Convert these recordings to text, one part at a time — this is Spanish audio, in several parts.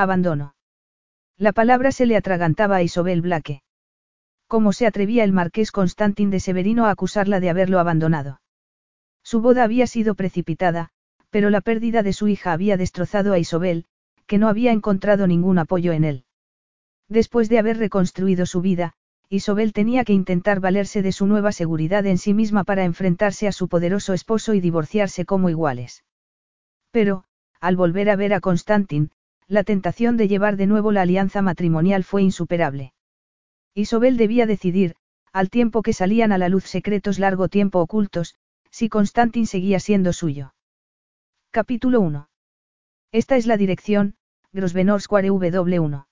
Abandono. La palabra se le atragantaba a Isobel Blaque. ¿Cómo se atrevía el marqués Constantin de Severino a acusarla de haberlo abandonado? Su boda había sido precipitada, pero la pérdida de su hija había destrozado a Isobel, que no había encontrado ningún apoyo en él. Después de haber reconstruido su vida, Isobel tenía que intentar valerse de su nueva seguridad en sí misma para enfrentarse a su poderoso esposo y divorciarse como iguales. Pero, al volver a ver a Constantin, la tentación de llevar de nuevo la alianza matrimonial fue insuperable. Isobel debía decidir, al tiempo que salían a la luz secretos largo tiempo ocultos, si Constantin seguía siendo suyo. Capítulo 1. Esta es la dirección, Grosvenor Square W1.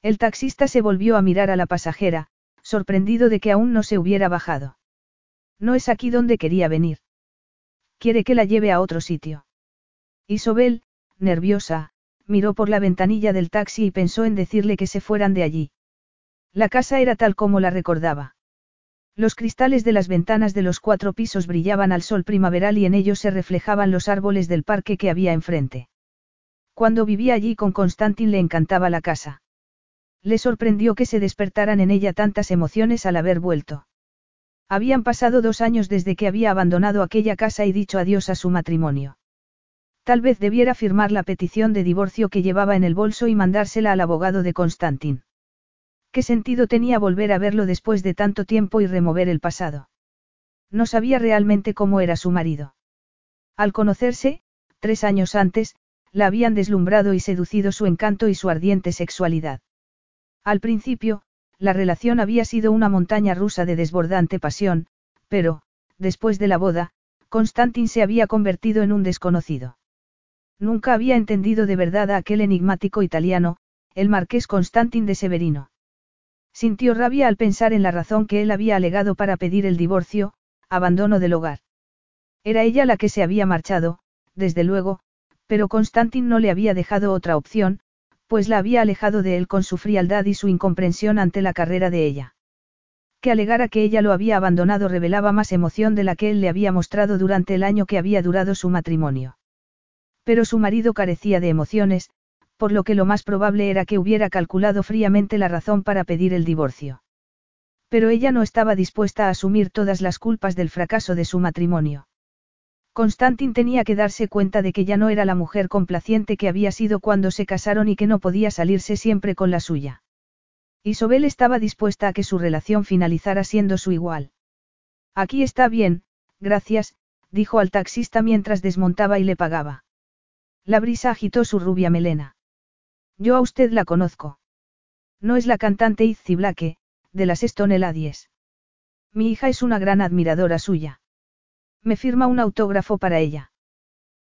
El taxista se volvió a mirar a la pasajera, sorprendido de que aún no se hubiera bajado. No es aquí donde quería venir. Quiere que la lleve a otro sitio. Isobel, nerviosa, miró por la ventanilla del taxi y pensó en decirle que se fueran de allí. La casa era tal como la recordaba. Los cristales de las ventanas de los cuatro pisos brillaban al sol primaveral y en ellos se reflejaban los árboles del parque que había enfrente. Cuando vivía allí con Constantin le encantaba la casa. Le sorprendió que se despertaran en ella tantas emociones al haber vuelto. Habían pasado dos años desde que había abandonado aquella casa y dicho adiós a su matrimonio. Tal vez debiera firmar la petición de divorcio que llevaba en el bolso y mandársela al abogado de Constantin. ¿Qué sentido tenía volver a verlo después de tanto tiempo y remover el pasado? No sabía realmente cómo era su marido. Al conocerse, tres años antes, la habían deslumbrado y seducido su encanto y su ardiente sexualidad. Al principio, la relación había sido una montaña rusa de desbordante pasión, pero, después de la boda, Constantin se había convertido en un desconocido. Nunca había entendido de verdad a aquel enigmático italiano, el marqués Constantin de Severino. Sintió rabia al pensar en la razón que él había alegado para pedir el divorcio, abandono del hogar. Era ella la que se había marchado, desde luego, pero Constantin no le había dejado otra opción, pues la había alejado de él con su frialdad y su incomprensión ante la carrera de ella. Que alegara que ella lo había abandonado revelaba más emoción de la que él le había mostrado durante el año que había durado su matrimonio. Pero su marido carecía de emociones, por lo que lo más probable era que hubiera calculado fríamente la razón para pedir el divorcio. Pero ella no estaba dispuesta a asumir todas las culpas del fracaso de su matrimonio. Constantin tenía que darse cuenta de que ya no era la mujer complaciente que había sido cuando se casaron y que no podía salirse siempre con la suya. Isobel estaba dispuesta a que su relación finalizara siendo su igual. Aquí está bien, gracias, dijo al taxista mientras desmontaba y le pagaba. La brisa agitó su rubia melena. Yo a usted la conozco. No es la cantante Izzy Blake, de las Stone Ladies. Mi hija es una gran admiradora suya. Me firma un autógrafo para ella.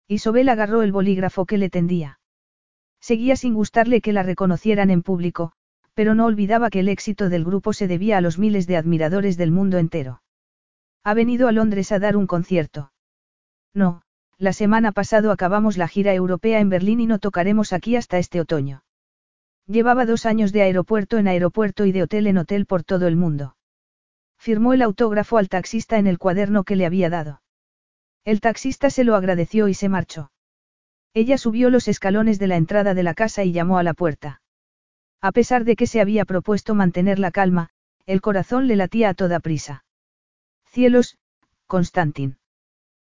Isobel agarró el bolígrafo que le tendía. Seguía sin gustarle que la reconocieran en público, pero no olvidaba que el éxito del grupo se debía a los miles de admiradores del mundo entero. Ha venido a Londres a dar un concierto. No, la semana pasado acabamos la gira europea en Berlín y no tocaremos aquí hasta este otoño. Llevaba dos años de aeropuerto en aeropuerto y de hotel en hotel por todo el mundo. Firmó el autógrafo al taxista en el cuaderno que le había dado. El taxista se lo agradeció y se marchó. Ella subió los escalones de la entrada de la casa y llamó a la puerta. A pesar de que se había propuesto mantener la calma, el corazón le latía a toda prisa. Cielos, Constantin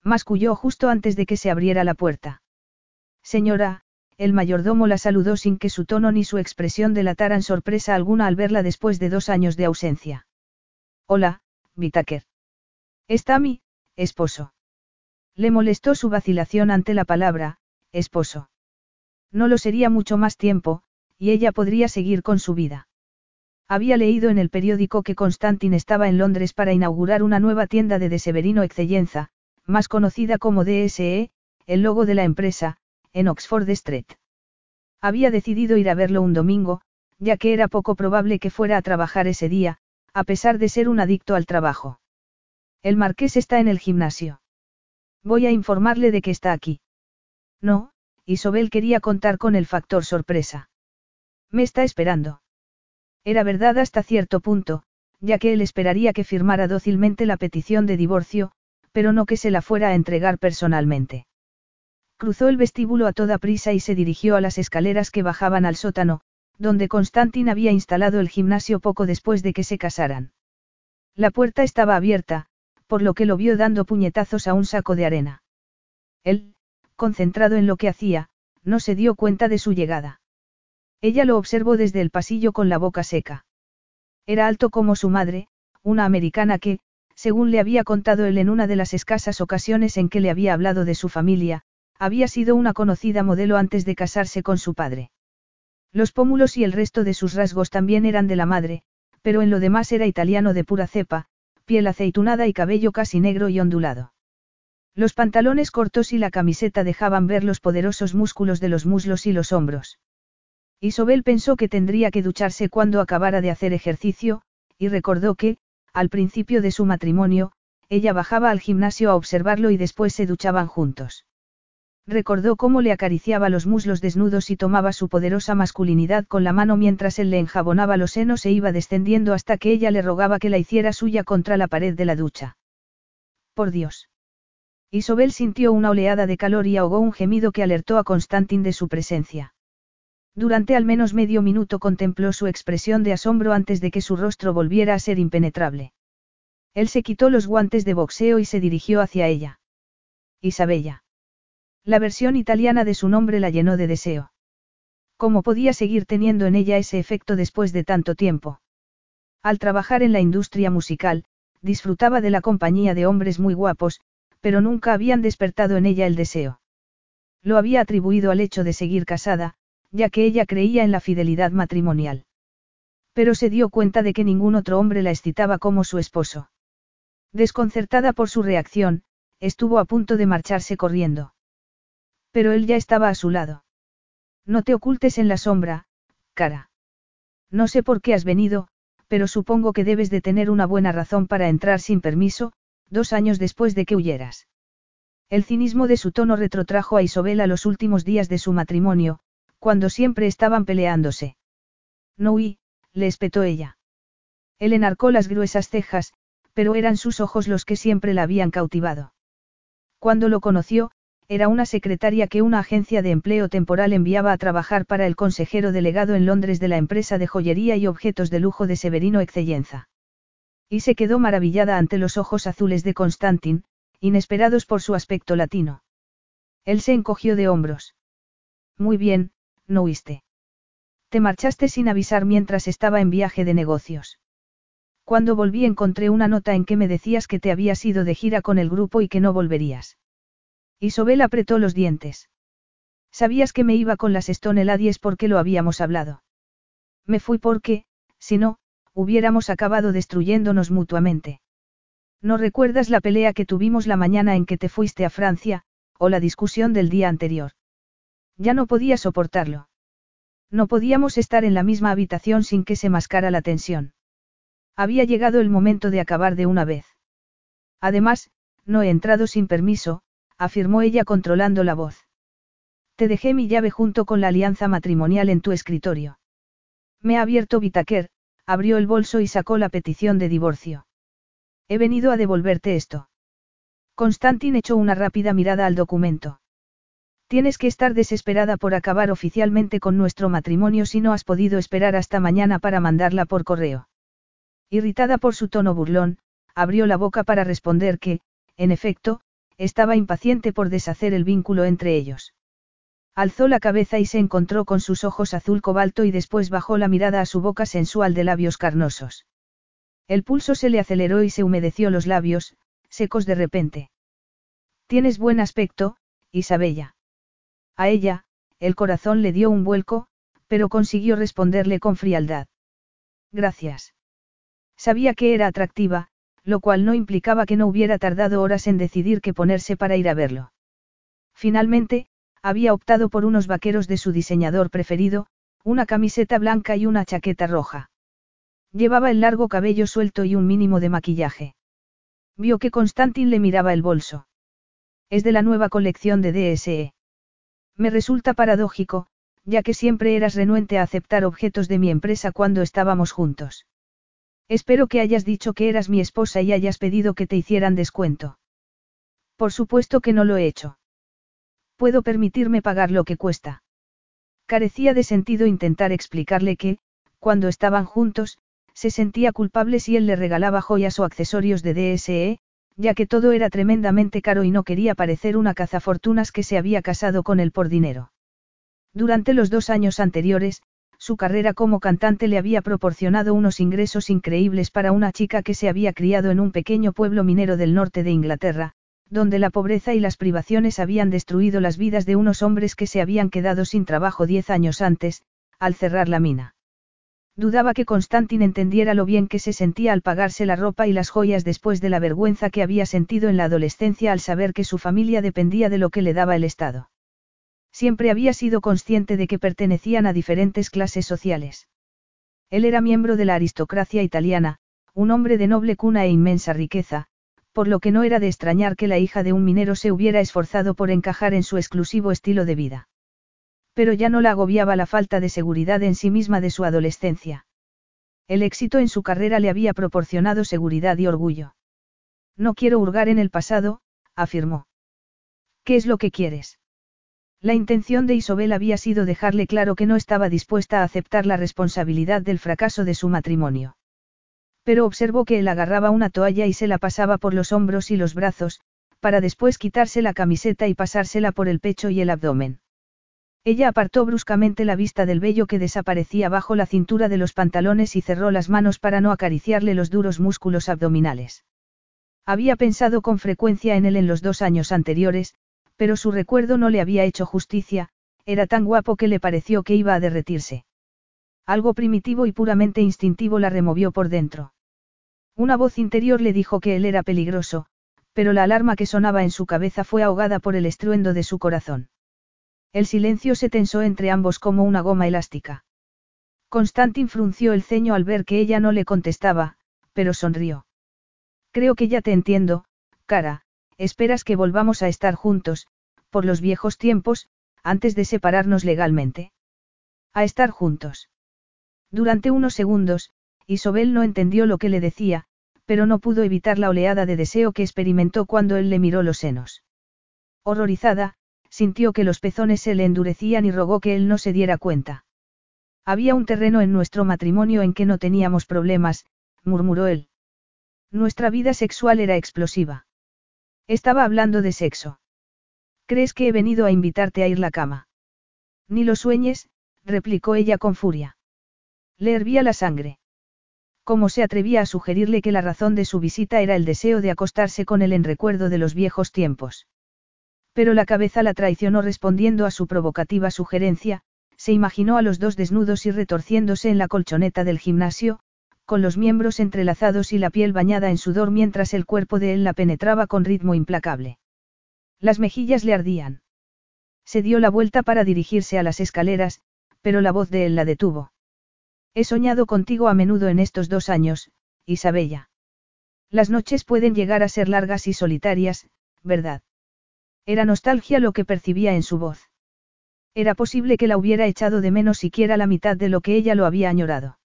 masculló justo antes de que se abriera la puerta. Señora, el mayordomo la saludó sin que su tono ni su expresión delataran sorpresa alguna al verla después de dos años de ausencia. Hola, Vitaker. Está mi, esposo. Le molestó su vacilación ante la palabra, esposo. No lo sería mucho más tiempo, y ella podría seguir con su vida. Había leído en el periódico que Constantin estaba en Londres para inaugurar una nueva tienda de Deseverino Excellenza, más conocida como DSE, el logo de la empresa, en Oxford Street. Había decidido ir a verlo un domingo, ya que era poco probable que fuera a trabajar ese día, a pesar de ser un adicto al trabajo. El marqués está en el gimnasio. Voy a informarle de que está aquí. No, Isobel quería contar con el factor sorpresa. Me está esperando. Era verdad hasta cierto punto, ya que él esperaría que firmara dócilmente la petición de divorcio, pero no que se la fuera a entregar personalmente. Cruzó el vestíbulo a toda prisa y se dirigió a las escaleras que bajaban al sótano, donde Constantin había instalado el gimnasio poco después de que se casaran. La puerta estaba abierta, por lo que lo vio dando puñetazos a un saco de arena. Él, concentrado en lo que hacía, no se dio cuenta de su llegada. Ella lo observó desde el pasillo con la boca seca. Era alto como su madre, una americana que, según le había contado él en una de las escasas ocasiones en que le había hablado de su familia, había sido una conocida modelo antes de casarse con su padre. Los pómulos y el resto de sus rasgos también eran de la madre, pero en lo demás era italiano de pura cepa, piel aceitunada y cabello casi negro y ondulado. Los pantalones cortos y la camiseta dejaban ver los poderosos músculos de los muslos y los hombros. Isobel pensó que tendría que ducharse cuando acabara de hacer ejercicio, y recordó que, al principio de su matrimonio, ella bajaba al gimnasio a observarlo y después se duchaban juntos. Recordó cómo le acariciaba los muslos desnudos y tomaba su poderosa masculinidad con la mano mientras él le enjabonaba los senos e iba descendiendo hasta que ella le rogaba que la hiciera suya contra la pared de la ducha. Por Dios. Isobel sintió una oleada de calor y ahogó un gemido que alertó a Constantin de su presencia. Durante al menos medio minuto contempló su expresión de asombro antes de que su rostro volviera a ser impenetrable. Él se quitó los guantes de boxeo y se dirigió hacia ella. Isabella. La versión italiana de su nombre la llenó de deseo. ¿Cómo podía seguir teniendo en ella ese efecto después de tanto tiempo? Al trabajar en la industria musical, disfrutaba de la compañía de hombres muy guapos, pero nunca habían despertado en ella el deseo. Lo había atribuido al hecho de seguir casada, ya que ella creía en la fidelidad matrimonial. Pero se dio cuenta de que ningún otro hombre la excitaba como su esposo. Desconcertada por su reacción, estuvo a punto de marcharse corriendo. Pero él ya estaba a su lado. No te ocultes en la sombra, cara. No sé por qué has venido, pero supongo que debes de tener una buena razón para entrar sin permiso, dos años después de que huyeras. El cinismo de su tono retrotrajo a Isobel a los últimos días de su matrimonio, cuando siempre estaban peleándose. No huí, le espetó ella. Él enarcó las gruesas cejas, pero eran sus ojos los que siempre la habían cautivado. Cuando lo conoció, era una secretaria que una agencia de empleo temporal enviaba a trabajar para el consejero delegado en Londres de la empresa de joyería y objetos de lujo de Severino Excellenza. Y se quedó maravillada ante los ojos azules de Constantin, inesperados por su aspecto latino. Él se encogió de hombros. Muy bien, no huiste. Te marchaste sin avisar mientras estaba en viaje de negocios. Cuando volví encontré una nota en que me decías que te habías ido de gira con el grupo y que no volverías. Isobel apretó los dientes. Sabías que me iba con las Stone Ladies porque lo habíamos hablado. Me fui porque, si no, hubiéramos acabado destruyéndonos mutuamente. ¿No recuerdas la pelea que tuvimos la mañana en que te fuiste a Francia, o la discusión del día anterior? Ya no podía soportarlo. No podíamos estar en la misma habitación sin que se mascara la tensión. Había llegado el momento de acabar de una vez. Además, no he entrado sin permiso, afirmó ella controlando la voz. Te dejé mi llave junto con la alianza matrimonial en tu escritorio. Me ha abierto Vitaker, abrió el bolso y sacó la petición de divorcio. He venido a devolverte esto. Constantin echó una rápida mirada al documento. Tienes que estar desesperada por acabar oficialmente con nuestro matrimonio si no has podido esperar hasta mañana para mandarla por correo. Irritada por su tono burlón, abrió la boca para responder que, en efecto, estaba impaciente por deshacer el vínculo entre ellos. Alzó la cabeza y se encontró con sus ojos azul cobalto y después bajó la mirada a su boca sensual de labios carnosos. El pulso se le aceleró y se humedeció los labios, secos de repente. Tienes buen aspecto, Isabella. A ella, el corazón le dio un vuelco, pero consiguió responderle con frialdad. Gracias. Sabía que era atractiva, lo cual no implicaba que no hubiera tardado horas en decidir qué ponerse para ir a verlo. Finalmente, Había optado por unos vaqueros de su diseñador preferido, una camiseta blanca y una chaqueta roja. Llevaba el largo cabello suelto y un mínimo de maquillaje. Vio que Constantin le miraba el bolso. Es de la nueva colección de DSE. Me resulta paradójico, ya que siempre eras renuente a aceptar objetos de mi empresa cuando estábamos juntos. Espero que hayas dicho que eras mi esposa y hayas pedido que te hicieran descuento. Por supuesto que no lo he hecho. Puedo permitirme pagar lo que cuesta. Carecía de sentido intentar explicarle que, cuando estaban juntos, se sentía culpable si él le regalaba joyas o accesorios de DSE, ya que todo era tremendamente caro y no quería parecer una cazafortunas que se había casado con él por dinero. Durante los dos años anteriores, su carrera como cantante le había proporcionado unos ingresos increíbles para una chica que se había criado en un pequeño pueblo minero del norte de Inglaterra, donde la pobreza y las privaciones habían destruido las vidas de unos hombres que se habían quedado sin trabajo diez años antes, al cerrar la mina. Dudaba que Constantin entendiera lo bien que se sentía al pagarse la ropa y las joyas después de la vergüenza que había sentido en la adolescencia al saber que su familia dependía de lo que le daba el Estado. Siempre había sido consciente de que pertenecían a diferentes clases sociales. Él era miembro de la aristocracia italiana, un hombre de noble cuna e inmensa riqueza, por lo que no era de extrañar que la hija de un minero se hubiera esforzado por encajar en su exclusivo estilo de vida. Pero ya no la agobiaba la falta de seguridad en sí misma de su adolescencia. El éxito en su carrera le había proporcionado seguridad y orgullo. No quiero hurgar en el pasado, afirmó. ¿Qué es lo que quieres? La intención de Isobel había sido dejarle claro que no estaba dispuesta a aceptar la responsabilidad del fracaso de su matrimonio. Pero observó que él agarraba una toalla y se la pasaba por los hombros y los brazos, para después quitarse la camiseta y pasársela por el pecho y el abdomen. Ella apartó bruscamente la vista del vello que desaparecía bajo la cintura de los pantalones y cerró las manos para no acariciarle los duros músculos abdominales. Había pensado con frecuencia en él en los dos años anteriores, pero su recuerdo no le había hecho justicia, era tan guapo que le pareció que iba a derretirse. Algo primitivo y puramente instintivo la removió por dentro. Una voz interior le dijo que él era peligroso, pero la alarma que sonaba en su cabeza fue ahogada por el estruendo de su corazón. El silencio se tensó entre ambos como una goma elástica. Constantin frunció el ceño al ver que ella no le contestaba, pero sonrió. Creo que ya te entiendo, cara, esperas que volvamos a estar juntos, por los viejos tiempos, antes de separarnos legalmente. A estar juntos. Durante unos segundos, Isobel no entendió lo que le decía, pero no pudo evitar la oleada de deseo que experimentó cuando él le miró los senos. Horrorizada, sintió que los pezones se le endurecían y rogó que él no se diera cuenta. Había un terreno en nuestro matrimonio en que no teníamos problemas, murmuró él. Nuestra vida sexual era explosiva. Estaba hablando de sexo. ¿Crees que he venido a invitarte a ir la cama? Ni lo sueñes, replicó ella con furia. Le hervía la sangre. ¿Cómo se atrevía a sugerirle que la razón de su visita era el deseo de acostarse con él en recuerdo de los viejos tiempos? Pero la cabeza la traicionó respondiendo a su provocativa sugerencia, se imaginó a los dos desnudos y retorciéndose en la colchoneta del gimnasio, con los miembros entrelazados y la piel bañada en sudor mientras el cuerpo de él la penetraba con ritmo implacable. Las mejillas le ardían. Se dio la vuelta para dirigirse a las escaleras, pero la voz de él la detuvo. He soñado contigo a menudo en estos dos años, Isabella. Las noches pueden llegar a ser largas y solitarias, ¿verdad? Era nostalgia lo que percibía en su voz. Era posible que la hubiera echado de menos siquiera la mitad de lo que ella lo había añorado.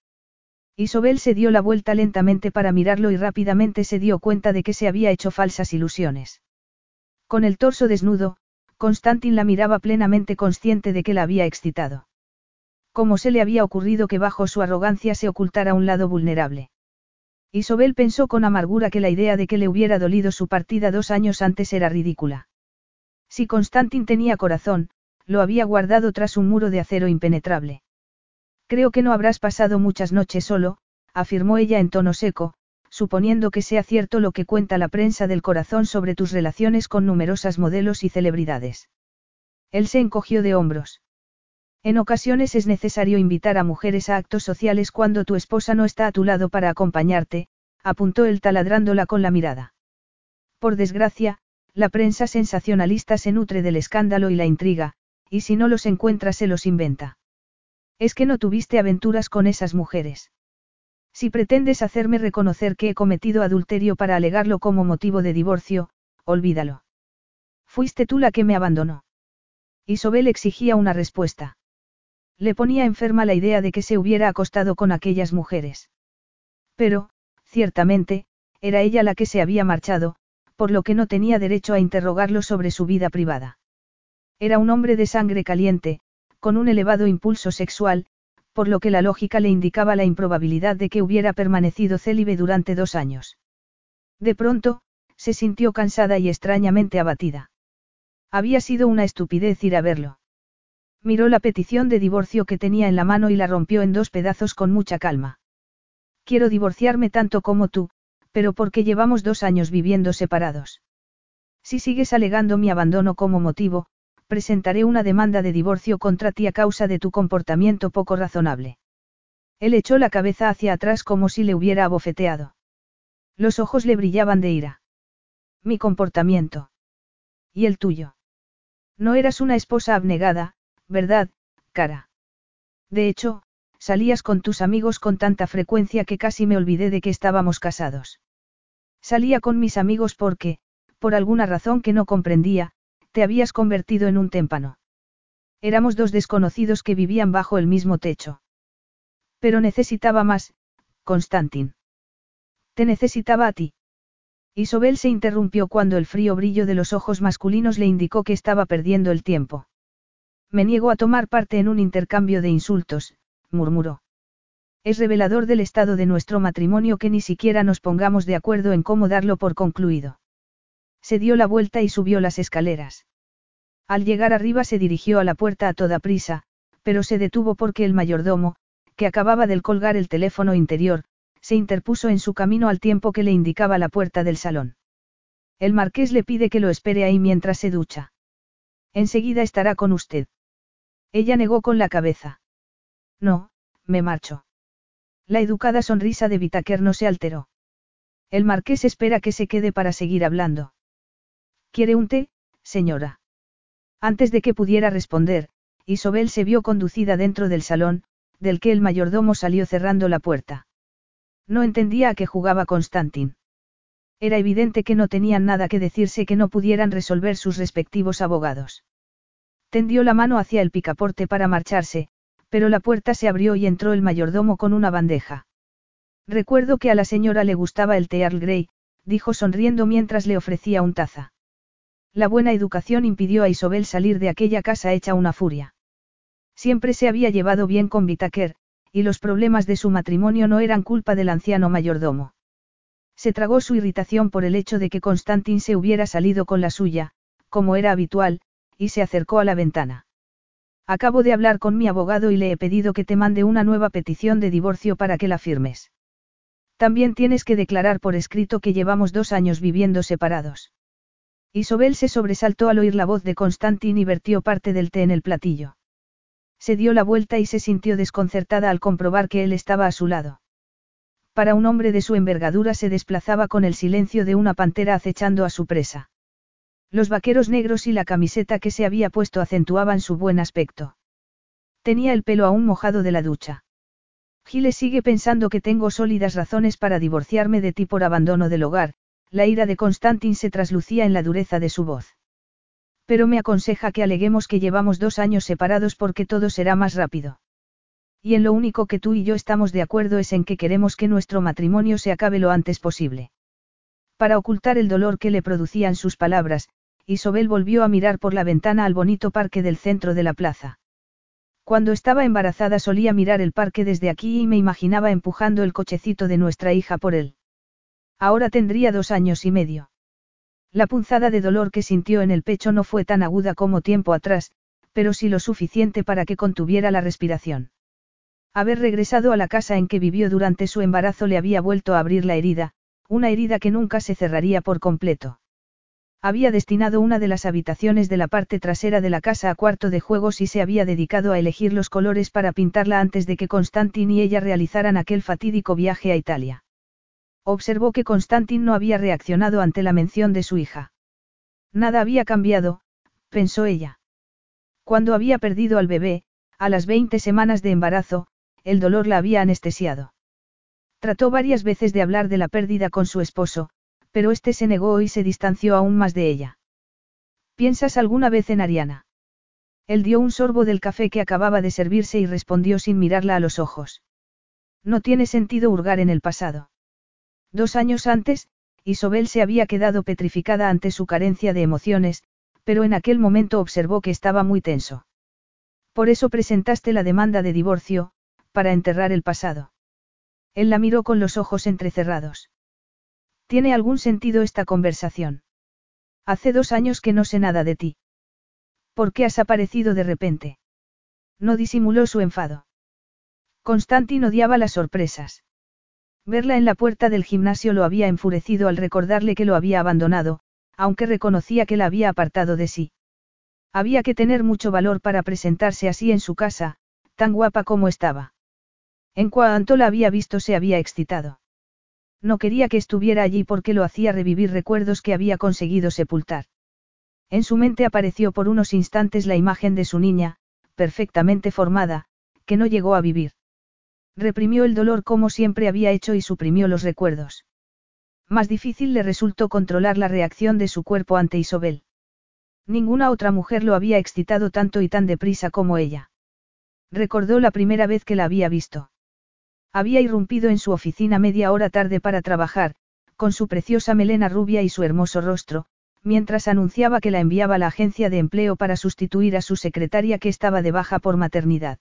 Isobel se dio la vuelta lentamente para mirarlo y rápidamente se dio cuenta de que se había hecho falsas ilusiones. Con el torso desnudo, Constantin la miraba plenamente consciente de que la había excitado. ¿Cómo se le había ocurrido que bajo su arrogancia se ocultara un lado vulnerable? Isobel pensó con amargura que la idea de que le hubiera dolido su partida dos años antes era ridícula. Si Constantin tenía corazón, lo había guardado tras un muro de acero impenetrable. Creo que no habrás pasado muchas noches solo, afirmó ella en tono seco, suponiendo que sea cierto lo que cuenta la prensa del corazón sobre tus relaciones con numerosas modelos y celebridades. Él se encogió de hombros. En ocasiones es necesario invitar a mujeres a actos sociales cuando tu esposa no está a tu lado para acompañarte, apuntó él taladrándola con la mirada. Por desgracia, la prensa sensacionalista se nutre del escándalo y la intriga, y si no los encuentra se los inventa. Es que no tuviste aventuras con esas mujeres. Si pretendes hacerme reconocer que he cometido adulterio para alegarlo como motivo de divorcio, olvídalo. Fuiste tú la que me abandonó. Isobel exigía una respuesta. Le ponía enferma la idea de que se hubiera acostado con aquellas mujeres. Pero, ciertamente, era ella la que se había marchado, por lo que no tenía derecho a interrogarlo sobre su vida privada. Era un hombre de sangre caliente, con un elevado impulso sexual, por lo que la lógica le indicaba la improbabilidad de que hubiera permanecido célibe durante dos años. De pronto, se sintió cansada y extrañamente abatida. Había sido una estupidez ir a verlo. Miró la petición de divorcio que tenía en la mano y la rompió en dos pedazos con mucha calma. Quiero divorciarme tanto como tú, pero porque llevamos dos años viviendo separados. Si sigues alegando mi abandono como motivo, presentaré una demanda de divorcio contra ti a causa de tu comportamiento poco razonable. Él echó la cabeza hacia atrás como si le hubiera abofeteado. Los ojos le brillaban de ira. Mi comportamiento. ¿Y el tuyo? No eras una esposa abnegada, ¿verdad, cara? De hecho, salías con tus amigos con tanta frecuencia que casi me olvidé de que estábamos casados. Salía con mis amigos porque, por alguna razón que no comprendía, te habías convertido en un témpano. Éramos dos desconocidos que vivían bajo el mismo techo. Pero necesitaba más, Constantin. Te necesitaba a ti. Isobel se interrumpió cuando el frío brillo de los ojos masculinos le indicó que estaba perdiendo el tiempo. Me niego a tomar parte en un intercambio de insultos, murmuró. Es revelador del estado de nuestro matrimonio que ni siquiera nos pongamos de acuerdo en cómo darlo por concluido. Se dio la vuelta y subió las escaleras. Al llegar arriba se dirigió a la puerta a toda prisa, pero se detuvo porque el mayordomo, que acababa de colgar el teléfono interior, se interpuso en su camino al tiempo que le indicaba la puerta del salón. El marqués le pide que lo espere ahí mientras se ducha. Enseguida estará con usted. Ella negó con la cabeza. No, me marcho. La educada sonrisa de Vitaquer no se alteró. El marqués espera que se quede para seguir hablando. ¿Quiere un té, señora? Antes de que pudiera responder, Isobel se vio conducida dentro del salón, del que el mayordomo salió cerrando la puerta. No entendía a qué jugaba Constantin. Era evidente que no tenían nada que decirse que no pudieran resolver sus respectivos abogados. Tendió la mano hacia el picaporte para marcharse, pero la puerta se abrió y entró el mayordomo con una bandeja. Recuerdo que a la señora le gustaba el té Earl Grey, dijo sonriendo mientras le ofrecía un taza. La buena educación impidió a Isobel salir de aquella casa hecha una furia. Siempre se había llevado bien con Vitaker, y los problemas de su matrimonio no eran culpa del anciano mayordomo. Se tragó su irritación por el hecho de que Constantin se hubiera salido con la suya, como era habitual, y se acercó a la ventana. Acabo de hablar con mi abogado y le he pedido que te mande una nueva petición de divorcio para que la firmes. También tienes que declarar por escrito que llevamos dos años viviendo separados. Isobel se sobresaltó al oír la voz de Constantin y vertió parte del té en el platillo. Se dio la vuelta y se sintió desconcertada al comprobar que él estaba a su lado. Para un hombre de su envergadura se desplazaba con el silencio de una pantera acechando a su presa. Los vaqueros negros y la camiseta que se había puesto acentuaban su buen aspecto. Tenía el pelo aún mojado de la ducha. Giles sigue pensando que tengo sólidas razones para divorciarme de ti por abandono del hogar, la ira de Constantin se traslucía en la dureza de su voz. Pero me aconseja que aleguemos que llevamos dos años separados porque todo será más rápido. Y en lo único que tú y yo estamos de acuerdo es en que queremos que nuestro matrimonio se acabe lo antes posible. Para ocultar el dolor que le producían sus palabras, Isobel volvió a mirar por la ventana al bonito parque del centro de la plaza. Cuando estaba embarazada solía mirar el parque desde aquí y me imaginaba empujando el cochecito de nuestra hija por él. Ahora tendría dos años y medio. La punzada de dolor que sintió en el pecho no fue tan aguda como tiempo atrás, pero sí lo suficiente para que contuviera la respiración. Haber regresado a la casa en que vivió durante su embarazo le había vuelto a abrir la herida, una herida que nunca se cerraría por completo. Había destinado una de las habitaciones de la parte trasera de la casa a cuarto de juegos y se había dedicado a elegir los colores para pintarla antes de que Constantin y ella realizaran aquel fatídico viaje a Italia. Observó que Constantin no había reaccionado ante la mención de su hija. Nada había cambiado, pensó ella. Cuando había perdido al bebé, a las 20 semanas de embarazo, el dolor la había anestesiado. Trató varias veces de hablar de la pérdida con su esposo, pero este se negó y se distanció aún más de ella. ¿Piensas alguna vez en Ariana? Él dio un sorbo del café que acababa de servirse y respondió sin mirarla a los ojos. No tiene sentido hurgar en el pasado. Dos años antes, Isobel se había quedado petrificada ante su carencia de emociones, pero en aquel momento observó que estaba muy tenso. Por eso presentaste la demanda de divorcio, para enterrar el pasado. Él la miró con los ojos entrecerrados. ¿Tiene algún sentido esta conversación? Hace dos años que no sé nada de ti. ¿Por qué has aparecido de repente? No disimuló su enfado. Constantin odiaba las sorpresas. Verla en la puerta del gimnasio lo había enfurecido al recordarle que lo había abandonado, aunque reconocía que la había apartado de sí. Había que tener mucho valor para presentarse así en su casa, tan guapa como estaba. En cuanto la había visto se había excitado. No quería que estuviera allí porque lo hacía revivir recuerdos que había conseguido sepultar. En su mente apareció por unos instantes la imagen de su niña, perfectamente formada, que no llegó a vivir. Reprimió el dolor como siempre había hecho y suprimió los recuerdos. Más difícil le resultó controlar la reacción de su cuerpo ante Isobel. Ninguna otra mujer lo había excitado tanto y tan deprisa como ella. Recordó la primera vez que la había visto. Había irrumpido en su oficina media hora tarde para trabajar, con su preciosa melena rubia y su hermoso rostro, mientras anunciaba que la enviaba a la agencia de empleo para sustituir a su secretaria que estaba de baja por maternidad.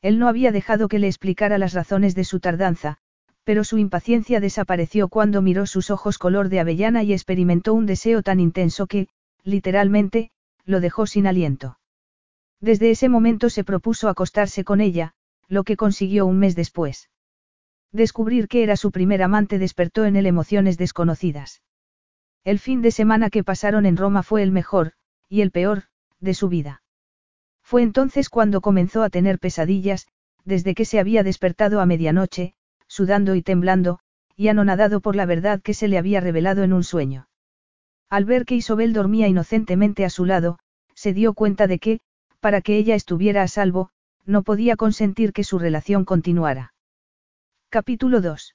Él no había dejado que le explicara las razones de su tardanza, pero su impaciencia desapareció cuando miró sus ojos color de avellana y experimentó un deseo tan intenso que, literalmente, lo dejó sin aliento. Desde ese momento se propuso acostarse con ella, lo que consiguió un mes después. Descubrir que era su primer amante despertó en él emociones desconocidas. El fin de semana que pasaron en Roma fue el mejor, y el peor, de su vida. Fue entonces cuando comenzó a tener pesadillas, desde que se había despertado a medianoche, sudando y temblando, y anonadado por la verdad que se le había revelado en un sueño. Al ver que Isobel dormía inocentemente a su lado, se dio cuenta de que, para que ella estuviera a salvo, no podía consentir que su relación continuara. Capítulo 2.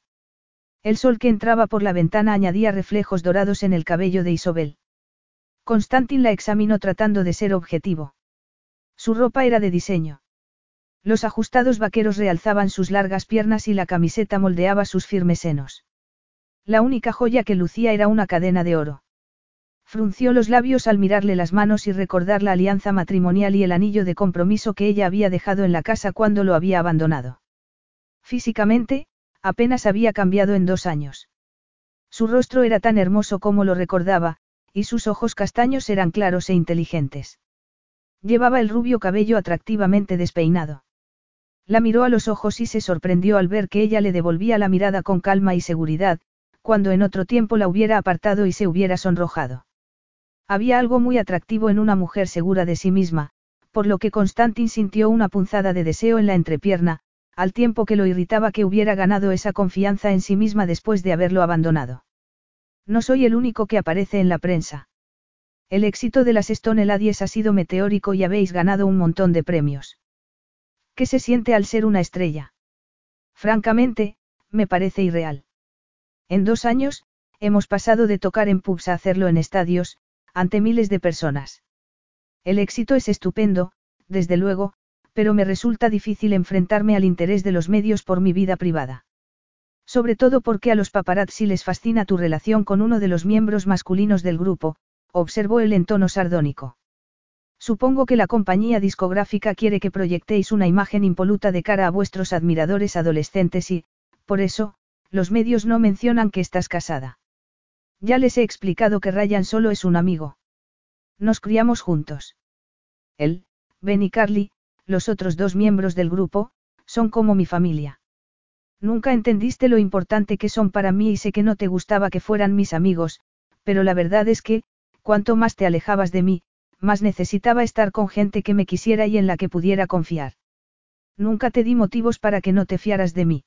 El sol que entraba por la ventana añadía reflejos dorados en el cabello de Isobel. Constantin la examinó tratando de ser objetivo. Su ropa era de diseño. Los ajustados vaqueros realzaban sus largas piernas y la camiseta moldeaba sus firmes senos. La única joya que lucía era una cadena de oro. Frunció los labios al mirarle las manos y recordar la alianza matrimonial y el anillo de compromiso que ella había dejado en la casa cuando lo había abandonado. Físicamente, apenas había cambiado en dos años. Su rostro era tan hermoso como lo recordaba, y sus ojos castaños eran claros e inteligentes. Llevaba el rubio cabello atractivamente despeinado. La miró a los ojos y se sorprendió al ver que ella le devolvía la mirada con calma y seguridad, cuando en otro tiempo la hubiera apartado y se hubiera sonrojado. Había algo muy atractivo en una mujer segura de sí misma, por lo que Constantin sintió una punzada de deseo en la entrepierna, al tiempo que lo irritaba que hubiera ganado esa confianza en sí misma después de haberlo abandonado. No soy el único que aparece en la prensa. El éxito de las Stone Ladies ha sido meteórico y habéis ganado un montón de premios. ¿Qué se siente al ser una estrella? Francamente, me parece irreal. En dos años, hemos pasado de tocar en pubs a hacerlo en estadios, ante miles de personas. El éxito es estupendo, desde luego, pero me resulta difícil enfrentarme al interés de los medios por mi vida privada. Sobre todo porque a los paparazzi les fascina tu relación con uno de los miembros masculinos del grupo, observó él en tono sardónico. Supongo que la compañía discográfica quiere que proyectéis una imagen impoluta de cara a vuestros admiradores adolescentes y, por eso, los medios no mencionan que estás casada. Ya les he explicado que Ryan solo es un amigo. Nos criamos juntos. Él, Ben y Carly, los otros dos miembros del grupo, son como mi familia. Nunca entendiste lo importante que son para mí y sé que no te gustaba que fueran mis amigos, pero la verdad es que, Cuanto más te alejabas de mí, más necesitaba estar con gente que me quisiera y en la que pudiera confiar. Nunca te di motivos para que no te fiaras de mí.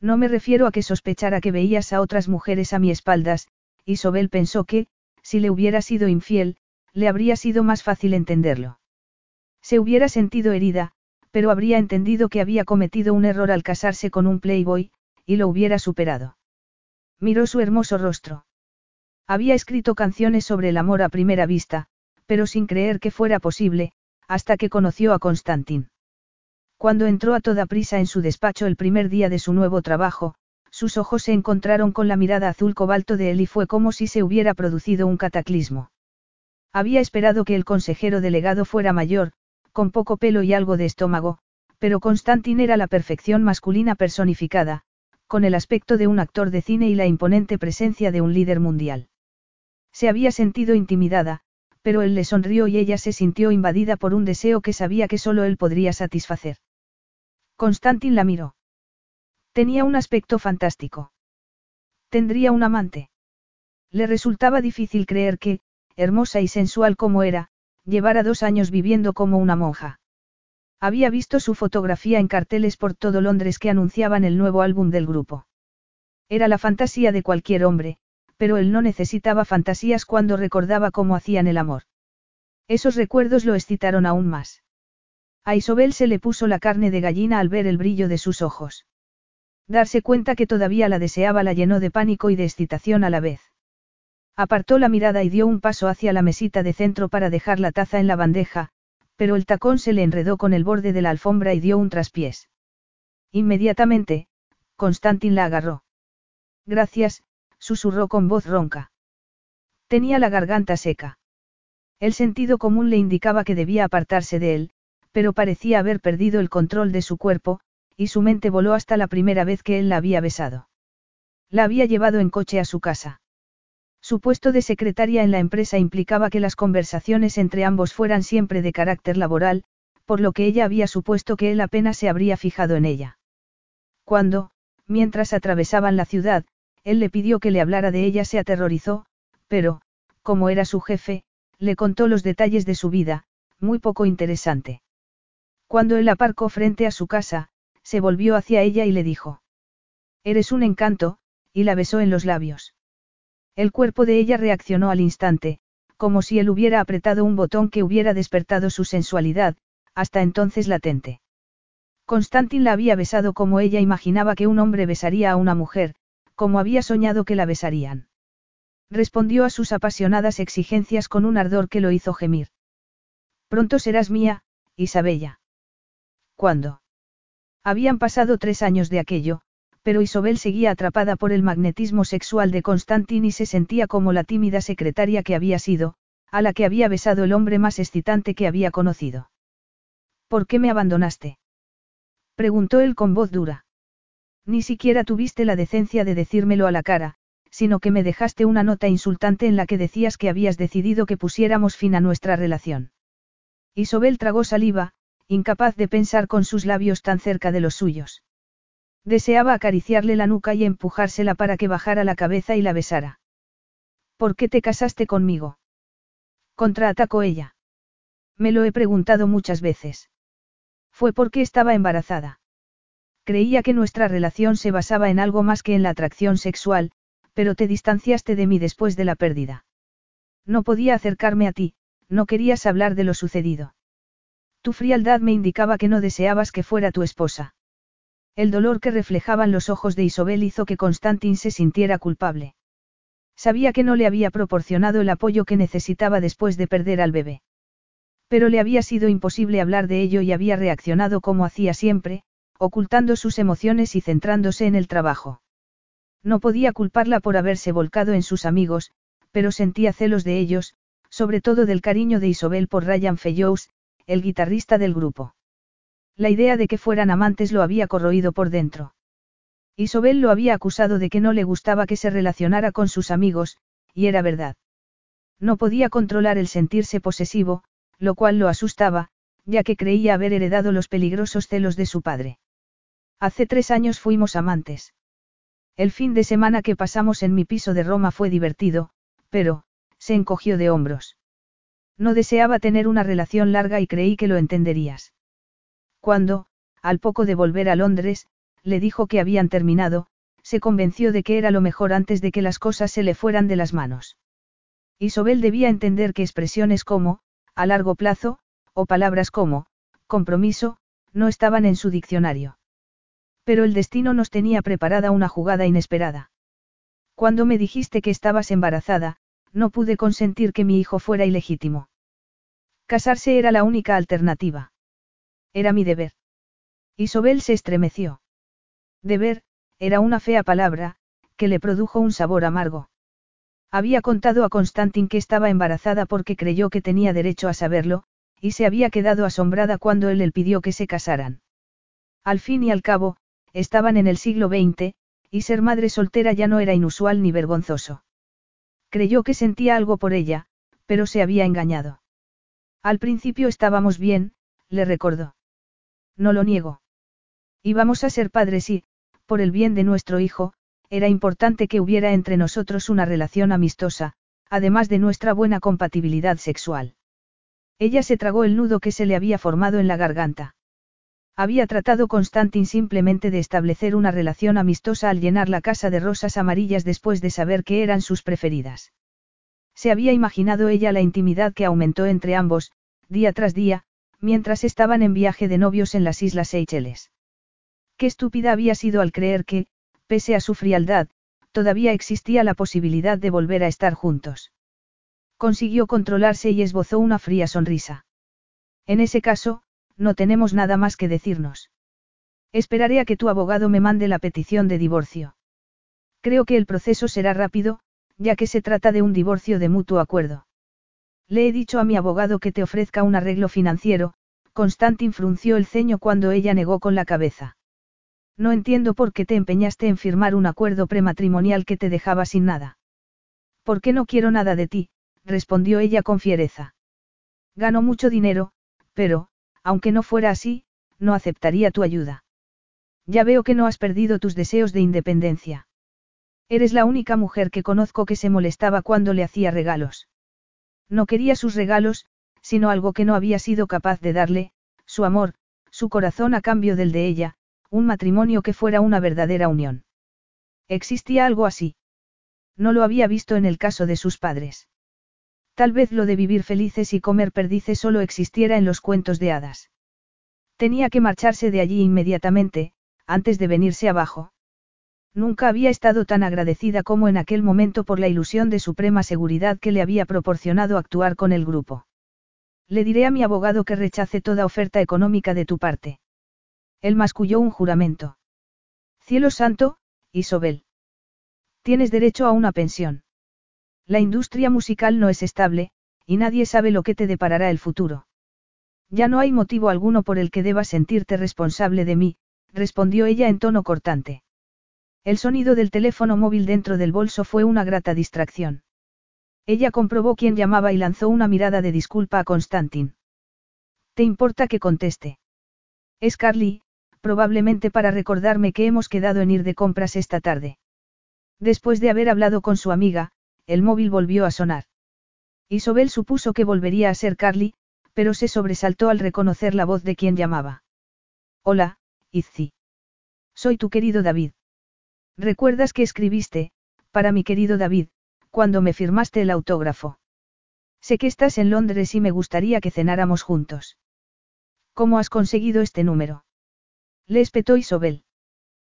No me refiero a que sospechara que veías a otras mujeres a mi espaldas, y Sobel pensó que, si le hubiera sido infiel, le habría sido más fácil entenderlo. Se hubiera sentido herida, pero habría entendido que había cometido un error al casarse con un playboy, y lo hubiera superado. Miró su hermoso rostro. Había escrito canciones sobre el amor a primera vista, pero sin creer que fuera posible, hasta que conoció a Constantin. Cuando entró a toda prisa en su despacho el primer día de su nuevo trabajo, sus ojos se encontraron con la mirada azul cobalto de él y fue como si se hubiera producido un cataclismo. Había esperado que el consejero delegado fuera mayor, con poco pelo y algo de estómago, pero Constantin era la perfección masculina personificada, con el aspecto de un actor de cine y la imponente presencia de un líder mundial. Se había sentido intimidada, pero él le sonrió y ella se sintió invadida por un deseo que sabía que solo él podría satisfacer. Constantin la miró. Tenía un aspecto fantástico. Tendría un amante. Le resultaba difícil creer que, hermosa y sensual como era, llevara dos años viviendo como una monja. Había visto su fotografía en carteles por todo Londres que anunciaban el nuevo álbum del grupo. Era la fantasía de cualquier hombre, pero él no necesitaba fantasías cuando recordaba cómo hacían el amor. Esos recuerdos lo excitaron aún más. A Isobel se le puso la carne de gallina al ver el brillo de sus ojos. Darse cuenta que todavía la deseaba la llenó de pánico y de excitación a la vez. Apartó la mirada y dio un paso hacia la mesita de centro para dejar la taza en la bandeja, pero el tacón se le enredó con el borde de la alfombra y dio un traspiés. Inmediatamente, Constantin la agarró. Gracias, susurró con voz ronca. Tenía la garganta seca. El sentido común le indicaba que debía apartarse de él, pero parecía haber perdido el control de su cuerpo, y su mente voló hasta la primera vez que él la había besado. La había llevado en coche a su casa. Su puesto de secretaria en la empresa implicaba que las conversaciones entre ambos fueran siempre de carácter laboral, por lo que ella había supuesto que él apenas se habría fijado en ella. Cuando, mientras atravesaban la ciudad, él le pidió que le hablara de ella, se aterrorizó, pero, como era su jefe, le contó los detalles de su vida, muy poco interesante. Cuando él aparcó frente a su casa, se volvió hacia ella y le dijo. Eres un encanto, y la besó en los labios. El cuerpo de ella reaccionó al instante, como si él hubiera apretado un botón que hubiera despertado su sensualidad, hasta entonces latente. Constantin la había besado como ella imaginaba que un hombre besaría a una mujer, como había soñado que la besarían. Respondió a sus apasionadas exigencias con un ardor que lo hizo gemir. Pronto serás mía, Isabella. ¿Cuándo? Habían pasado tres años de aquello, pero Isobel seguía atrapada por el magnetismo sexual de Constantin y se sentía como la tímida secretaria que había sido, a la que había besado el hombre más excitante que había conocido. ¿Por qué me abandonaste? preguntó él con voz dura. Ni siquiera tuviste la decencia de decírmelo a la cara, sino que me dejaste una nota insultante en la que decías que habías decidido que pusiéramos fin a nuestra relación. Isobel tragó saliva, incapaz de pensar con sus labios tan cerca de los suyos. Deseaba acariciarle la nuca y empujársela para que bajara la cabeza y la besara. ¿Por qué te casaste conmigo? Contraatacó ella. Me lo he preguntado muchas veces. Fue porque estaba embarazada. Creía que nuestra relación se basaba en algo más que en la atracción sexual, pero te distanciaste de mí después de la pérdida. No podía acercarme a ti, no querías hablar de lo sucedido. Tu frialdad me indicaba que no deseabas que fuera tu esposa. El dolor que reflejaban los ojos de Isobel hizo que Constantin se sintiera culpable. Sabía que no le había proporcionado el apoyo que necesitaba después de perder al bebé. Pero le había sido imposible hablar de ello y había reaccionado como hacía siempre, ocultando sus emociones y centrándose en el trabajo. No podía culparla por haberse volcado en sus amigos, pero sentía celos de ellos, sobre todo del cariño de Isobel por Ryan Fellows, el guitarrista del grupo. La idea de que fueran amantes lo había corroído por dentro. Isobel lo había acusado de que no le gustaba que se relacionara con sus amigos, y era verdad. No podía controlar el sentirse posesivo, lo cual lo asustaba, ya que creía haber heredado los peligrosos celos de su padre. Hace tres años fuimos amantes. El fin de semana que pasamos en mi piso de Roma fue divertido, pero, se encogió de hombros. No deseaba tener una relación larga y creí que lo entenderías. Cuando, al poco de volver a Londres, le dijo que habían terminado, se convenció de que era lo mejor antes de que las cosas se le fueran de las manos. Isobel debía entender que expresiones como, a largo plazo, o palabras como, compromiso, no estaban en su diccionario. Pero el destino nos tenía preparada una jugada inesperada. Cuando me dijiste que estabas embarazada, no pude consentir que mi hijo fuera ilegítimo. Casarse era la única alternativa. Era mi deber. Isobel se estremeció. Deber, era una fea palabra, que le produjo un sabor amargo. Había contado a Constantin que estaba embarazada porque creyó que tenía derecho a saberlo, y se había quedado asombrada cuando él le pidió que se casaran. Al fin y al cabo, estaban en el siglo XX, y ser madre soltera ya no era inusual ni vergonzoso. Creyó que sentía algo por ella, pero se había engañado. Al principio estábamos bien, le recordó. No lo niego. Íbamos a ser padres y, por el bien de nuestro hijo, era importante que hubiera entre nosotros una relación amistosa, además de nuestra buena compatibilidad sexual. Ella se tragó el nudo que se le había formado en la garganta. Había tratado Constantin simplemente de establecer una relación amistosa al llenar la casa de rosas amarillas después de saber que eran sus preferidas. Se había imaginado ella la intimidad que aumentó entre ambos, día tras día, mientras estaban en viaje de novios en las Islas Seychelles. Qué estúpida había sido al creer que, pese a su frialdad, todavía existía la posibilidad de volver a estar juntos. Consiguió controlarse y esbozó una fría sonrisa. En ese caso, no tenemos nada más que decirnos. Esperaré a que tu abogado me mande la petición de divorcio. Creo que el proceso será rápido, ya que se trata de un divorcio de mutuo acuerdo. Le he dicho a mi abogado que te ofrezca un arreglo financiero, Constantin frunció el ceño cuando ella negó con la cabeza. No entiendo por qué te empeñaste en firmar un acuerdo prematrimonial que te dejaba sin nada. ¿Por qué no quiero nada de ti? respondió ella con fiereza. Gano mucho dinero, pero, aunque no fuera así, no aceptaría tu ayuda. Ya veo que no has perdido tus deseos de independencia. Eres la única mujer que conozco que se molestaba cuando le hacía regalos. No quería sus regalos, sino algo que no había sido capaz de darle, su amor, su corazón a cambio del de ella, un matrimonio que fuera una verdadera unión. ¿Existía algo así? No lo había visto en el caso de sus padres. Tal vez lo de vivir felices y comer perdices solo existiera en los cuentos de hadas. Tenía que marcharse de allí inmediatamente, antes de venirse abajo. Nunca había estado tan agradecida como en aquel momento por la ilusión de suprema seguridad que le había proporcionado actuar con el grupo. Le diré a mi abogado que rechace toda oferta económica de tu parte. Él masculló un juramento. Cielo santo, Isobel. Tienes derecho a una pensión. La industria musical no es estable, y nadie sabe lo que te deparará el futuro. Ya no hay motivo alguno por el que debas sentirte responsable de mí, respondió ella en tono cortante. El sonido del teléfono móvil dentro del bolso fue una grata distracción. Ella comprobó quién llamaba y lanzó una mirada de disculpa a Constantin. ¿Te importa que conteste? Es Carly, probablemente para recordarme que hemos quedado en ir de compras esta tarde. Después de haber hablado con su amiga, el móvil volvió a sonar. Isobel supuso que volvería a ser Carly, pero se sobresaltó al reconocer la voz de quien llamaba. Hola, Izzy. Soy tu querido David. ¿Recuerdas que escribiste, para mi querido David, cuando me firmaste el autógrafo? Sé que estás en Londres y me gustaría que cenáramos juntos. ¿Cómo has conseguido este número? Le espetó Isobel.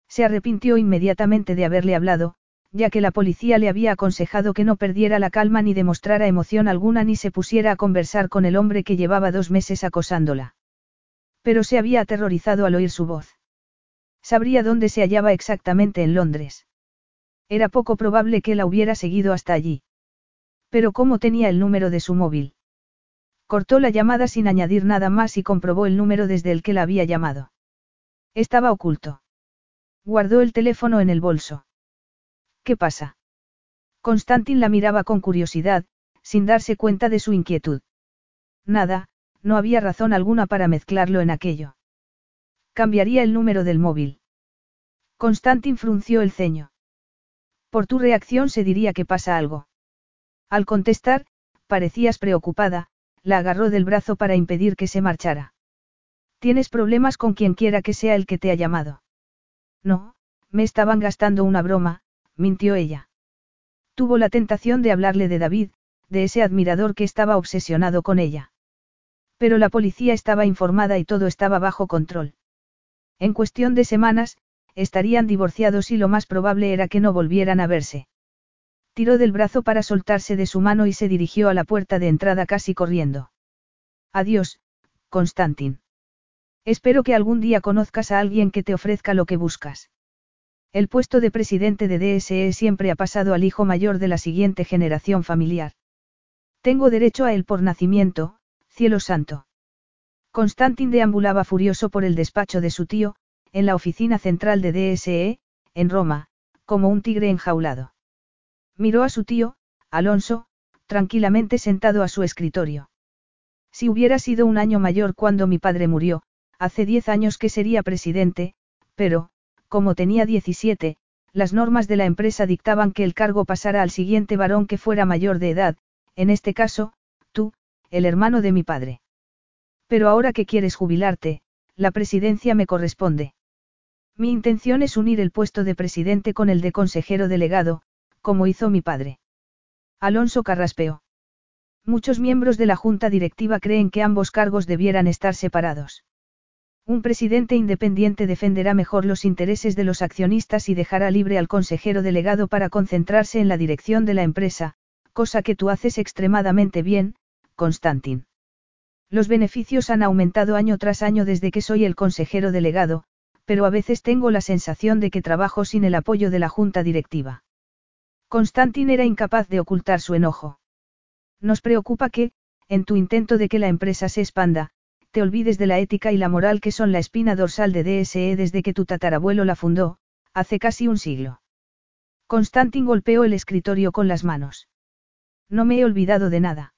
Se arrepintió inmediatamente de haberle hablado, ya que la policía le había aconsejado que no perdiera la calma ni demostrara emoción alguna ni se pusiera a conversar con el hombre que llevaba dos meses acosándola. Pero se había aterrorizado al oír su voz. Sabría dónde se hallaba exactamente en Londres. Era poco probable que la hubiera seguido hasta allí. Pero ¿cómo tenía el número de su móvil? Cortó la llamada sin añadir nada más y comprobó el número desde el que la había llamado. Estaba oculto. Guardó el teléfono en el bolso. ¿Qué pasa? Constantin la miraba con curiosidad, sin darse cuenta de su inquietud. Nada, no había razón alguna para mezclarlo en aquello. Cambiaría el número del móvil. Constantin frunció el ceño. Por tu reacción se diría que pasa algo. Al contestar, parecías preocupada, la agarró del brazo para impedir que se marchara. Tienes problemas con quien quiera que sea el que te ha llamado. No, me estaban gastando una broma, mintió ella. Tuvo la tentación de hablarle de David, de ese admirador que estaba obsesionado con ella. Pero la policía estaba informada y todo estaba bajo control. En cuestión de semanas, estarían divorciados y lo más probable era que no volvieran a verse. Tiró del brazo para soltarse de su mano y se dirigió a la puerta de entrada casi corriendo. Adiós, Constantin. Espero que algún día conozcas a alguien que te ofrezca lo que buscas. El puesto de presidente de DSE siempre ha pasado al hijo mayor de la siguiente generación familiar. Tengo derecho a él por nacimiento, cielo santo. Constantin deambulaba furioso por el despacho de su tío, en la oficina central de DSE, en Roma, como un tigre enjaulado. Miró a su tío, Alonso, tranquilamente sentado a su escritorio. Si hubiera sido un año mayor cuando mi padre murió, hace diez años que sería presidente, pero, como tenía 17, las normas de la empresa dictaban que el cargo pasara al siguiente varón que fuera mayor de edad, en este caso, tú, el hermano de mi padre. Pero ahora que quieres jubilarte, la presidencia me corresponde. Mi intención es unir el puesto de presidente con el de consejero delegado, como hizo mi padre. Alonso carraspeó. Muchos miembros de la junta directiva creen que ambos cargos debieran estar separados. Un presidente independiente defenderá mejor los intereses de los accionistas y dejará libre al consejero delegado para concentrarse en la dirección de la empresa, cosa que tú haces extremadamente bien, Constantin. Los beneficios han aumentado año tras año desde que soy el consejero delegado, pero a veces tengo la sensación de que trabajo sin el apoyo de la junta directiva. Constantin era incapaz de ocultar su enojo. Nos preocupa que, en tu intento de que la empresa se expanda, te olvides de la ética y la moral que son la espina dorsal de DSE desde que tu tatarabuelo la fundó, hace casi un siglo. Constantin golpeó el escritorio con las manos. No me he olvidado de nada.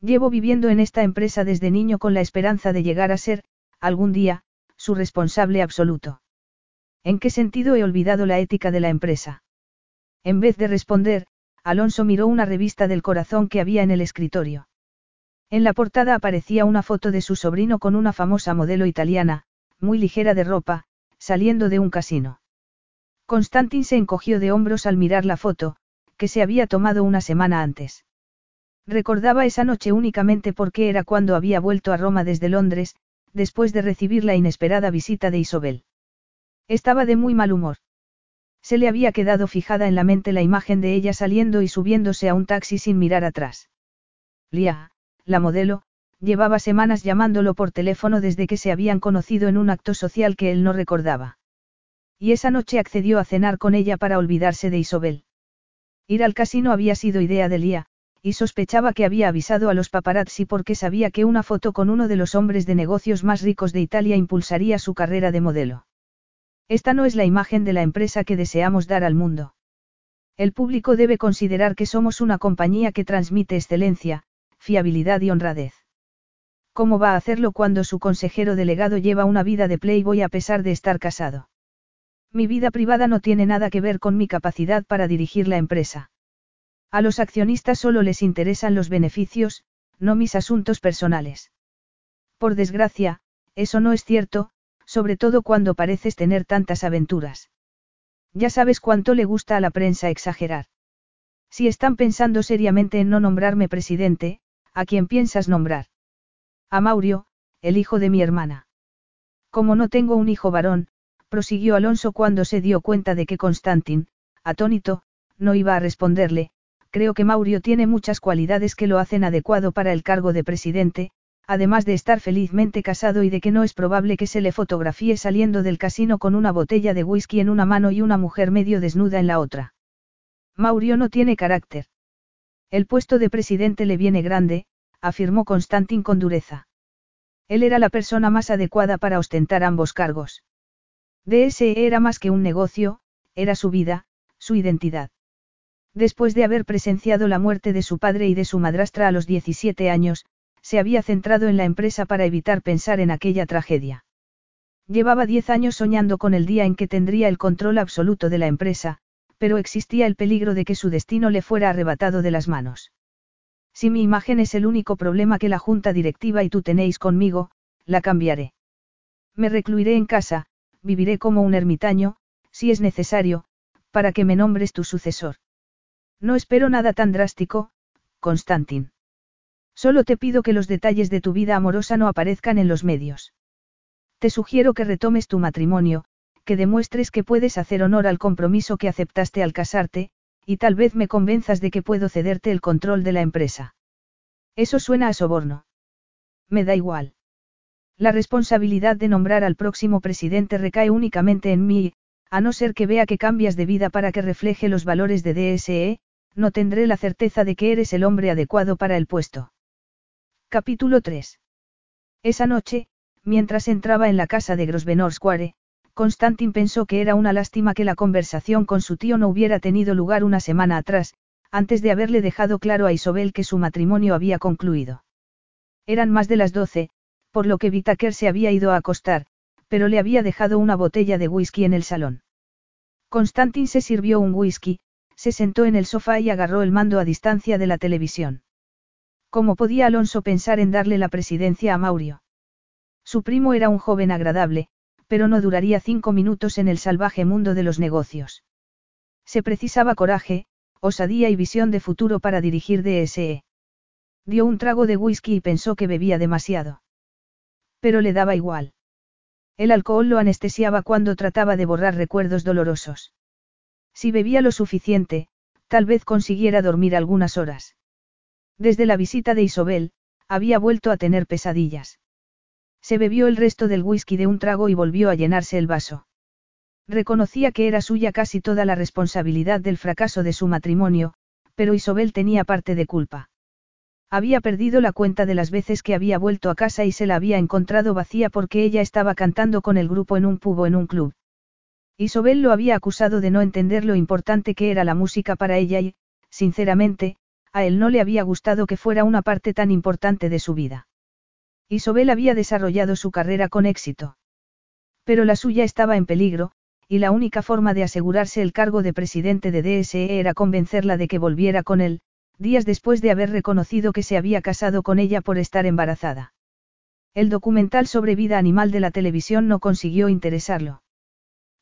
Llevo viviendo en esta empresa desde niño con la esperanza de llegar a ser, algún día, su responsable absoluto. ¿En qué sentido he olvidado la ética de la empresa? En vez de responder, Alonso miró una revista del corazón que había en el escritorio. En la portada aparecía una foto de su sobrino con una famosa modelo italiana, muy ligera de ropa, saliendo de un casino. Constantin se encogió de hombros al mirar la foto, que se había tomado una semana antes. Recordaba esa noche únicamente porque era cuando había vuelto a Roma desde Londres, después de recibir la inesperada visita de Isobel. Estaba de muy mal humor. Se le había quedado fijada en la mente la imagen de ella saliendo y subiéndose a un taxi sin mirar atrás. Lia, la modelo, llevaba semanas llamándolo por teléfono desde que se habían conocido en un acto social que él no recordaba. Y esa noche accedió a cenar con ella para olvidarse de Isobel. Ir al casino había sido idea de Lia, y sospechaba que había avisado a los paparazzi porque sabía que una foto con uno de los hombres de negocios más ricos de Italia impulsaría su carrera de modelo. Esta no es la imagen de la empresa que deseamos dar al mundo. El público debe considerar que somos una compañía que transmite excelencia, fiabilidad y honradez. ¿Cómo va a hacerlo cuando su consejero delegado lleva una vida de playboy a pesar de estar casado? Mi vida privada no tiene nada que ver con mi capacidad para dirigir la empresa. A los accionistas solo les interesan los beneficios, no mis asuntos personales. Por desgracia, eso no es cierto, sobre todo cuando pareces tener tantas aventuras. Ya sabes cuánto le gusta a la prensa exagerar. Si están pensando seriamente en no nombrarme presidente, ¿a quién piensas nombrar? A Maurio, el hijo de mi hermana. Como no tengo un hijo varón, prosiguió Alonso cuando se dio cuenta de que Constantin, atónito, no iba a responderle, creo que Maurio tiene muchas cualidades que lo hacen adecuado para el cargo de presidente, además de estar felizmente casado y de que no es probable que se le fotografíe saliendo del casino con una botella de whisky en una mano y una mujer medio desnuda en la otra. Maurio no tiene carácter. El puesto de presidente le viene grande, afirmó Constantin con dureza. Él era la persona más adecuada para ostentar ambos cargos. DSE era más que un negocio, era su vida, su identidad. Después de haber presenciado la muerte de su padre y de su madrastra a los 17 años, se había centrado en la empresa para evitar pensar en aquella tragedia. Llevaba 10 años soñando con el día en que tendría el control absoluto de la empresa, pero existía el peligro de que su destino le fuera arrebatado de las manos. Si mi imagen es el único problema que la junta directiva y tú tenéis conmigo, la cambiaré. Me recluiré en casa, viviré como un ermitaño, si es necesario, para que me nombres tu sucesor. No espero nada tan drástico, Constantin. Solo te pido que los detalles de tu vida amorosa no aparezcan en los medios. Te sugiero que retomes tu matrimonio, que demuestres que puedes hacer honor al compromiso que aceptaste al casarte, y tal vez me convenzas de que puedo cederte el control de la empresa. Eso suena a soborno. Me da igual. La responsabilidad de nombrar al próximo presidente recae únicamente en mí, a no ser que vea que cambias de vida para que refleje los valores de DSE, no tendré la certeza de que eres el hombre adecuado para el puesto. Capítulo 3. Esa noche, mientras entraba en la casa de Grosvenor Square, Constantin pensó que era una lástima que la conversación con su tío no hubiera tenido lugar una semana atrás, antes de haberle dejado claro a Isobel que su matrimonio había concluido. Eran más de las doce, por lo que Vitaker se había ido a acostar, pero le había dejado una botella de whisky en el salón. Constantin se sirvió un whisky, se sentó en el sofá y agarró el mando a distancia de la televisión. ¿Cómo podía Alonso pensar en darle la presidencia a Maurio? Su primo era un joven agradable, pero no duraría cinco minutos en el salvaje mundo de los negocios. Se precisaba coraje, osadía y visión de futuro para dirigir DSE. Dio un trago de whisky y pensó que bebía demasiado. Pero le daba igual. El alcohol lo anestesiaba cuando trataba de borrar recuerdos dolorosos. Si bebía lo suficiente, tal vez consiguiera dormir algunas horas. Desde la visita de Isobel, había vuelto a tener pesadillas. Se bebió el resto del whisky de un trago y volvió a llenarse el vaso. Reconocía que era suya casi toda la responsabilidad del fracaso de su matrimonio, pero Isobel tenía parte de culpa. Había perdido la cuenta de las veces que había vuelto a casa y se la había encontrado vacía porque ella estaba cantando con el grupo en un pub o en un club. Isobel lo había acusado de no entender lo importante que era la música para ella y, sinceramente, a él no le había gustado que fuera una parte tan importante de su vida. Isobel había desarrollado su carrera con éxito. Pero la suya estaba en peligro, y la única forma de asegurarse el cargo de presidente de DSE era convencerla de que volviera con él, días después de haber reconocido que se había casado con ella por estar embarazada. El documental sobre vida animal de la televisión no consiguió interesarlo.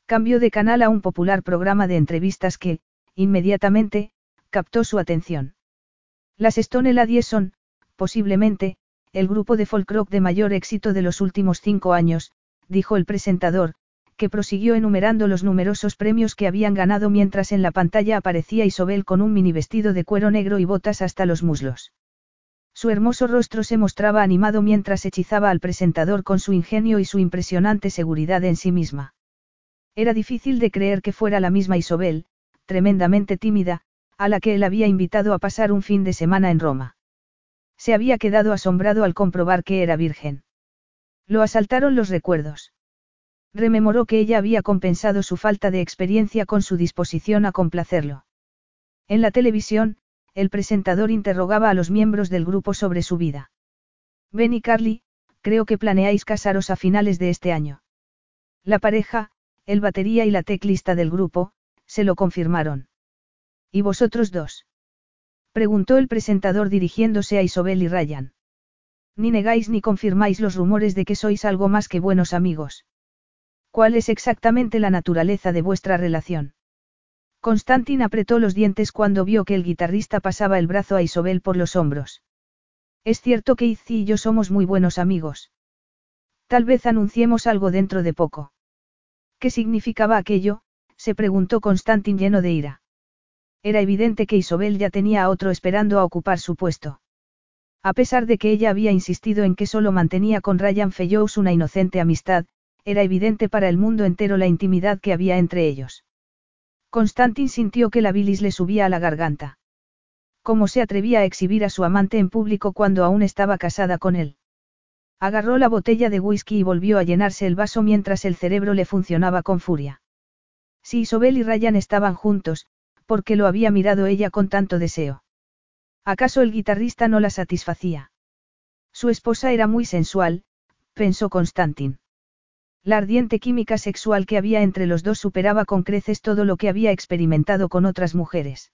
Cambió de canal a un popular programa de entrevistas que, inmediatamente, captó su atención. Las Stone Ladies son, posiblemente, el grupo de folk rock de mayor éxito de los últimos cinco años, dijo el presentador, que prosiguió enumerando los numerosos premios que habían ganado mientras en la pantalla aparecía Isobel con un mini vestido de cuero negro y botas hasta los muslos. Su hermoso rostro se mostraba animado mientras hechizaba al presentador con su ingenio y su impresionante seguridad en sí misma. Era difícil de creer que fuera la misma Isobel, tremendamente tímida, a la que él había invitado a pasar un fin de semana en Roma. Se había quedado asombrado al comprobar que era virgen. Lo asaltaron los recuerdos. Rememoró que ella había compensado su falta de experiencia con su disposición a complacerlo. En la televisión, el presentador interrogaba a los miembros del grupo sobre su vida. Ben y Carly, creo que planeáis casaros a finales de este año. La pareja, el batería y la teclista del grupo, se lo confirmaron. ¿Y vosotros dos? Preguntó el presentador dirigiéndose a Isobel y Ryan. Ni negáis ni confirmáis los rumores de que sois algo más que buenos amigos. ¿Cuál es exactamente la naturaleza de vuestra relación? Constantin apretó los dientes cuando vio que el guitarrista pasaba el brazo a Isobel por los hombros. Es cierto que Izzy y yo somos muy buenos amigos. Tal vez anunciemos algo dentro de poco. ¿Qué significaba aquello? se preguntó Constantin lleno de ira. Era evidente que Isobel ya tenía a otro esperando a ocupar su puesto. A pesar de que ella había insistido en que solo mantenía con Ryan Fellows una inocente amistad, era evidente para el mundo entero la intimidad que había entre ellos. Constantin sintió que la bilis le subía a la garganta. ¿Cómo se atrevía a exhibir a su amante en público cuando aún estaba casada con él? Agarró la botella de whisky y volvió a llenarse el vaso mientras el cerebro le funcionaba con furia. Si Isobel y Ryan estaban juntos, porque lo había mirado ella con tanto deseo. ¿Acaso el guitarrista no la satisfacía? Su esposa era muy sensual, pensó Constantin. La ardiente química sexual que había entre los dos superaba con creces todo lo que había experimentado con otras mujeres.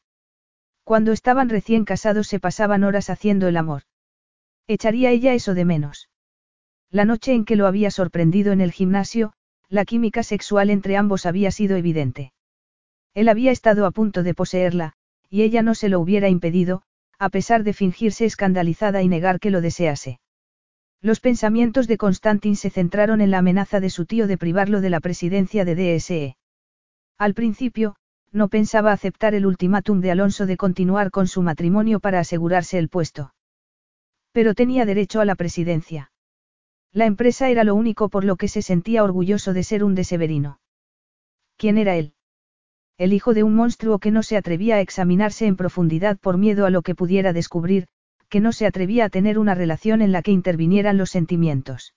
Cuando estaban recién casados se pasaban horas haciendo el amor. ¿Echaría ella eso de menos? La noche en que lo había sorprendido en el gimnasio, la química sexual entre ambos había sido evidente. Él había estado a punto de poseerla, y ella no se lo hubiera impedido, a pesar de fingirse escandalizada y negar que lo desease. Los pensamientos de Constantin se centraron en la amenaza de su tío de privarlo de la presidencia de DSE. Al principio, no pensaba aceptar el ultimátum de Alonso de continuar con su matrimonio para asegurarse el puesto. Pero tenía derecho a la presidencia. La empresa era lo único por lo que se sentía orgulloso de ser un de Severino. ¿Quién era él? El hijo de un monstruo que no se atrevía a examinarse en profundidad por miedo a lo que pudiera descubrir, que no se atrevía a tener una relación en la que intervinieran los sentimientos.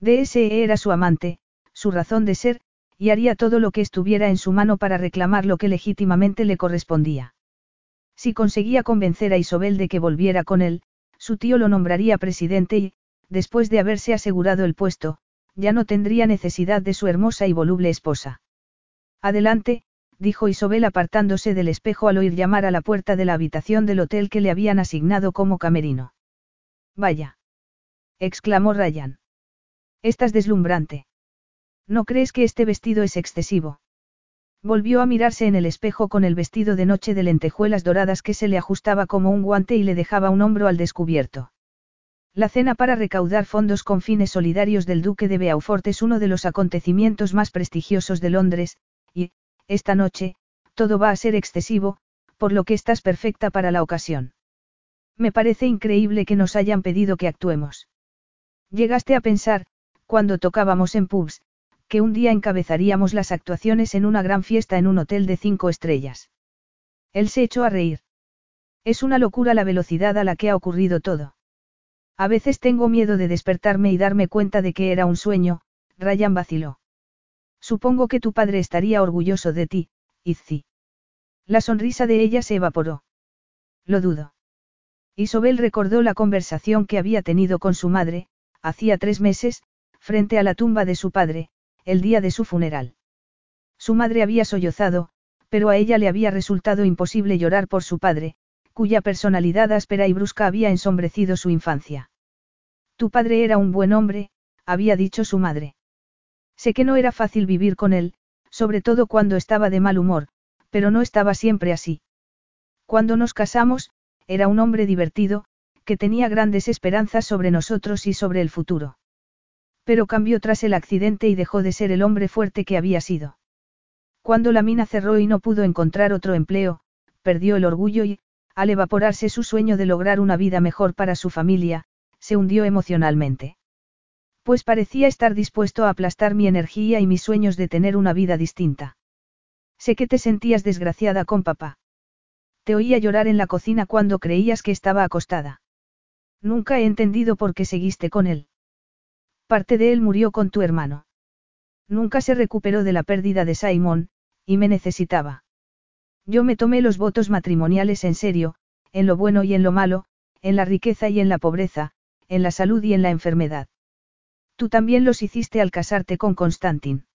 DSE era su amante, su razón de ser, y haría todo lo que estuviera en su mano para reclamar lo que legítimamente le correspondía. Si conseguía convencer a Isobel de que volviera con él, su tío lo nombraría presidente y, después de haberse asegurado el puesto, ya no tendría necesidad de su hermosa y voluble esposa. Adelante, dijo Isobel apartándose del espejo al oír llamar a la puerta de la habitación del hotel que le habían asignado como camerino. Vaya. exclamó Ryan. Estás deslumbrante. ¿No crees que este vestido es excesivo? Volvió a mirarse en el espejo con el vestido de noche de lentejuelas doradas que se le ajustaba como un guante y le dejaba un hombro al descubierto. La cena para recaudar fondos con fines solidarios del Duque de Beaufort es uno de los acontecimientos más prestigiosos de Londres, y, esta noche, todo va a ser excesivo, por lo que estás perfecta para la ocasión. Me parece increíble que nos hayan pedido que actuemos. Llegaste a pensar, cuando tocábamos en pubs, que un día encabezaríamos las actuaciones en una gran fiesta en un hotel de cinco estrellas. Él se echó a reír. Es una locura la velocidad a la que ha ocurrido todo. A veces tengo miedo de despertarme y darme cuenta de que era un sueño, Ryan vaciló. Supongo que tu padre estaría orgulloso de ti, Izzy. La sonrisa de ella se evaporó. Lo dudo. Isobel recordó la conversación que había tenido con su madre, hacía tres meses, frente a la tumba de su padre, el día de su funeral. Su madre había sollozado, pero a ella le había resultado imposible llorar por su padre, cuya personalidad áspera y brusca había ensombrecido su infancia. Tu padre era un buen hombre, había dicho su madre. Sé que no era fácil vivir con él, sobre todo cuando estaba de mal humor, pero no estaba siempre así. Cuando nos casamos, era un hombre divertido, que tenía grandes esperanzas sobre nosotros y sobre el futuro. Pero cambió tras el accidente y dejó de ser el hombre fuerte que había sido. Cuando la mina cerró y no pudo encontrar otro empleo, perdió el orgullo y, al evaporarse su sueño de lograr una vida mejor para su familia, se hundió emocionalmente. Pues parecía estar dispuesto a aplastar mi energía y mis sueños de tener una vida distinta. Sé que te sentías desgraciada con papá. Te oía llorar en la cocina cuando creías que estaba acostada. Nunca he entendido por qué seguiste con él. Parte de él murió con tu hermano. Nunca se recuperó de la pérdida de Simon, y me necesitaba. Yo me tomé los votos matrimoniales en serio, en lo bueno y en lo malo, en la riqueza y en la pobreza, en la salud y en la enfermedad. Tú también los hiciste al casarte con Constantin.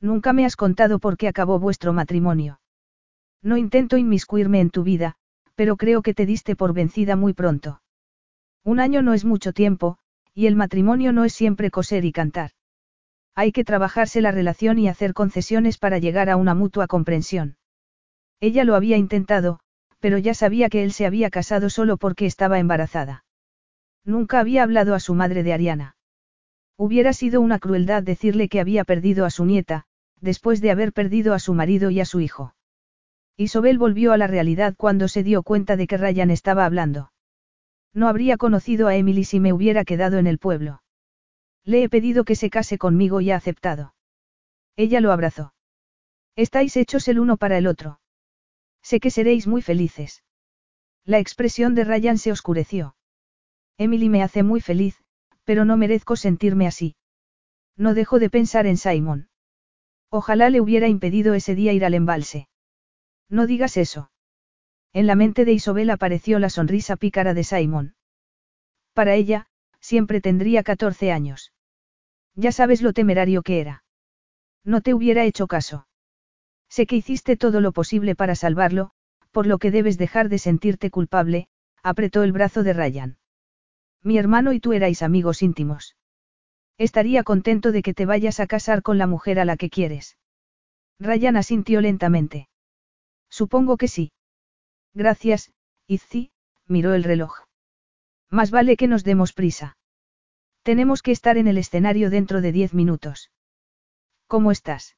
Nunca me has contado por qué acabó vuestro matrimonio. No intento inmiscuirme en tu vida, pero creo que te diste por vencida muy pronto. Un año no es mucho tiempo, y el matrimonio no es siempre coser y cantar. Hay que trabajarse la relación y hacer concesiones para llegar a una mutua comprensión. Ella lo había intentado, pero ya sabía que él se había casado solo porque estaba embarazada. Nunca había hablado a su madre de Ariana. Hubiera sido una crueldad decirle que había perdido a su nieta, después de haber perdido a su marido y a su hijo. Isobel volvió a la realidad cuando se dio cuenta de que Ryan estaba hablando. No habría conocido a Emily si me hubiera quedado en el pueblo. Le he pedido que se case conmigo y ha aceptado. Ella lo abrazó. Estáis hechos el uno para el otro. Sé que seréis muy felices. La expresión de Ryan se oscureció. Emily me hace muy feliz, pero no merezco sentirme así. No dejo de pensar en Simon. Ojalá le hubiera impedido ese día ir al embalse. No digas eso. En la mente de Isobel apareció la sonrisa pícara de Simon. Para ella, siempre tendría 14 años. Ya sabes lo temerario que era. No te hubiera hecho caso. Sé que hiciste todo lo posible para salvarlo, por lo que debes dejar de sentirte culpable, apretó el brazo de Ryan. Mi hermano y tú erais amigos íntimos. Estaría contento de que te vayas a casar con la mujer a la que quieres. Ryan asintió lentamente. Supongo que sí. Gracias, Izzy, miró el reloj. Más vale que nos demos prisa. Tenemos que estar en el escenario dentro de diez minutos. ¿Cómo estás?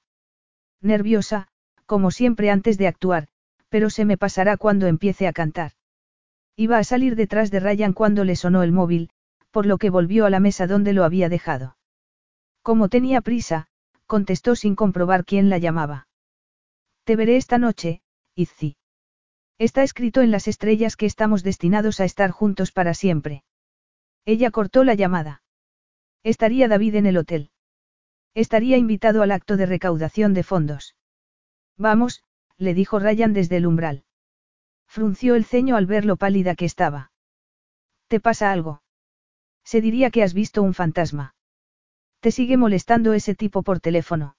Nerviosa, como siempre antes de actuar, pero se me pasará cuando empiece a cantar. Iba a salir detrás de Ryan cuando le sonó el móvil, por lo que volvió a la mesa donde lo había dejado. Como tenía prisa, contestó sin comprobar quién la llamaba. Te veré esta noche, Izzy. Está escrito en las estrellas que estamos destinados a estar juntos para siempre. Ella cortó la llamada. Estaría David en el hotel. Estaría invitado al acto de recaudación de fondos. Vamos, le dijo Ryan desde el umbral. Frunció el ceño al ver lo pálida que estaba. ¿Te pasa algo? Se diría que has visto un fantasma. Te sigue molestando ese tipo por teléfono.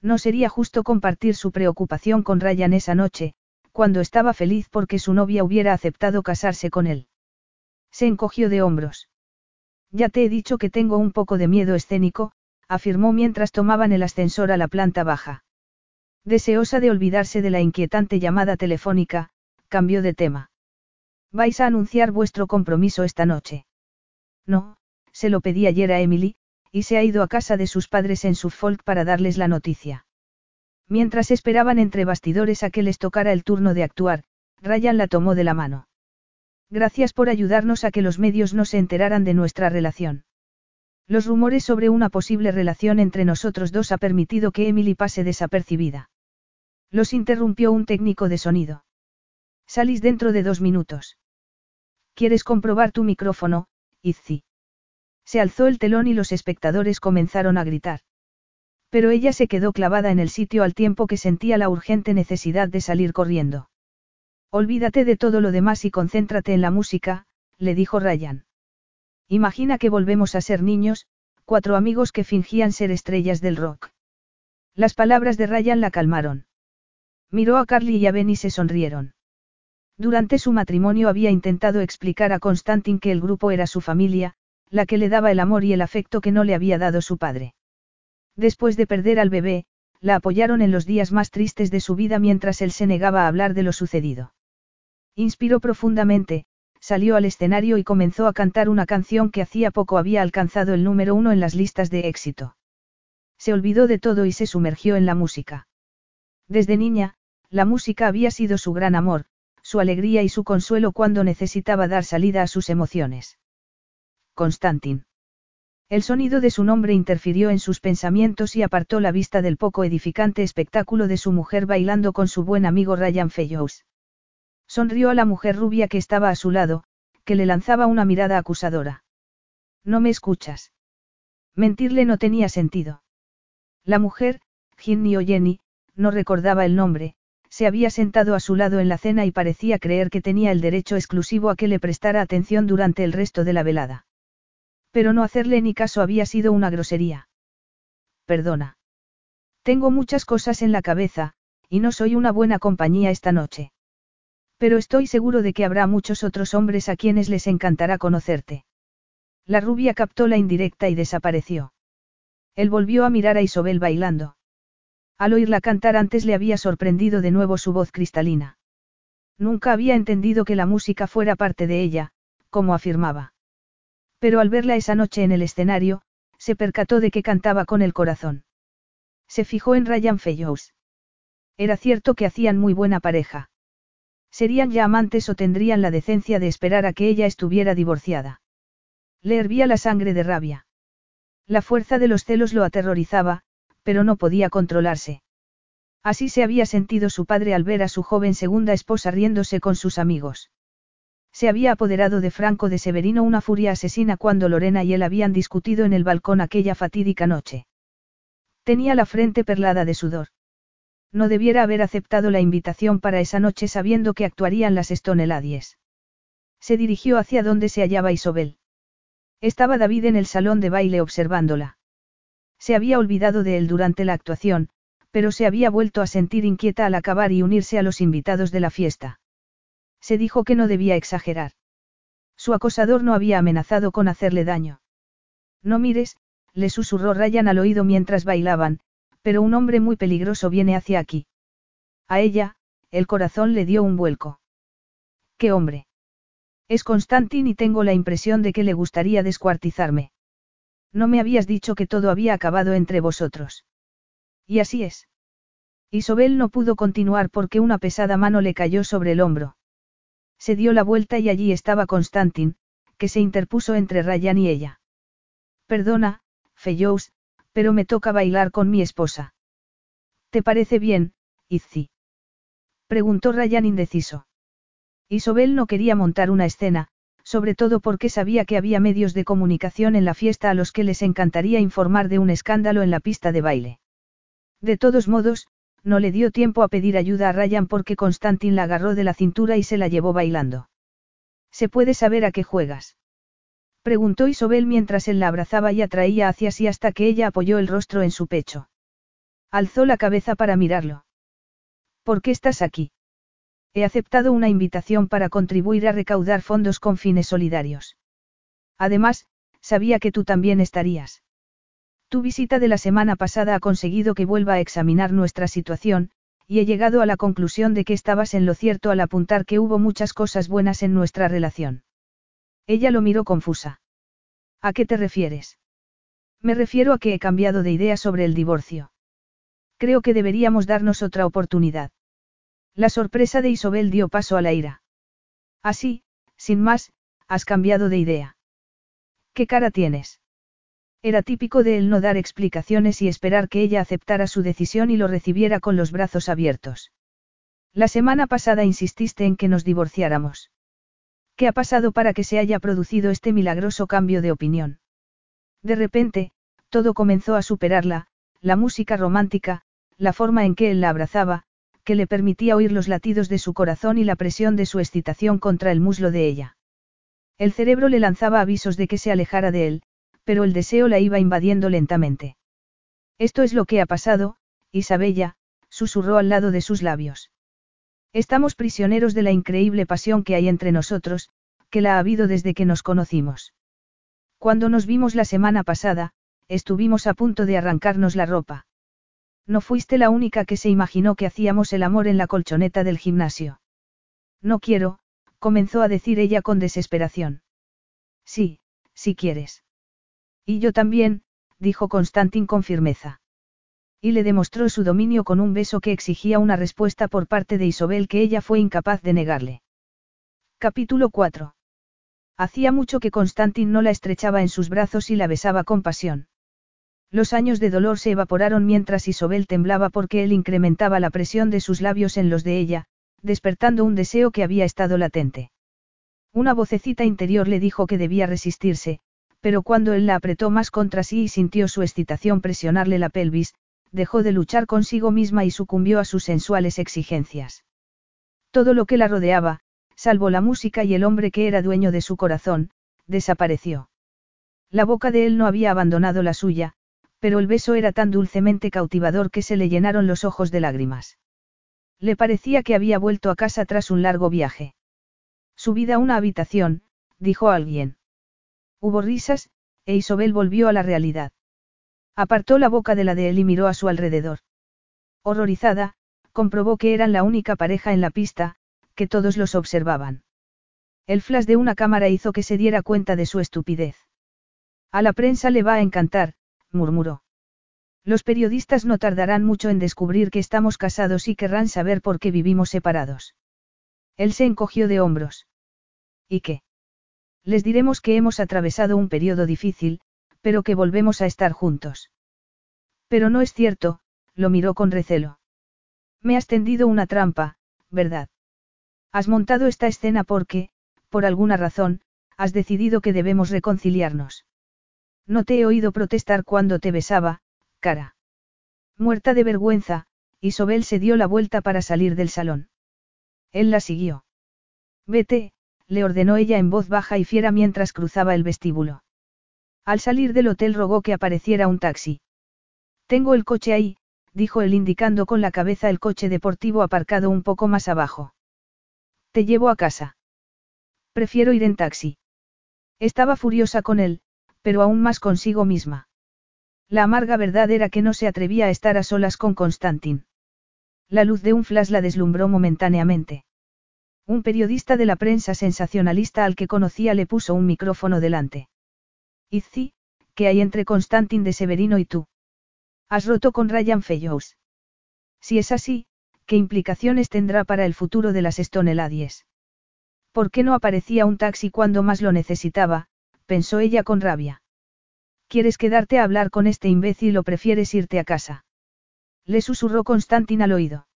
No sería justo compartir su preocupación con Ryan esa noche, cuando estaba feliz porque su novia hubiera aceptado casarse con él. Se encogió de hombros. Ya te he dicho que tengo un poco de miedo escénico, afirmó mientras tomaban el ascensor a la planta baja. Deseosa de olvidarse de la inquietante llamada telefónica, cambió de tema. ¿Vais a anunciar vuestro compromiso esta noche? No, se lo pedí ayer a Emily, y se ha ido a casa de sus padres en Suffolk para darles la noticia. Mientras esperaban entre bastidores a que les tocara el turno de actuar, Ryan la tomó de la mano. Gracias por ayudarnos a que los medios no se enteraran de nuestra relación. Los rumores sobre una posible relación entre nosotros dos ha permitido que Emily pase desapercibida. Los interrumpió un técnico de sonido. Salís dentro de dos minutos. ¿Quieres comprobar tu micrófono, Izzy? Se alzó el telón y los espectadores comenzaron a gritar. Pero ella se quedó clavada en el sitio al tiempo que sentía la urgente necesidad de salir corriendo. Olvídate de todo lo demás y concéntrate en la música, le dijo Ryan. Imagina que volvemos a ser niños, cuatro amigos que fingían ser estrellas del rock. Las palabras de Ryan la calmaron. Miró a Carly y a Ben y se sonrieron. Durante su matrimonio había intentado explicar a Constantin que el grupo era su familia, la que le daba el amor y el afecto que no le había dado su padre. Después de perder al bebé, la apoyaron en los días más tristes de su vida mientras él se negaba a hablar de lo sucedido. Inspiró profundamente, salió al escenario y comenzó a cantar una canción que hacía poco había alcanzado el número uno en las listas de éxito. Se olvidó de todo y se sumergió en la música. Desde niña, la música había sido su gran amor, su alegría y su consuelo cuando necesitaba dar salida a sus emociones. Constantin. El sonido de su nombre interfirió en sus pensamientos y apartó la vista del poco edificante espectáculo de su mujer bailando con su buen amigo Ryan Fellows. Sonrió a la mujer rubia que estaba a su lado, que le lanzaba una mirada acusadora. No me escuchas. Mentirle no tenía sentido. La mujer, Ginny o Jenny, no recordaba el nombre, se había sentado a su lado en la cena y parecía creer que tenía el derecho exclusivo a que le prestara atención durante el resto de la velada. Pero no hacerle ni caso había sido una grosería. Perdona. Tengo muchas cosas en la cabeza, y no soy una buena compañía esta noche. Pero estoy seguro de que habrá muchos otros hombres a quienes les encantará conocerte. La rubia captó la indirecta y desapareció. Él volvió a mirar a Isobel bailando. Al oírla cantar antes le había sorprendido de nuevo su voz cristalina. Nunca había entendido que la música fuera parte de ella, como afirmaba. Pero al verla esa noche en el escenario, se percató de que cantaba con el corazón. Se fijó en Ryan Fellows. Era cierto que hacían muy buena pareja. Serían ya amantes o tendrían la decencia de esperar a que ella estuviera divorciada. Le hervía la sangre de rabia. La fuerza de los celos lo aterrorizaba, pero no podía controlarse. Así se había sentido su padre al ver a su joven segunda esposa riéndose con sus amigos. Se había apoderado de Franco de Severino una furia asesina cuando Lorena y él habían discutido en el balcón aquella fatídica noche. Tenía la frente perlada de sudor. No debiera haber aceptado la invitación para esa noche sabiendo que actuarían las Stoneladies. Se dirigió hacia donde se hallaba Isobel. Estaba David en el salón de baile observándola. Se había olvidado de él durante la actuación, pero se había vuelto a sentir inquieta al acabar y unirse a los invitados de la fiesta. Se dijo que no debía exagerar. Su acosador no había amenazado con hacerle daño. No mires, le susurró Ryan al oído mientras bailaban, pero un hombre muy peligroso viene hacia aquí. A ella, el corazón le dio un vuelco. ¿Qué hombre? Es Constantin y tengo la impresión de que le gustaría descuartizarme. No me habías dicho que todo había acabado entre vosotros. Y así es. Isobel no pudo continuar porque una pesada mano le cayó sobre el hombro. Se dio la vuelta y allí estaba Constantin, que se interpuso entre Ryan y ella. Perdona, Feyous, pero me toca bailar con mi esposa. ¿Te parece bien, Izzi? Preguntó Ryan indeciso. Isobel no quería montar una escena, sobre todo porque sabía que había medios de comunicación en la fiesta a los que les encantaría informar de un escándalo en la pista de baile. De todos modos, no le dio tiempo a pedir ayuda a Ryan porque Constantin la agarró de la cintura y se la llevó bailando. ¿Se puede saber a qué juegas? Preguntó Isobel mientras él la abrazaba y atraía hacia sí hasta que ella apoyó el rostro en su pecho. Alzó la cabeza para mirarlo. ¿Por qué estás aquí? He aceptado una invitación para contribuir a recaudar fondos con fines solidarios. Además, sabía que tú también estarías. Tu visita de la semana pasada ha conseguido que vuelva a examinar nuestra situación, y he llegado a la conclusión de que estabas en lo cierto al apuntar que hubo muchas cosas buenas en nuestra relación. Ella lo miró confusa. ¿A qué te refieres? Me refiero a que he cambiado de idea sobre el divorcio. Creo que deberíamos darnos otra oportunidad. La sorpresa de Isobel dio paso a la ira. Así, sin más, has cambiado de idea. ¿Qué cara tienes? Era típico de él no dar explicaciones y esperar que ella aceptara su decisión y lo recibiera con los brazos abiertos. La semana pasada insististe en que nos divorciáramos. ¿Qué ha pasado para que se haya producido este milagroso cambio de opinión? De repente, todo comenzó a superarla, la música romántica, la forma en que él la abrazaba, que le permitía oír los latidos de su corazón y la presión de su excitación contra el muslo de ella. El cerebro le lanzaba avisos de que se alejara de él, pero el deseo la iba invadiendo lentamente. Esto es lo que ha pasado, Isabella, susurró al lado de sus labios. Estamos prisioneros de la increíble pasión que hay entre nosotros, que la ha habido desde que nos conocimos. Cuando nos vimos la semana pasada, estuvimos a punto de arrancarnos la ropa. No fuiste la única que se imaginó que hacíamos el amor en la colchoneta del gimnasio. No quiero, comenzó a decir ella con desesperación. Sí, si quieres. Y yo también, dijo Constantin con firmeza. Y le demostró su dominio con un beso que exigía una respuesta por parte de Isobel que ella fue incapaz de negarle. Capítulo 4. Hacía mucho que Constantin no la estrechaba en sus brazos y la besaba con pasión. Los años de dolor se evaporaron mientras Isobel temblaba porque él incrementaba la presión de sus labios en los de ella, despertando un deseo que había estado latente. Una vocecita interior le dijo que debía resistirse, pero cuando él la apretó más contra sí y sintió su excitación presionarle la pelvis, dejó de luchar consigo misma y sucumbió a sus sensuales exigencias. Todo lo que la rodeaba, salvo la música y el hombre que era dueño de su corazón, desapareció. La boca de él no había abandonado la suya, pero el beso era tan dulcemente cautivador que se le llenaron los ojos de lágrimas. Le parecía que había vuelto a casa tras un largo viaje. Subida a una habitación, dijo alguien. Hubo risas, e Isobel volvió a la realidad. Apartó la boca de la de él y miró a su alrededor. Horrorizada, comprobó que eran la única pareja en la pista, que todos los observaban. El flash de una cámara hizo que se diera cuenta de su estupidez. A la prensa le va a encantar, murmuró. Los periodistas no tardarán mucho en descubrir que estamos casados y querrán saber por qué vivimos separados. Él se encogió de hombros. ¿Y qué? Les diremos que hemos atravesado un periodo difícil, pero que volvemos a estar juntos. Pero no es cierto, lo miró con recelo. Me has tendido una trampa, ¿verdad? Has montado esta escena porque, por alguna razón, has decidido que debemos reconciliarnos. No te he oído protestar cuando te besaba, cara. Muerta de vergüenza, Isobel se dio la vuelta para salir del salón. Él la siguió. Vete, le ordenó ella en voz baja y fiera mientras cruzaba el vestíbulo. Al salir del hotel rogó que apareciera un taxi. Tengo el coche ahí, dijo él indicando con la cabeza el coche deportivo aparcado un poco más abajo. Te llevo a casa. Prefiero ir en taxi. Estaba furiosa con él, pero aún más consigo misma. La amarga verdad era que no se atrevía a estar a solas con Constantin. La luz de un flash la deslumbró momentáneamente. Un periodista de la prensa sensacionalista al que conocía le puso un micrófono delante. Izzy, ¿qué hay entre Constantin de Severino y tú? Has roto con Ryan Fellows. Si es así, ¿qué implicaciones tendrá para el futuro de las Stone Ladies? ¿Por qué no aparecía un taxi cuando más lo necesitaba? Pensó ella con rabia. ¿Quieres quedarte a hablar con este imbécil o prefieres irte a casa? Le susurró Constantin al oído.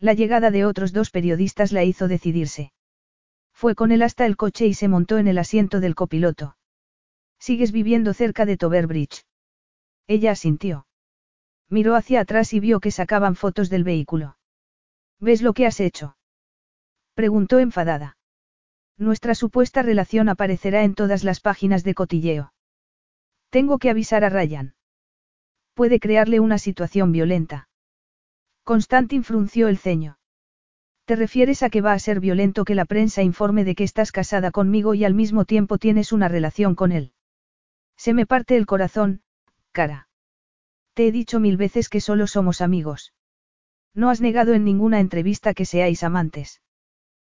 La llegada de otros dos periodistas la hizo decidirse. Fue con él hasta el coche y se montó en el asiento del copiloto. ¿Sigues viviendo cerca de Tober Bridge? Ella asintió. Miró hacia atrás y vio que sacaban fotos del vehículo. ¿Ves lo que has hecho? Preguntó enfadada. Nuestra supuesta relación aparecerá en todas las páginas de cotilleo. Tengo que avisar a Ryan. Puede crearle una situación violenta. Constantin frunció el ceño. ¿Te refieres a que va a ser violento que la prensa informe de que estás casada conmigo y al mismo tiempo tienes una relación con él? Se me parte el corazón, cara. Te he dicho mil veces que solo somos amigos. No has negado en ninguna entrevista que seáis amantes.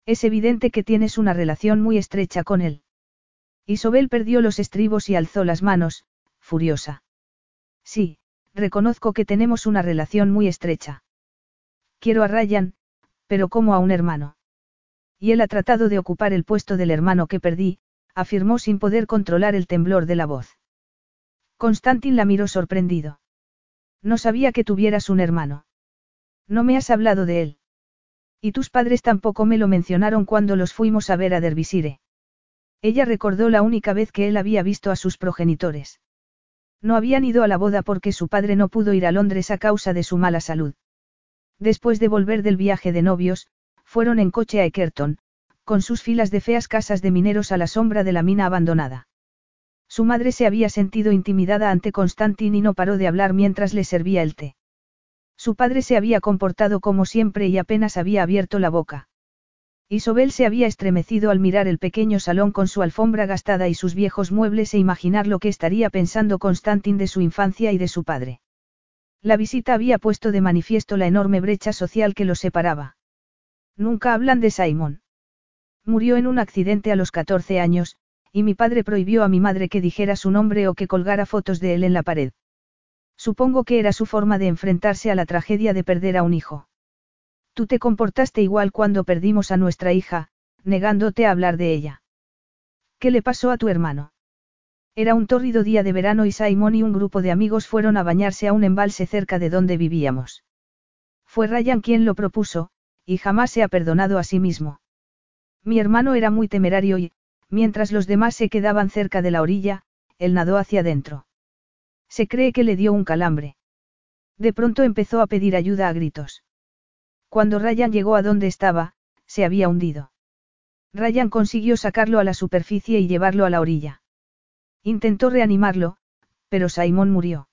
Es evidente que tienes una relación muy estrecha con él. Isobel perdió los estribos y alzó las manos, furiosa. Sí, reconozco que tenemos una relación muy estrecha. Quiero a Ryan, pero como a un hermano. Y él ha tratado de ocupar el puesto del hermano que perdí, afirmó sin poder controlar el temblor de la voz. Constantin la miró sorprendido. No sabía que tuvieras un hermano. No me has hablado de él. Y tus padres tampoco me lo mencionaron cuando los fuimos a ver a Dervisire. Ella recordó la única vez que él había visto a sus progenitores. No habían ido a la boda porque su padre no pudo ir a Londres a causa de su mala salud. Después de volver del viaje de novios, fueron en coche a Ekerton, con sus filas de feas casas de mineros a la sombra de la mina abandonada. Su madre se había sentido intimidada ante Constantin y no paró de hablar mientras le servía el té. Su padre se había comportado como siempre y apenas había abierto la boca. Isobel se había estremecido al mirar el pequeño salón con su alfombra gastada y sus viejos muebles e imaginar lo que estaría pensando Constantin de su infancia y de su padre. La visita había puesto de manifiesto la enorme brecha social que los separaba. Nunca hablan de Simon. Murió en un accidente a los 14 años, y mi padre prohibió a mi madre que dijera su nombre o que colgara fotos de él en la pared. Supongo que era su forma de enfrentarse a la tragedia de perder a un hijo. Tú te comportaste igual cuando perdimos a nuestra hija, negándote a hablar de ella. ¿Qué le pasó a tu hermano? Era un tórrido día de verano y Simon y un grupo de amigos fueron a bañarse a un embalse cerca de donde vivíamos. Fue Ryan quien lo propuso, y jamás se ha perdonado a sí mismo. Mi hermano era muy temerario y, mientras los demás se quedaban cerca de la orilla, él nadó hacia adentro. Se cree que le dio un calambre. De pronto empezó a pedir ayuda a gritos. Cuando Ryan llegó a donde estaba, se había hundido. Ryan consiguió sacarlo a la superficie y llevarlo a la orilla. Intentó reanimarlo, pero Simon murió.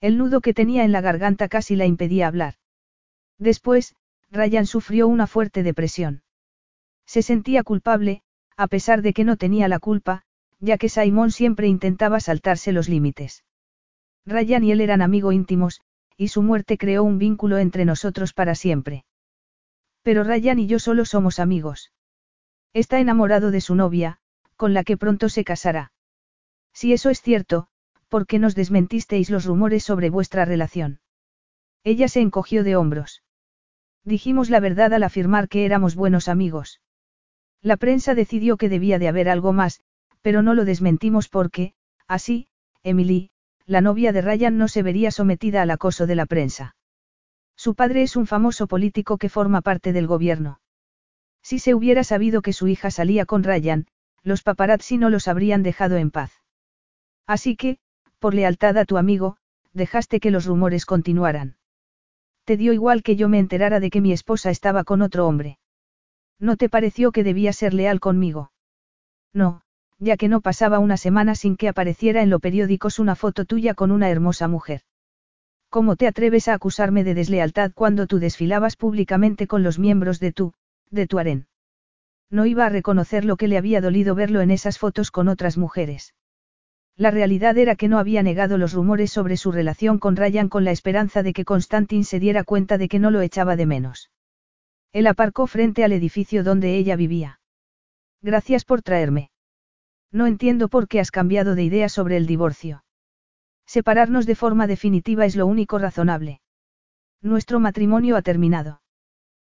El nudo que tenía en la garganta casi la impedía hablar. Después, Ryan sufrió una fuerte depresión. Se sentía culpable, a pesar de que no tenía la culpa, ya que Simon siempre intentaba saltarse los límites. Ryan y él eran amigos íntimos, y su muerte creó un vínculo entre nosotros para siempre. Pero Ryan y yo solo somos amigos. Está enamorado de su novia, con la que pronto se casará. Si eso es cierto, ¿por qué nos desmentisteis los rumores sobre vuestra relación? Ella se encogió de hombros. Dijimos la verdad al afirmar que éramos buenos amigos. La prensa decidió que debía de haber algo más, pero no lo desmentimos porque, así, Emily, la novia de Ryan no se vería sometida al acoso de la prensa. Su padre es un famoso político que forma parte del gobierno. Si se hubiera sabido que su hija salía con Ryan, los paparazzi no los habrían dejado en paz. Así que, por lealtad a tu amigo, dejaste que los rumores continuaran. Te dio igual que yo me enterara de que mi esposa estaba con otro hombre. ¿No te pareció que debía ser leal conmigo? No, ya que no pasaba una semana sin que apareciera en los periódicos una foto tuya con una hermosa mujer. ¿Cómo te atreves a acusarme de deslealtad cuando tú desfilabas públicamente con los miembros de tu, de tu harén? No iba a reconocer lo que le había dolido verlo en esas fotos con otras mujeres. La realidad era que no había negado los rumores sobre su relación con Ryan con la esperanza de que Constantin se diera cuenta de que no lo echaba de menos. Él aparcó frente al edificio donde ella vivía. Gracias por traerme. No entiendo por qué has cambiado de idea sobre el divorcio. Separarnos de forma definitiva es lo único razonable. Nuestro matrimonio ha terminado.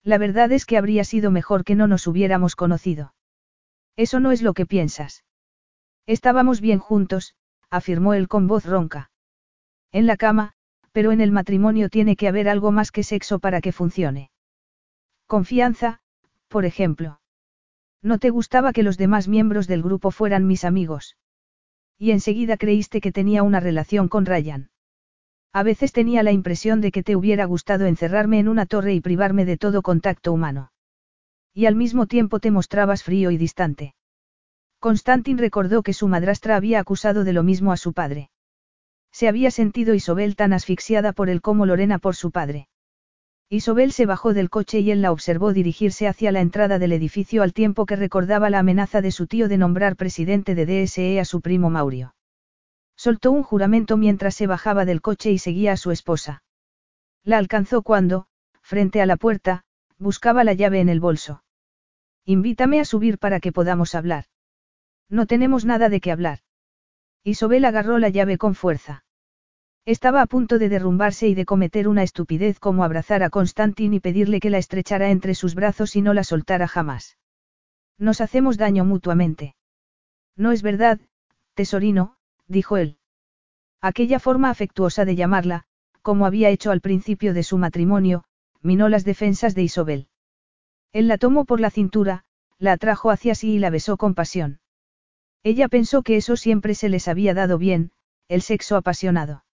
La verdad es que habría sido mejor que no nos hubiéramos conocido. Eso no es lo que piensas. Estábamos bien juntos, afirmó él con voz ronca. En la cama, pero en el matrimonio tiene que haber algo más que sexo para que funcione. Confianza, por ejemplo. No te gustaba que los demás miembros del grupo fueran mis amigos. Y enseguida creíste que tenía una relación con Ryan. A veces tenía la impresión de que te hubiera gustado encerrarme en una torre y privarme de todo contacto humano. Y al mismo tiempo te mostrabas frío y distante. Constantin recordó que su madrastra había acusado de lo mismo a su padre. Se había sentido Isobel tan asfixiada por él como Lorena por su padre. Isobel se bajó del coche y él la observó dirigirse hacia la entrada del edificio al tiempo que recordaba la amenaza de su tío de nombrar presidente de DSE a su primo Maurio. Soltó un juramento mientras se bajaba del coche y seguía a su esposa. La alcanzó cuando, frente a la puerta, buscaba la llave en el bolso. Invítame a subir para que podamos hablar. No tenemos nada de qué hablar. Isobel agarró la llave con fuerza. Estaba a punto de derrumbarse y de cometer una estupidez como abrazar a Constantin y pedirle que la estrechara entre sus brazos y no la soltara jamás. Nos hacemos daño mutuamente. No es verdad, tesorino, dijo él. Aquella forma afectuosa de llamarla, como había hecho al principio de su matrimonio, minó las defensas de Isobel. Él la tomó por la cintura, la atrajo hacia sí y la besó con pasión. Ella pensó que eso siempre se les había dado bien, el sexo apasionado.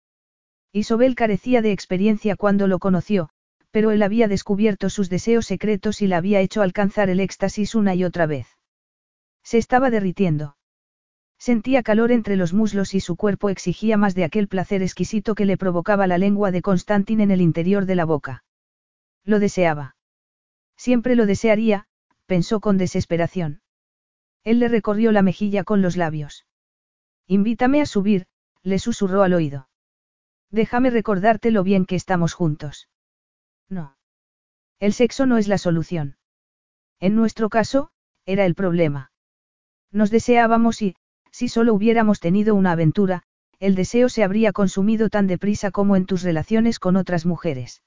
Isobel carecía de experiencia cuando lo conoció, pero él había descubierto sus deseos secretos y la había hecho alcanzar el éxtasis una y otra vez. Se estaba derritiendo. Sentía calor entre los muslos y su cuerpo exigía más de aquel placer exquisito que le provocaba la lengua de Constantin en el interior de la boca. Lo deseaba. Siempre lo desearía, pensó con desesperación. Él le recorrió la mejilla con los labios. Invítame a subir, le susurró al oído. Déjame recordarte lo bien que estamos juntos. No. El sexo no es la solución. En nuestro caso, era el problema. Nos deseábamos y, si solo hubiéramos tenido una aventura, el deseo se habría consumido tan deprisa como en tus relaciones con otras mujeres.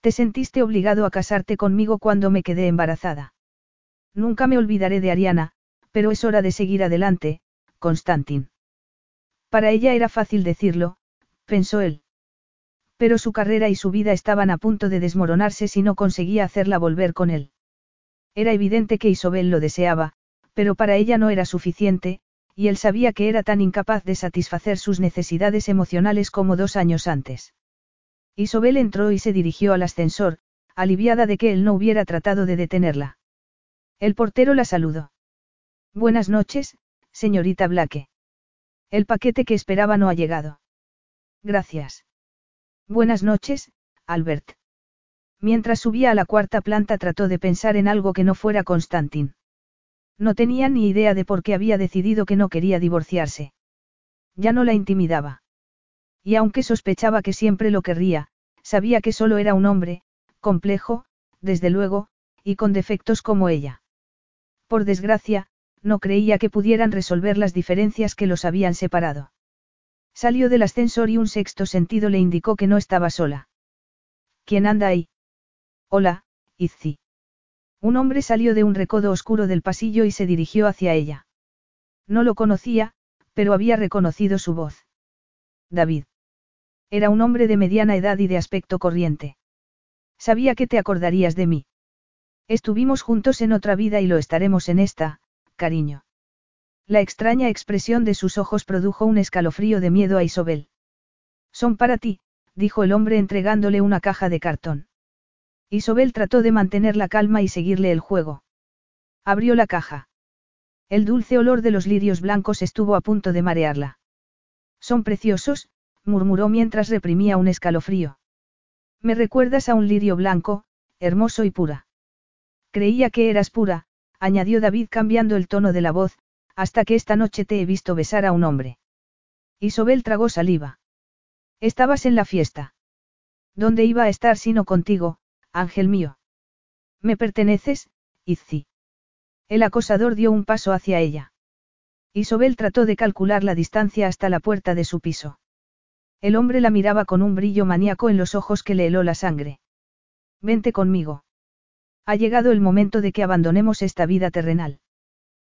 Te sentiste obligado a casarte conmigo cuando me quedé embarazada. Nunca me olvidaré de Ariana, pero es hora de seguir adelante, Constantin. Para ella era fácil decirlo, pensó él. Pero su carrera y su vida estaban a punto de desmoronarse si no conseguía hacerla volver con él. Era evidente que Isobel lo deseaba, pero para ella no era suficiente, y él sabía que era tan incapaz de satisfacer sus necesidades emocionales como dos años antes. Isobel entró y se dirigió al ascensor, aliviada de que él no hubiera tratado de detenerla. El portero la saludó. Buenas noches, señorita Blake. El paquete que esperaba no ha llegado. Gracias. Buenas noches, Albert. Mientras subía a la cuarta planta trató de pensar en algo que no fuera Constantin. No tenía ni idea de por qué había decidido que no quería divorciarse. Ya no la intimidaba. Y aunque sospechaba que siempre lo querría, sabía que solo era un hombre, complejo, desde luego, y con defectos como ella. Por desgracia, no creía que pudieran resolver las diferencias que los habían separado. Salió del ascensor y un sexto sentido le indicó que no estaba sola. ¿Quién anda ahí? Hola, Izzi. Un hombre salió de un recodo oscuro del pasillo y se dirigió hacia ella. No lo conocía, pero había reconocido su voz. David. Era un hombre de mediana edad y de aspecto corriente. Sabía que te acordarías de mí. Estuvimos juntos en otra vida y lo estaremos en esta, cariño. La extraña expresión de sus ojos produjo un escalofrío de miedo a Isobel. Son para ti, dijo el hombre entregándole una caja de cartón. Isobel trató de mantener la calma y seguirle el juego. Abrió la caja. El dulce olor de los lirios blancos estuvo a punto de marearla. Son preciosos, murmuró mientras reprimía un escalofrío. Me recuerdas a un lirio blanco, hermoso y pura. Creía que eras pura, añadió David cambiando el tono de la voz, hasta que esta noche te he visto besar a un hombre. Isobel tragó saliva. Estabas en la fiesta. ¿Dónde iba a estar sino contigo, ángel mío? Me perteneces, Izzi. El acosador dio un paso hacia ella. Isobel trató de calcular la distancia hasta la puerta de su piso. El hombre la miraba con un brillo maníaco en los ojos que le heló la sangre. Vente conmigo. Ha llegado el momento de que abandonemos esta vida terrenal.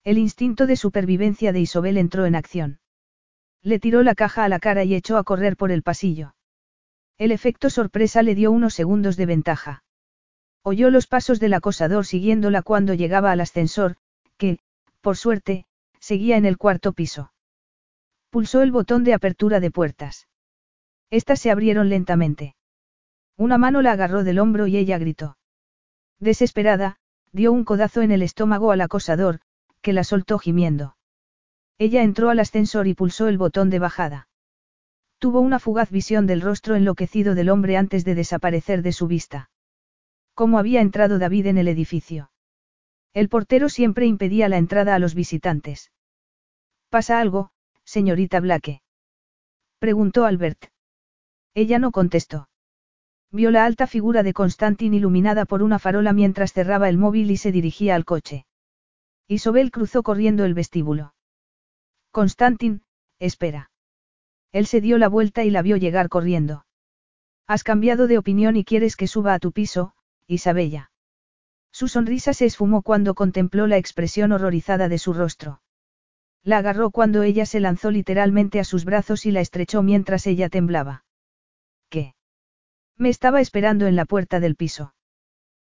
El instinto de supervivencia de Isobel entró en acción. Le tiró la caja a la cara y echó a correr por el pasillo. El efecto sorpresa le dio unos segundos de ventaja. Oyó los pasos del acosador siguiéndola cuando llegaba al ascensor, que, por suerte, seguía en el cuarto piso. Pulsó el botón de apertura de puertas. Estas se abrieron lentamente. Una mano la agarró del hombro y ella gritó. Desesperada, dio un codazo en el estómago al acosador, que la soltó gimiendo. Ella entró al ascensor y pulsó el botón de bajada. Tuvo una fugaz visión del rostro enloquecido del hombre antes de desaparecer de su vista. ¿Cómo había entrado David en el edificio? El portero siempre impedía la entrada a los visitantes. ¿Pasa algo, señorita Blake? Preguntó Albert. Ella no contestó. Vio la alta figura de Constantin iluminada por una farola mientras cerraba el móvil y se dirigía al coche. Isobel cruzó corriendo el vestíbulo. Constantin, espera. Él se dio la vuelta y la vio llegar corriendo. Has cambiado de opinión y quieres que suba a tu piso, Isabella. Su sonrisa se esfumó cuando contempló la expresión horrorizada de su rostro. La agarró cuando ella se lanzó literalmente a sus brazos y la estrechó mientras ella temblaba. ¿Qué? Me estaba esperando en la puerta del piso.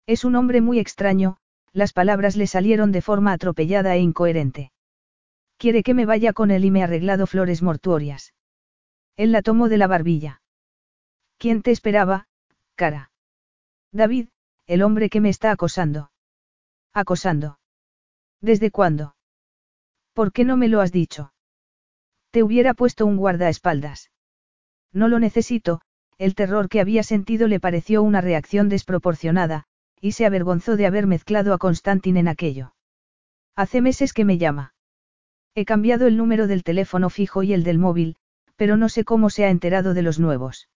Es un hombre muy extraño, las palabras le salieron de forma atropellada e incoherente. Quiere que me vaya con él y me ha arreglado flores mortuorias. Él la tomó de la barbilla. ¿Quién te esperaba, cara? David, el hombre que me está acosando. Acosando. ¿Desde cuándo? ¿Por qué no me lo has dicho? Te hubiera puesto un guardaespaldas. No lo necesito, el terror que había sentido le pareció una reacción desproporcionada, y se avergonzó de haber mezclado a Constantin en aquello. Hace meses que me llama. He cambiado el número del teléfono fijo y el del móvil, pero no sé cómo se ha enterado de los nuevos.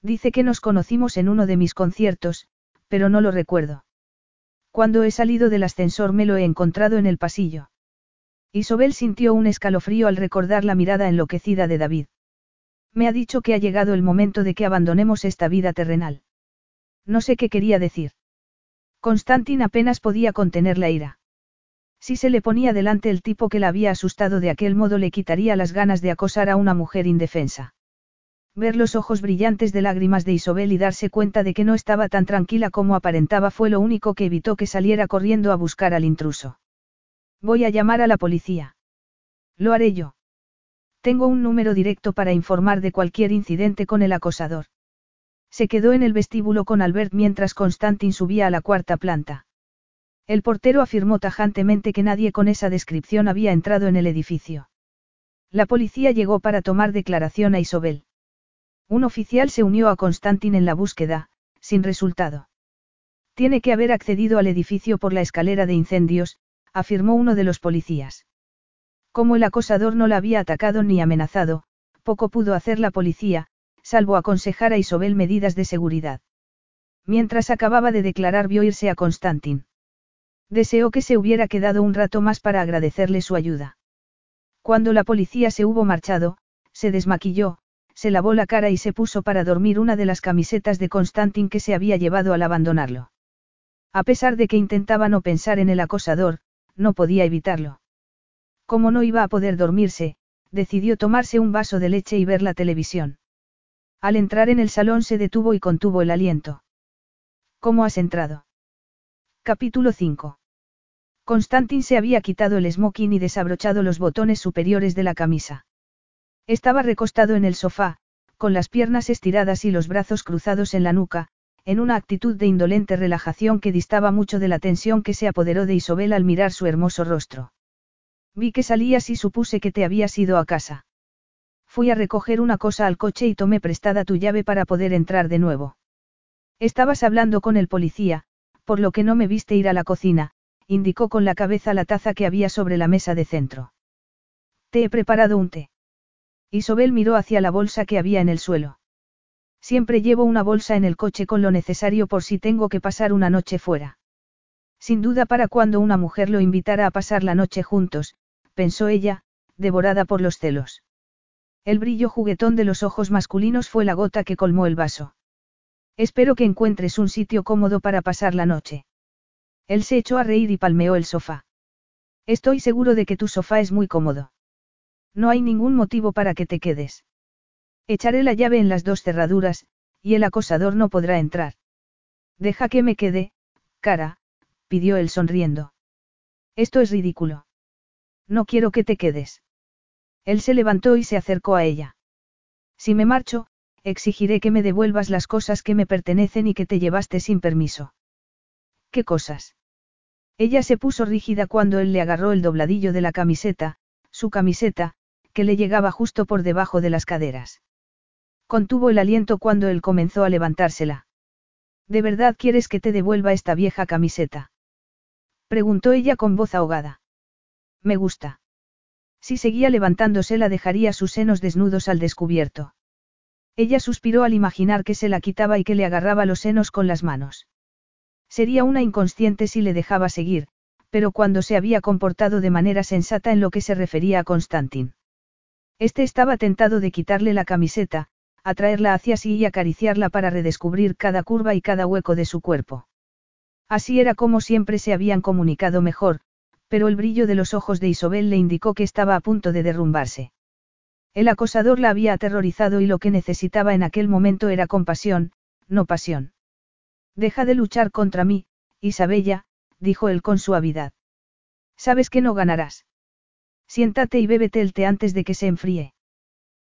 Dice que nos conocimos en uno de mis conciertos, pero no lo recuerdo. Cuando he salido del ascensor me lo he encontrado en el pasillo. Isobel sintió un escalofrío al recordar la mirada enloquecida de David. Me ha dicho que ha llegado el momento de que abandonemos esta vida terrenal. No sé qué quería decir. Constantin apenas podía contener la ira. Si se le ponía delante el tipo que la había asustado de aquel modo le quitaría las ganas de acosar a una mujer indefensa. Ver los ojos brillantes de lágrimas de Isobel y darse cuenta de que no estaba tan tranquila como aparentaba fue lo único que evitó que saliera corriendo a buscar al intruso. Voy a llamar a la policía. Lo haré yo. Tengo un número directo para informar de cualquier incidente con el acosador. Se quedó en el vestíbulo con Albert mientras Constantin subía a la cuarta planta. El portero afirmó tajantemente que nadie con esa descripción había entrado en el edificio. La policía llegó para tomar declaración a Isobel. Un oficial se unió a Constantin en la búsqueda, sin resultado. Tiene que haber accedido al edificio por la escalera de incendios, afirmó uno de los policías. Como el acosador no la había atacado ni amenazado, poco pudo hacer la policía, salvo aconsejar a Isobel medidas de seguridad. Mientras acababa de declarar vio irse a Constantin. Deseó que se hubiera quedado un rato más para agradecerle su ayuda. Cuando la policía se hubo marchado, se desmaquilló, se lavó la cara y se puso para dormir una de las camisetas de Constantin que se había llevado al abandonarlo. A pesar de que intentaba no pensar en el acosador, no podía evitarlo. Como no iba a poder dormirse, decidió tomarse un vaso de leche y ver la televisión. Al entrar en el salón se detuvo y contuvo el aliento. ¿Cómo has entrado? Capítulo 5. Constantin se había quitado el smoking y desabrochado los botones superiores de la camisa. Estaba recostado en el sofá, con las piernas estiradas y los brazos cruzados en la nuca, en una actitud de indolente relajación que distaba mucho de la tensión que se apoderó de Isobel al mirar su hermoso rostro. Vi que salías y supuse que te habías ido a casa. Fui a recoger una cosa al coche y tomé prestada tu llave para poder entrar de nuevo. Estabas hablando con el policía, por lo que no me viste ir a la cocina, indicó con la cabeza la taza que había sobre la mesa de centro. Te he preparado un té. Isobel miró hacia la bolsa que había en el suelo. Siempre llevo una bolsa en el coche con lo necesario por si tengo que pasar una noche fuera. Sin duda para cuando una mujer lo invitara a pasar la noche juntos, pensó ella, devorada por los celos. El brillo juguetón de los ojos masculinos fue la gota que colmó el vaso. Espero que encuentres un sitio cómodo para pasar la noche. Él se echó a reír y palmeó el sofá. Estoy seguro de que tu sofá es muy cómodo. No hay ningún motivo para que te quedes. Echaré la llave en las dos cerraduras, y el acosador no podrá entrar. Deja que me quede, cara, pidió él sonriendo. Esto es ridículo. No quiero que te quedes. Él se levantó y se acercó a ella. Si me marcho, exigiré que me devuelvas las cosas que me pertenecen y que te llevaste sin permiso. ¿Qué cosas? Ella se puso rígida cuando él le agarró el dobladillo de la camiseta, su camiseta, que le llegaba justo por debajo de las caderas. Contuvo el aliento cuando él comenzó a levantársela. ¿De verdad quieres que te devuelva esta vieja camiseta? Preguntó ella con voz ahogada. Me gusta. Si seguía levantándose la dejaría sus senos desnudos al descubierto. Ella suspiró al imaginar que se la quitaba y que le agarraba los senos con las manos. Sería una inconsciente si le dejaba seguir, pero cuando se había comportado de manera sensata en lo que se refería a Constantin. Este estaba tentado de quitarle la camiseta, atraerla hacia sí y acariciarla para redescubrir cada curva y cada hueco de su cuerpo. Así era como siempre se habían comunicado mejor, pero el brillo de los ojos de Isobel le indicó que estaba a punto de derrumbarse. El acosador la había aterrorizado y lo que necesitaba en aquel momento era compasión, no pasión. Deja de luchar contra mí, Isabella, dijo él con suavidad. Sabes que no ganarás. Siéntate y bébete el té antes de que se enfríe.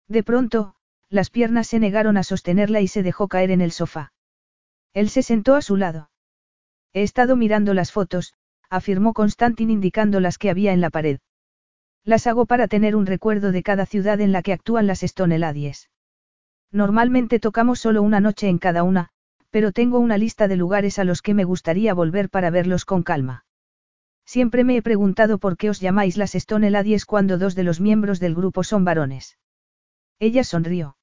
De pronto, las piernas se negaron a sostenerla y se dejó caer en el sofá. Él se sentó a su lado. He estado mirando las fotos, afirmó Constantin indicando las que había en la pared. Las hago para tener un recuerdo de cada ciudad en la que actúan las Stoneladies. Normalmente tocamos solo una noche en cada una, pero tengo una lista de lugares a los que me gustaría volver para verlos con calma. Siempre me he preguntado por qué os llamáis las Stoneladies cuando dos de los miembros del grupo son varones. Ella sonrió.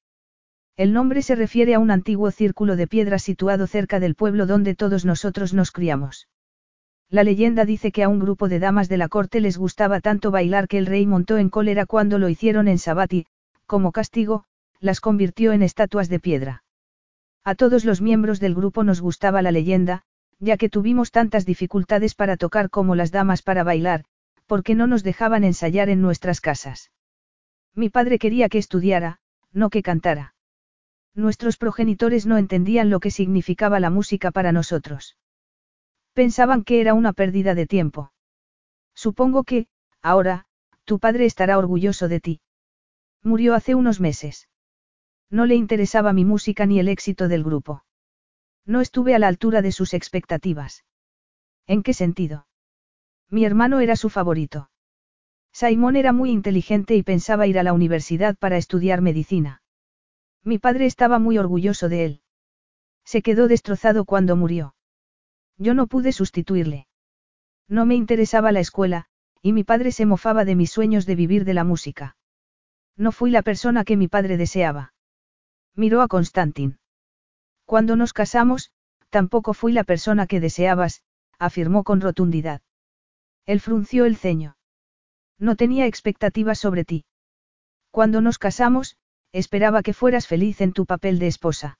El nombre se refiere a un antiguo círculo de piedra situado cerca del pueblo donde todos nosotros nos criamos. La leyenda dice que a un grupo de damas de la corte les gustaba tanto bailar que el rey montó en cólera cuando lo hicieron en Sabati, como castigo, las convirtió en estatuas de piedra. A todos los miembros del grupo nos gustaba la leyenda, ya que tuvimos tantas dificultades para tocar como las damas para bailar, porque no nos dejaban ensayar en nuestras casas. Mi padre quería que estudiara, no que cantara. Nuestros progenitores no entendían lo que significaba la música para nosotros. Pensaban que era una pérdida de tiempo. Supongo que, ahora, tu padre estará orgulloso de ti. Murió hace unos meses. No le interesaba mi música ni el éxito del grupo. No estuve a la altura de sus expectativas. ¿En qué sentido? Mi hermano era su favorito. Simón era muy inteligente y pensaba ir a la universidad para estudiar medicina. Mi padre estaba muy orgulloso de él. Se quedó destrozado cuando murió. Yo no pude sustituirle. No me interesaba la escuela, y mi padre se mofaba de mis sueños de vivir de la música. No fui la persona que mi padre deseaba. Miró a Constantin. Cuando nos casamos, tampoco fui la persona que deseabas, afirmó con rotundidad. Él frunció el ceño. No tenía expectativas sobre ti. Cuando nos casamos, esperaba que fueras feliz en tu papel de esposa.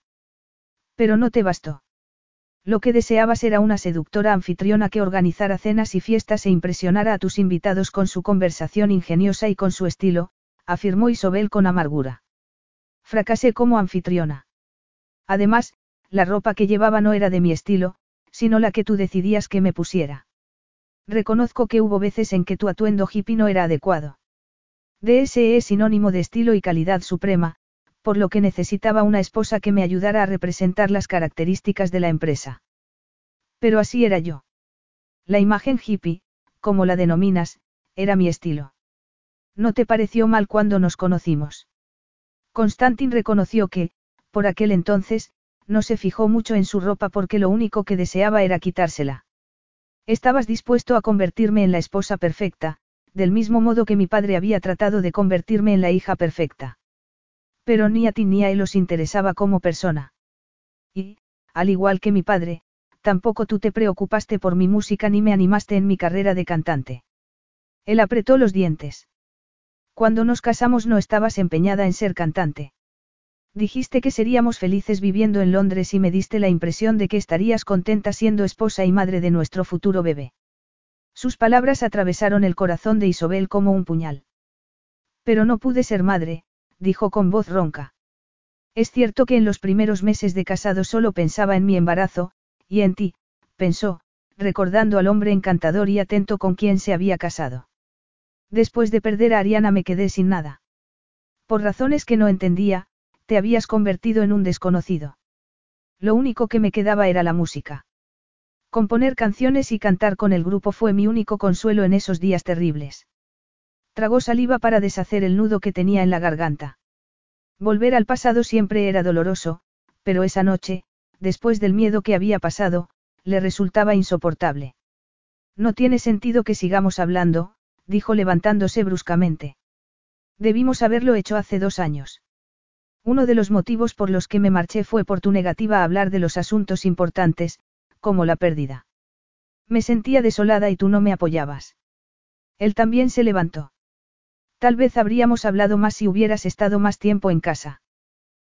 Pero no te bastó. Lo que deseabas era una seductora anfitriona que organizara cenas y fiestas e impresionara a tus invitados con su conversación ingeniosa y con su estilo, afirmó Isobel con amargura. Fracasé como anfitriona. Además, la ropa que llevaba no era de mi estilo, sino la que tú decidías que me pusiera. Reconozco que hubo veces en que tu atuendo hippie no era adecuado. DSE es sinónimo de estilo y calidad suprema, por lo que necesitaba una esposa que me ayudara a representar las características de la empresa. Pero así era yo. La imagen hippie, como la denominas, era mi estilo. ¿No te pareció mal cuando nos conocimos? Constantin reconoció que, por aquel entonces, no se fijó mucho en su ropa porque lo único que deseaba era quitársela. Estabas dispuesto a convertirme en la esposa perfecta, del mismo modo que mi padre había tratado de convertirme en la hija perfecta. Pero ni a ti ni a él os interesaba como persona. Y, al igual que mi padre, tampoco tú te preocupaste por mi música ni me animaste en mi carrera de cantante. Él apretó los dientes. Cuando nos casamos no estabas empeñada en ser cantante. Dijiste que seríamos felices viviendo en Londres y me diste la impresión de que estarías contenta siendo esposa y madre de nuestro futuro bebé. Sus palabras atravesaron el corazón de Isobel como un puñal. Pero no pude ser madre, dijo con voz ronca. Es cierto que en los primeros meses de casado solo pensaba en mi embarazo, y en ti, pensó, recordando al hombre encantador y atento con quien se había casado. Después de perder a Ariana me quedé sin nada. Por razones que no entendía, te habías convertido en un desconocido. Lo único que me quedaba era la música. Componer canciones y cantar con el grupo fue mi único consuelo en esos días terribles. Tragó saliva para deshacer el nudo que tenía en la garganta. Volver al pasado siempre era doloroso, pero esa noche, después del miedo que había pasado, le resultaba insoportable. No tiene sentido que sigamos hablando, dijo levantándose bruscamente. Debimos haberlo hecho hace dos años. Uno de los motivos por los que me marché fue por tu negativa a hablar de los asuntos importantes, como la pérdida. Me sentía desolada y tú no me apoyabas. Él también se levantó. Tal vez habríamos hablado más si hubieras estado más tiempo en casa.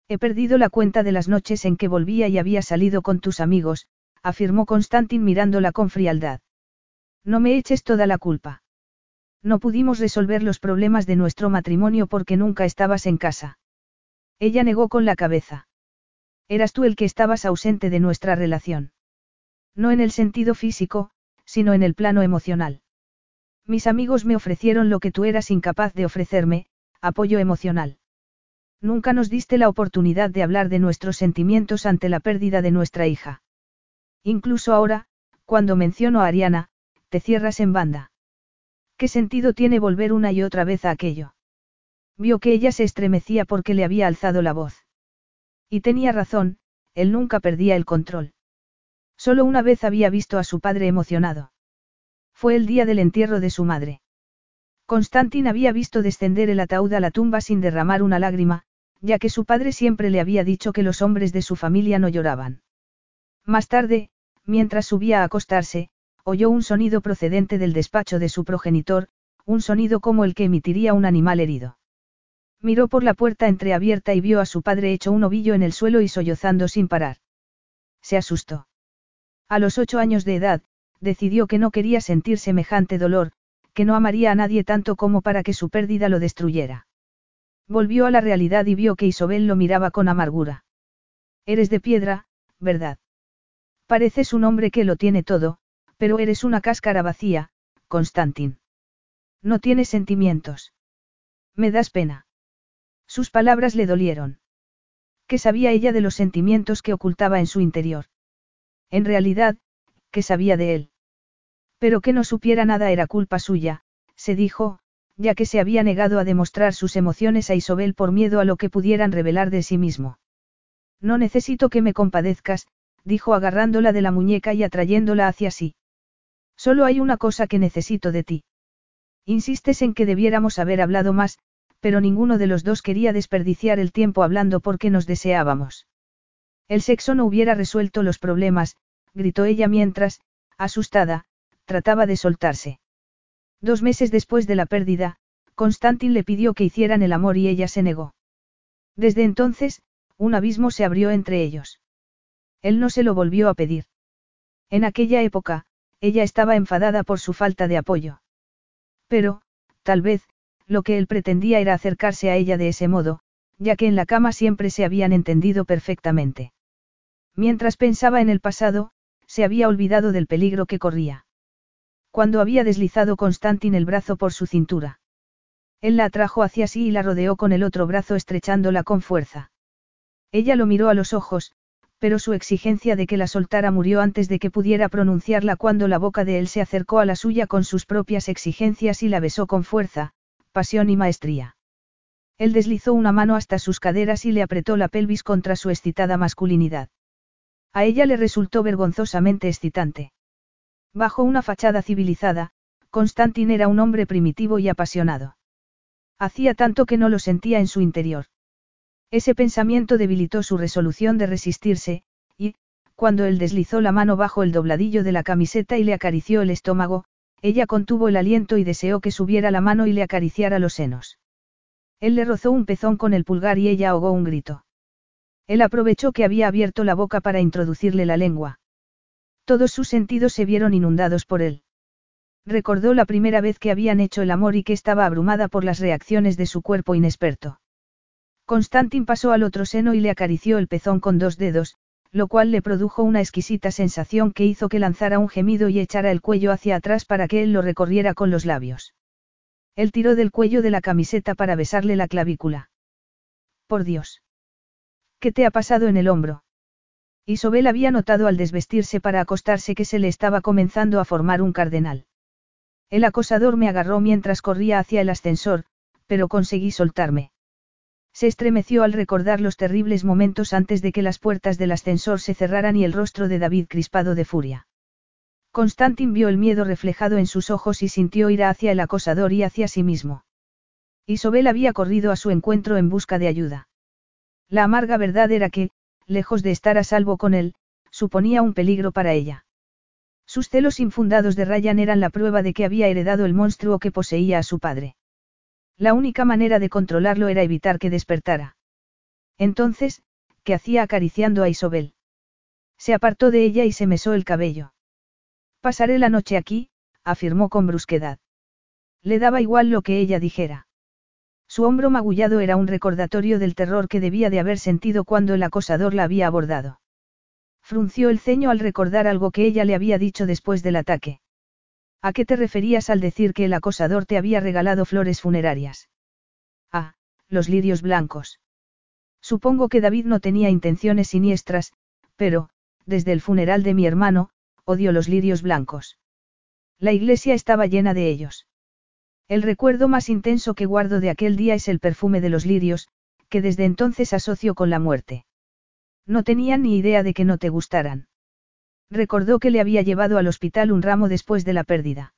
He perdido la cuenta de las noches en que volvía y había salido con tus amigos, afirmó Constantin mirándola con frialdad. No me eches toda la culpa. No pudimos resolver los problemas de nuestro matrimonio porque nunca estabas en casa. Ella negó con la cabeza. Eras tú el que estabas ausente de nuestra relación. No en el sentido físico, sino en el plano emocional. Mis amigos me ofrecieron lo que tú eras incapaz de ofrecerme, apoyo emocional. Nunca nos diste la oportunidad de hablar de nuestros sentimientos ante la pérdida de nuestra hija. Incluso ahora, cuando menciono a Ariana, te cierras en banda. ¿Qué sentido tiene volver una y otra vez a aquello? Vio que ella se estremecía porque le había alzado la voz. Y tenía razón, él nunca perdía el control. Solo una vez había visto a su padre emocionado. Fue el día del entierro de su madre. Constantin había visto descender el ataúd a la tumba sin derramar una lágrima, ya que su padre siempre le había dicho que los hombres de su familia no lloraban. Más tarde, mientras subía a acostarse, oyó un sonido procedente del despacho de su progenitor, un sonido como el que emitiría un animal herido. Miró por la puerta entreabierta y vio a su padre hecho un ovillo en el suelo y sollozando sin parar. Se asustó. A los ocho años de edad, decidió que no quería sentir semejante dolor, que no amaría a nadie tanto como para que su pérdida lo destruyera. Volvió a la realidad y vio que Isobel lo miraba con amargura. Eres de piedra, ¿verdad? Pareces un hombre que lo tiene todo, pero eres una cáscara vacía, Constantin. No tienes sentimientos. Me das pena. Sus palabras le dolieron. ¿Qué sabía ella de los sentimientos que ocultaba en su interior? En realidad, ¿qué sabía de él? Pero que no supiera nada era culpa suya, se dijo, ya que se había negado a demostrar sus emociones a Isobel por miedo a lo que pudieran revelar de sí mismo. No necesito que me compadezcas, dijo agarrándola de la muñeca y atrayéndola hacia sí. Solo hay una cosa que necesito de ti. Insistes en que debiéramos haber hablado más, pero ninguno de los dos quería desperdiciar el tiempo hablando porque nos deseábamos. El sexo no hubiera resuelto los problemas, gritó ella mientras, asustada, trataba de soltarse. Dos meses después de la pérdida, Constantin le pidió que hicieran el amor y ella se negó. Desde entonces, un abismo se abrió entre ellos. Él no se lo volvió a pedir. En aquella época, ella estaba enfadada por su falta de apoyo. Pero, tal vez, lo que él pretendía era acercarse a ella de ese modo, ya que en la cama siempre se habían entendido perfectamente. Mientras pensaba en el pasado, se había olvidado del peligro que corría. Cuando había deslizado Constantin el brazo por su cintura. Él la atrajo hacia sí y la rodeó con el otro brazo estrechándola con fuerza. Ella lo miró a los ojos, pero su exigencia de que la soltara murió antes de que pudiera pronunciarla cuando la boca de él se acercó a la suya con sus propias exigencias y la besó con fuerza, pasión y maestría. Él deslizó una mano hasta sus caderas y le apretó la pelvis contra su excitada masculinidad. A ella le resultó vergonzosamente excitante. Bajo una fachada civilizada, Constantin era un hombre primitivo y apasionado. Hacía tanto que no lo sentía en su interior. Ese pensamiento debilitó su resolución de resistirse, y, cuando él deslizó la mano bajo el dobladillo de la camiseta y le acarició el estómago, ella contuvo el aliento y deseó que subiera la mano y le acariciara los senos. Él le rozó un pezón con el pulgar y ella ahogó un grito. Él aprovechó que había abierto la boca para introducirle la lengua. Todos sus sentidos se vieron inundados por él. Recordó la primera vez que habían hecho el amor y que estaba abrumada por las reacciones de su cuerpo inexperto. Constantin pasó al otro seno y le acarició el pezón con dos dedos, lo cual le produjo una exquisita sensación que hizo que lanzara un gemido y echara el cuello hacia atrás para que él lo recorriera con los labios. Él tiró del cuello de la camiseta para besarle la clavícula. Por Dios. ¿Qué te ha pasado en el hombro? Isobel había notado al desvestirse para acostarse que se le estaba comenzando a formar un cardenal. El acosador me agarró mientras corría hacia el ascensor, pero conseguí soltarme. Se estremeció al recordar los terribles momentos antes de que las puertas del ascensor se cerraran y el rostro de David crispado de furia. Constantin vio el miedo reflejado en sus ojos y sintió ira hacia el acosador y hacia sí mismo. Isobel había corrido a su encuentro en busca de ayuda. La amarga verdad era que, lejos de estar a salvo con él, suponía un peligro para ella. Sus celos infundados de Ryan eran la prueba de que había heredado el monstruo que poseía a su padre. La única manera de controlarlo era evitar que despertara. Entonces, ¿qué hacía acariciando a Isobel? Se apartó de ella y se mesó el cabello. Pasaré la noche aquí, afirmó con brusquedad. Le daba igual lo que ella dijera. Su hombro magullado era un recordatorio del terror que debía de haber sentido cuando el acosador la había abordado. Frunció el ceño al recordar algo que ella le había dicho después del ataque. ¿A qué te referías al decir que el acosador te había regalado flores funerarias? Ah, los lirios blancos. Supongo que David no tenía intenciones siniestras, pero, desde el funeral de mi hermano, odio los lirios blancos. La iglesia estaba llena de ellos. El recuerdo más intenso que guardo de aquel día es el perfume de los lirios, que desde entonces asocio con la muerte. No tenía ni idea de que no te gustaran. Recordó que le había llevado al hospital un ramo después de la pérdida.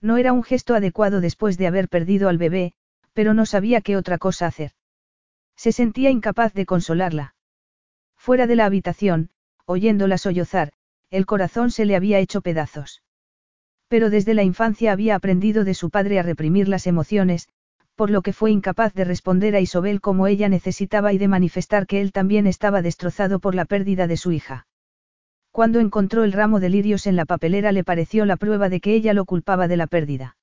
No era un gesto adecuado después de haber perdido al bebé, pero no sabía qué otra cosa hacer. Se sentía incapaz de consolarla. Fuera de la habitación, oyéndola sollozar, el corazón se le había hecho pedazos. Pero desde la infancia había aprendido de su padre a reprimir las emociones, por lo que fue incapaz de responder a Isobel como ella necesitaba y de manifestar que él también estaba destrozado por la pérdida de su hija. Cuando encontró el ramo de lirios en la papelera le pareció la prueba de que ella lo culpaba de la pérdida.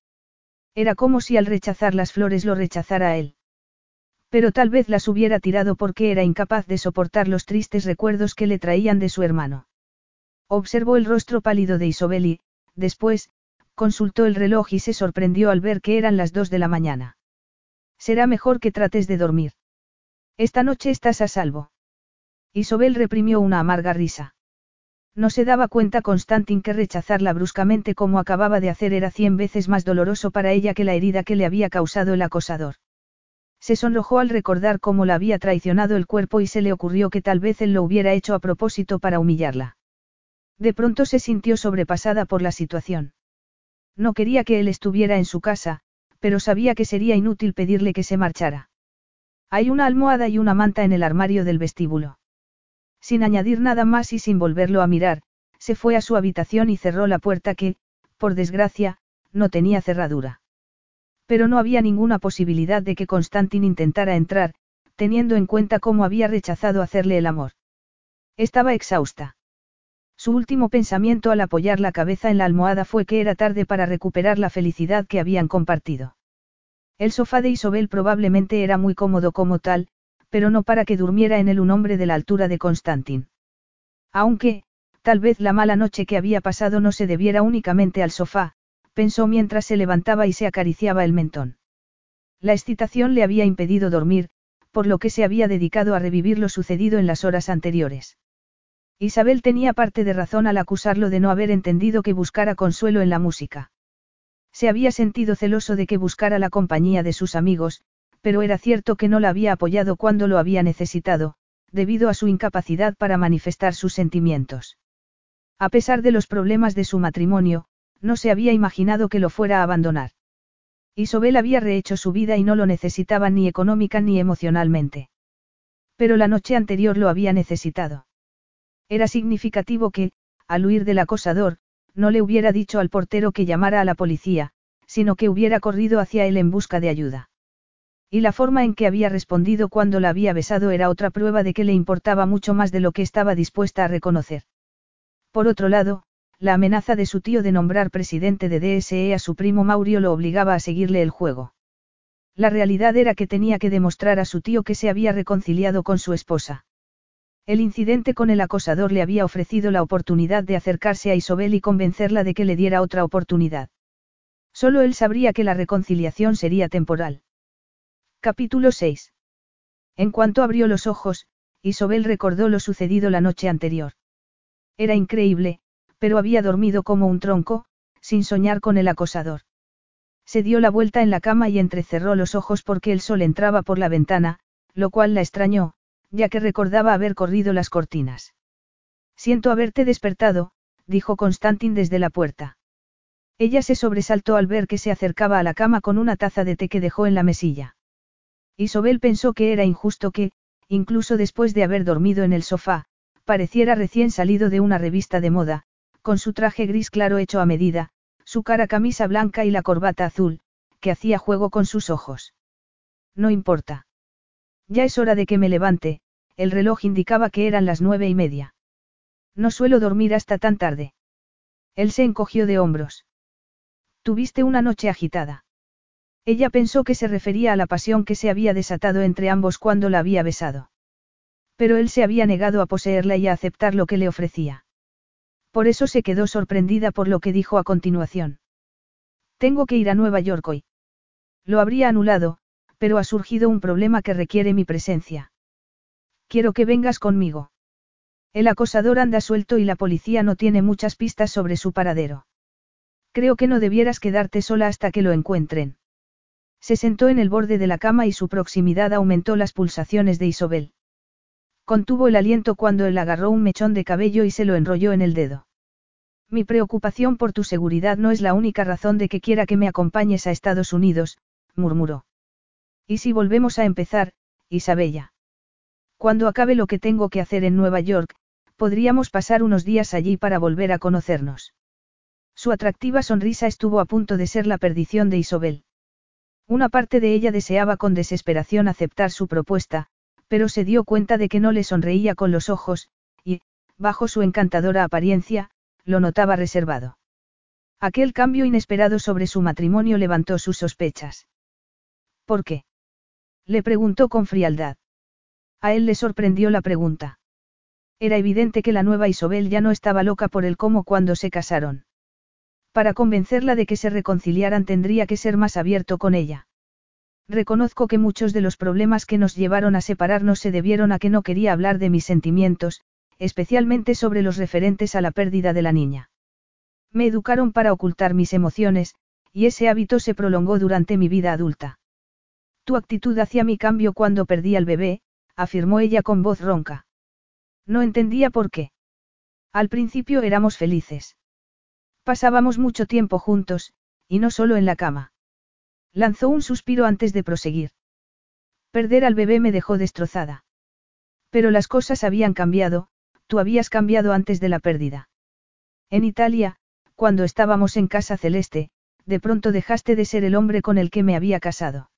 Era como si al rechazar las flores lo rechazara a él. Pero tal vez las hubiera tirado porque era incapaz de soportar los tristes recuerdos que le traían de su hermano. Observó el rostro pálido de Isobel y, después, consultó el reloj y se sorprendió al ver que eran las dos de la mañana. Será mejor que trates de dormir. Esta noche estás a salvo. Isobel reprimió una amarga risa. No se daba cuenta Constantin que rechazarla bruscamente como acababa de hacer era cien veces más doloroso para ella que la herida que le había causado el acosador. Se sonrojó al recordar cómo la había traicionado el cuerpo y se le ocurrió que tal vez él lo hubiera hecho a propósito para humillarla. De pronto se sintió sobrepasada por la situación. No quería que él estuviera en su casa, pero sabía que sería inútil pedirle que se marchara. Hay una almohada y una manta en el armario del vestíbulo. Sin añadir nada más y sin volverlo a mirar, se fue a su habitación y cerró la puerta que, por desgracia, no tenía cerradura. Pero no había ninguna posibilidad de que Constantin intentara entrar, teniendo en cuenta cómo había rechazado hacerle el amor. Estaba exhausta. Su último pensamiento al apoyar la cabeza en la almohada fue que era tarde para recuperar la felicidad que habían compartido. El sofá de Isobel probablemente era muy cómodo como tal, pero no para que durmiera en él un hombre de la altura de Constantin. Aunque, tal vez la mala noche que había pasado no se debiera únicamente al sofá, pensó mientras se levantaba y se acariciaba el mentón. La excitación le había impedido dormir, por lo que se había dedicado a revivir lo sucedido en las horas anteriores. Isabel tenía parte de razón al acusarlo de no haber entendido que buscara consuelo en la música. Se había sentido celoso de que buscara la compañía de sus amigos, pero era cierto que no la había apoyado cuando lo había necesitado, debido a su incapacidad para manifestar sus sentimientos. A pesar de los problemas de su matrimonio, no se había imaginado que lo fuera a abandonar. Isobel había rehecho su vida y no lo necesitaba ni económica ni emocionalmente. Pero la noche anterior lo había necesitado. Era significativo que, al huir del acosador, no le hubiera dicho al portero que llamara a la policía, sino que hubiera corrido hacia él en busca de ayuda. Y la forma en que había respondido cuando la había besado era otra prueba de que le importaba mucho más de lo que estaba dispuesta a reconocer. Por otro lado, la amenaza de su tío de nombrar presidente de DSE a su primo Maurio lo obligaba a seguirle el juego. La realidad era que tenía que demostrar a su tío que se había reconciliado con su esposa. El incidente con el acosador le había ofrecido la oportunidad de acercarse a Isobel y convencerla de que le diera otra oportunidad. Solo él sabría que la reconciliación sería temporal. Capítulo 6. En cuanto abrió los ojos, Isobel recordó lo sucedido la noche anterior. Era increíble, pero había dormido como un tronco, sin soñar con el acosador. Se dio la vuelta en la cama y entrecerró los ojos porque el sol entraba por la ventana, lo cual la extrañó, ya que recordaba haber corrido las cortinas. Siento haberte despertado, dijo Constantin desde la puerta. Ella se sobresaltó al ver que se acercaba a la cama con una taza de té que dejó en la mesilla. Isobel pensó que era injusto que, incluso después de haber dormido en el sofá, pareciera recién salido de una revista de moda, con su traje gris claro hecho a medida, su cara camisa blanca y la corbata azul, que hacía juego con sus ojos. No importa. Ya es hora de que me levante, el reloj indicaba que eran las nueve y media. No suelo dormir hasta tan tarde. Él se encogió de hombros. Tuviste una noche agitada. Ella pensó que se refería a la pasión que se había desatado entre ambos cuando la había besado. Pero él se había negado a poseerla y a aceptar lo que le ofrecía. Por eso se quedó sorprendida por lo que dijo a continuación. Tengo que ir a Nueva York hoy. Lo habría anulado, pero ha surgido un problema que requiere mi presencia. Quiero que vengas conmigo. El acosador anda suelto y la policía no tiene muchas pistas sobre su paradero. Creo que no debieras quedarte sola hasta que lo encuentren. Se sentó en el borde de la cama y su proximidad aumentó las pulsaciones de Isobel. Contuvo el aliento cuando él agarró un mechón de cabello y se lo enrolló en el dedo. Mi preocupación por tu seguridad no es la única razón de que quiera que me acompañes a Estados Unidos, murmuró. ¿Y si volvemos a empezar, Isabella? Cuando acabe lo que tengo que hacer en Nueva York, podríamos pasar unos días allí para volver a conocernos. Su atractiva sonrisa estuvo a punto de ser la perdición de Isobel. Una parte de ella deseaba con desesperación aceptar su propuesta, pero se dio cuenta de que no le sonreía con los ojos, y, bajo su encantadora apariencia, lo notaba reservado. Aquel cambio inesperado sobre su matrimonio levantó sus sospechas. ¿Por qué? Le preguntó con frialdad. A él le sorprendió la pregunta. Era evidente que la nueva Isobel ya no estaba loca por el cómo cuando se casaron. Para convencerla de que se reconciliaran tendría que ser más abierto con ella. Reconozco que muchos de los problemas que nos llevaron a separarnos se debieron a que no quería hablar de mis sentimientos, especialmente sobre los referentes a la pérdida de la niña. Me educaron para ocultar mis emociones, y ese hábito se prolongó durante mi vida adulta. Tu actitud hacia mí cambió cuando perdí al bebé, afirmó ella con voz ronca. No entendía por qué. Al principio éramos felices. Pasábamos mucho tiempo juntos, y no solo en la cama. Lanzó un suspiro antes de proseguir. Perder al bebé me dejó destrozada. Pero las cosas habían cambiado, tú habías cambiado antes de la pérdida. En Italia, cuando estábamos en Casa Celeste, de pronto dejaste de ser el hombre con el que me había casado.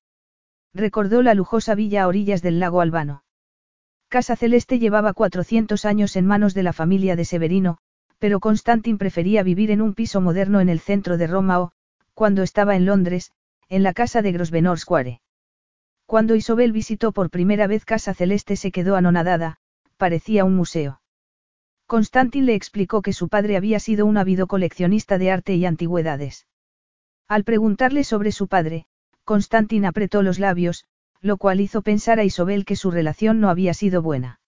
Recordó la lujosa villa a orillas del lago Albano. Casa Celeste llevaba 400 años en manos de la familia de Severino, pero Constantin prefería vivir en un piso moderno en el centro de Roma o, cuando estaba en Londres, en la casa de Grosvenor Square. Cuando Isobel visitó por primera vez Casa Celeste se quedó anonadada, parecía un museo. Constantin le explicó que su padre había sido un ávido coleccionista de arte y antigüedades. Al preguntarle sobre su padre, Constantin apretó los labios, lo cual hizo pensar a Isobel que su relación no había sido buena.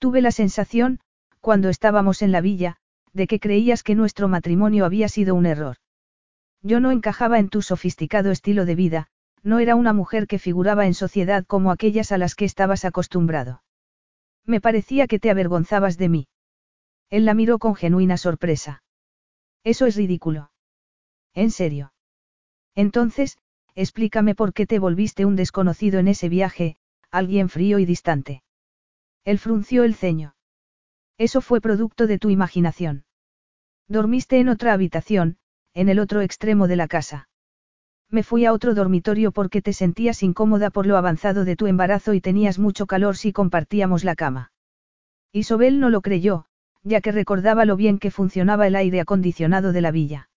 Tuve la sensación, cuando estábamos en la villa, de que creías que nuestro matrimonio había sido un error. Yo no encajaba en tu sofisticado estilo de vida, no era una mujer que figuraba en sociedad como aquellas a las que estabas acostumbrado. Me parecía que te avergonzabas de mí. Él la miró con genuina sorpresa. Eso es ridículo. ¿En serio? Entonces, explícame por qué te volviste un desconocido en ese viaje, alguien frío y distante. Él frunció el ceño. Eso fue producto de tu imaginación. Dormiste en otra habitación, en el otro extremo de la casa. Me fui a otro dormitorio porque te sentías incómoda por lo avanzado de tu embarazo y tenías mucho calor si compartíamos la cama. Isobel no lo creyó, ya que recordaba lo bien que funcionaba el aire acondicionado de la villa.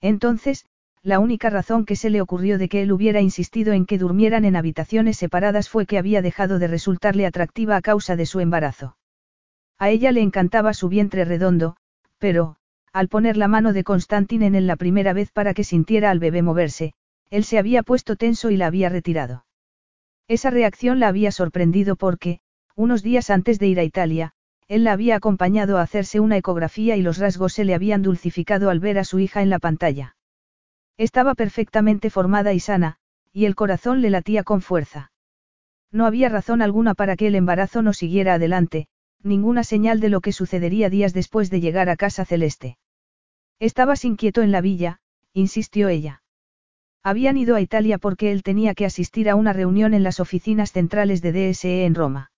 Entonces, la única razón que se le ocurrió de que él hubiera insistido en que durmieran en habitaciones separadas fue que había dejado de resultarle atractiva a causa de su embarazo. A ella le encantaba su vientre redondo, pero, al poner la mano de Constantin en él la primera vez para que sintiera al bebé moverse, él se había puesto tenso y la había retirado. Esa reacción la había sorprendido porque, unos días antes de ir a Italia, él la había acompañado a hacerse una ecografía y los rasgos se le habían dulcificado al ver a su hija en la pantalla. Estaba perfectamente formada y sana, y el corazón le latía con fuerza. No había razón alguna para que el embarazo no siguiera adelante, ninguna señal de lo que sucedería días después de llegar a casa celeste. Estabas inquieto en la villa, insistió ella. Habían ido a Italia porque él tenía que asistir a una reunión en las oficinas centrales de DSE en Roma.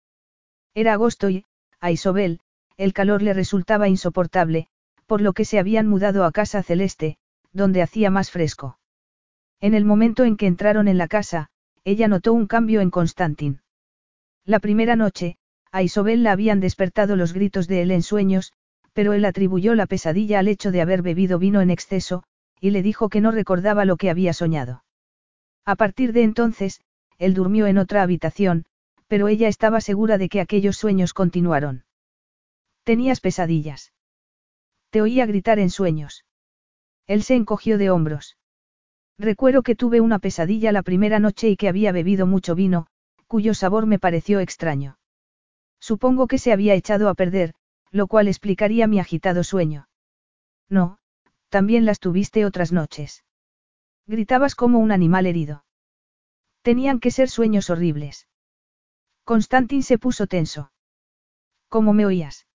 Era agosto y, a Isobel, el calor le resultaba insoportable, por lo que se habían mudado a casa celeste, donde hacía más fresco. En el momento en que entraron en la casa, ella notó un cambio en Constantin. La primera noche, a Isobel la habían despertado los gritos de él en sueños, pero él atribuyó la pesadilla al hecho de haber bebido vino en exceso, y le dijo que no recordaba lo que había soñado. A partir de entonces, él durmió en otra habitación, pero ella estaba segura de que aquellos sueños continuaron. Tenías pesadillas. Te oía gritar en sueños. Él se encogió de hombros. Recuerdo que tuve una pesadilla la primera noche y que había bebido mucho vino, cuyo sabor me pareció extraño. Supongo que se había echado a perder, lo cual explicaría mi agitado sueño. No, también las tuviste otras noches. Gritabas como un animal herido. Tenían que ser sueños horribles. Constantin se puso tenso. ¿Cómo me oías?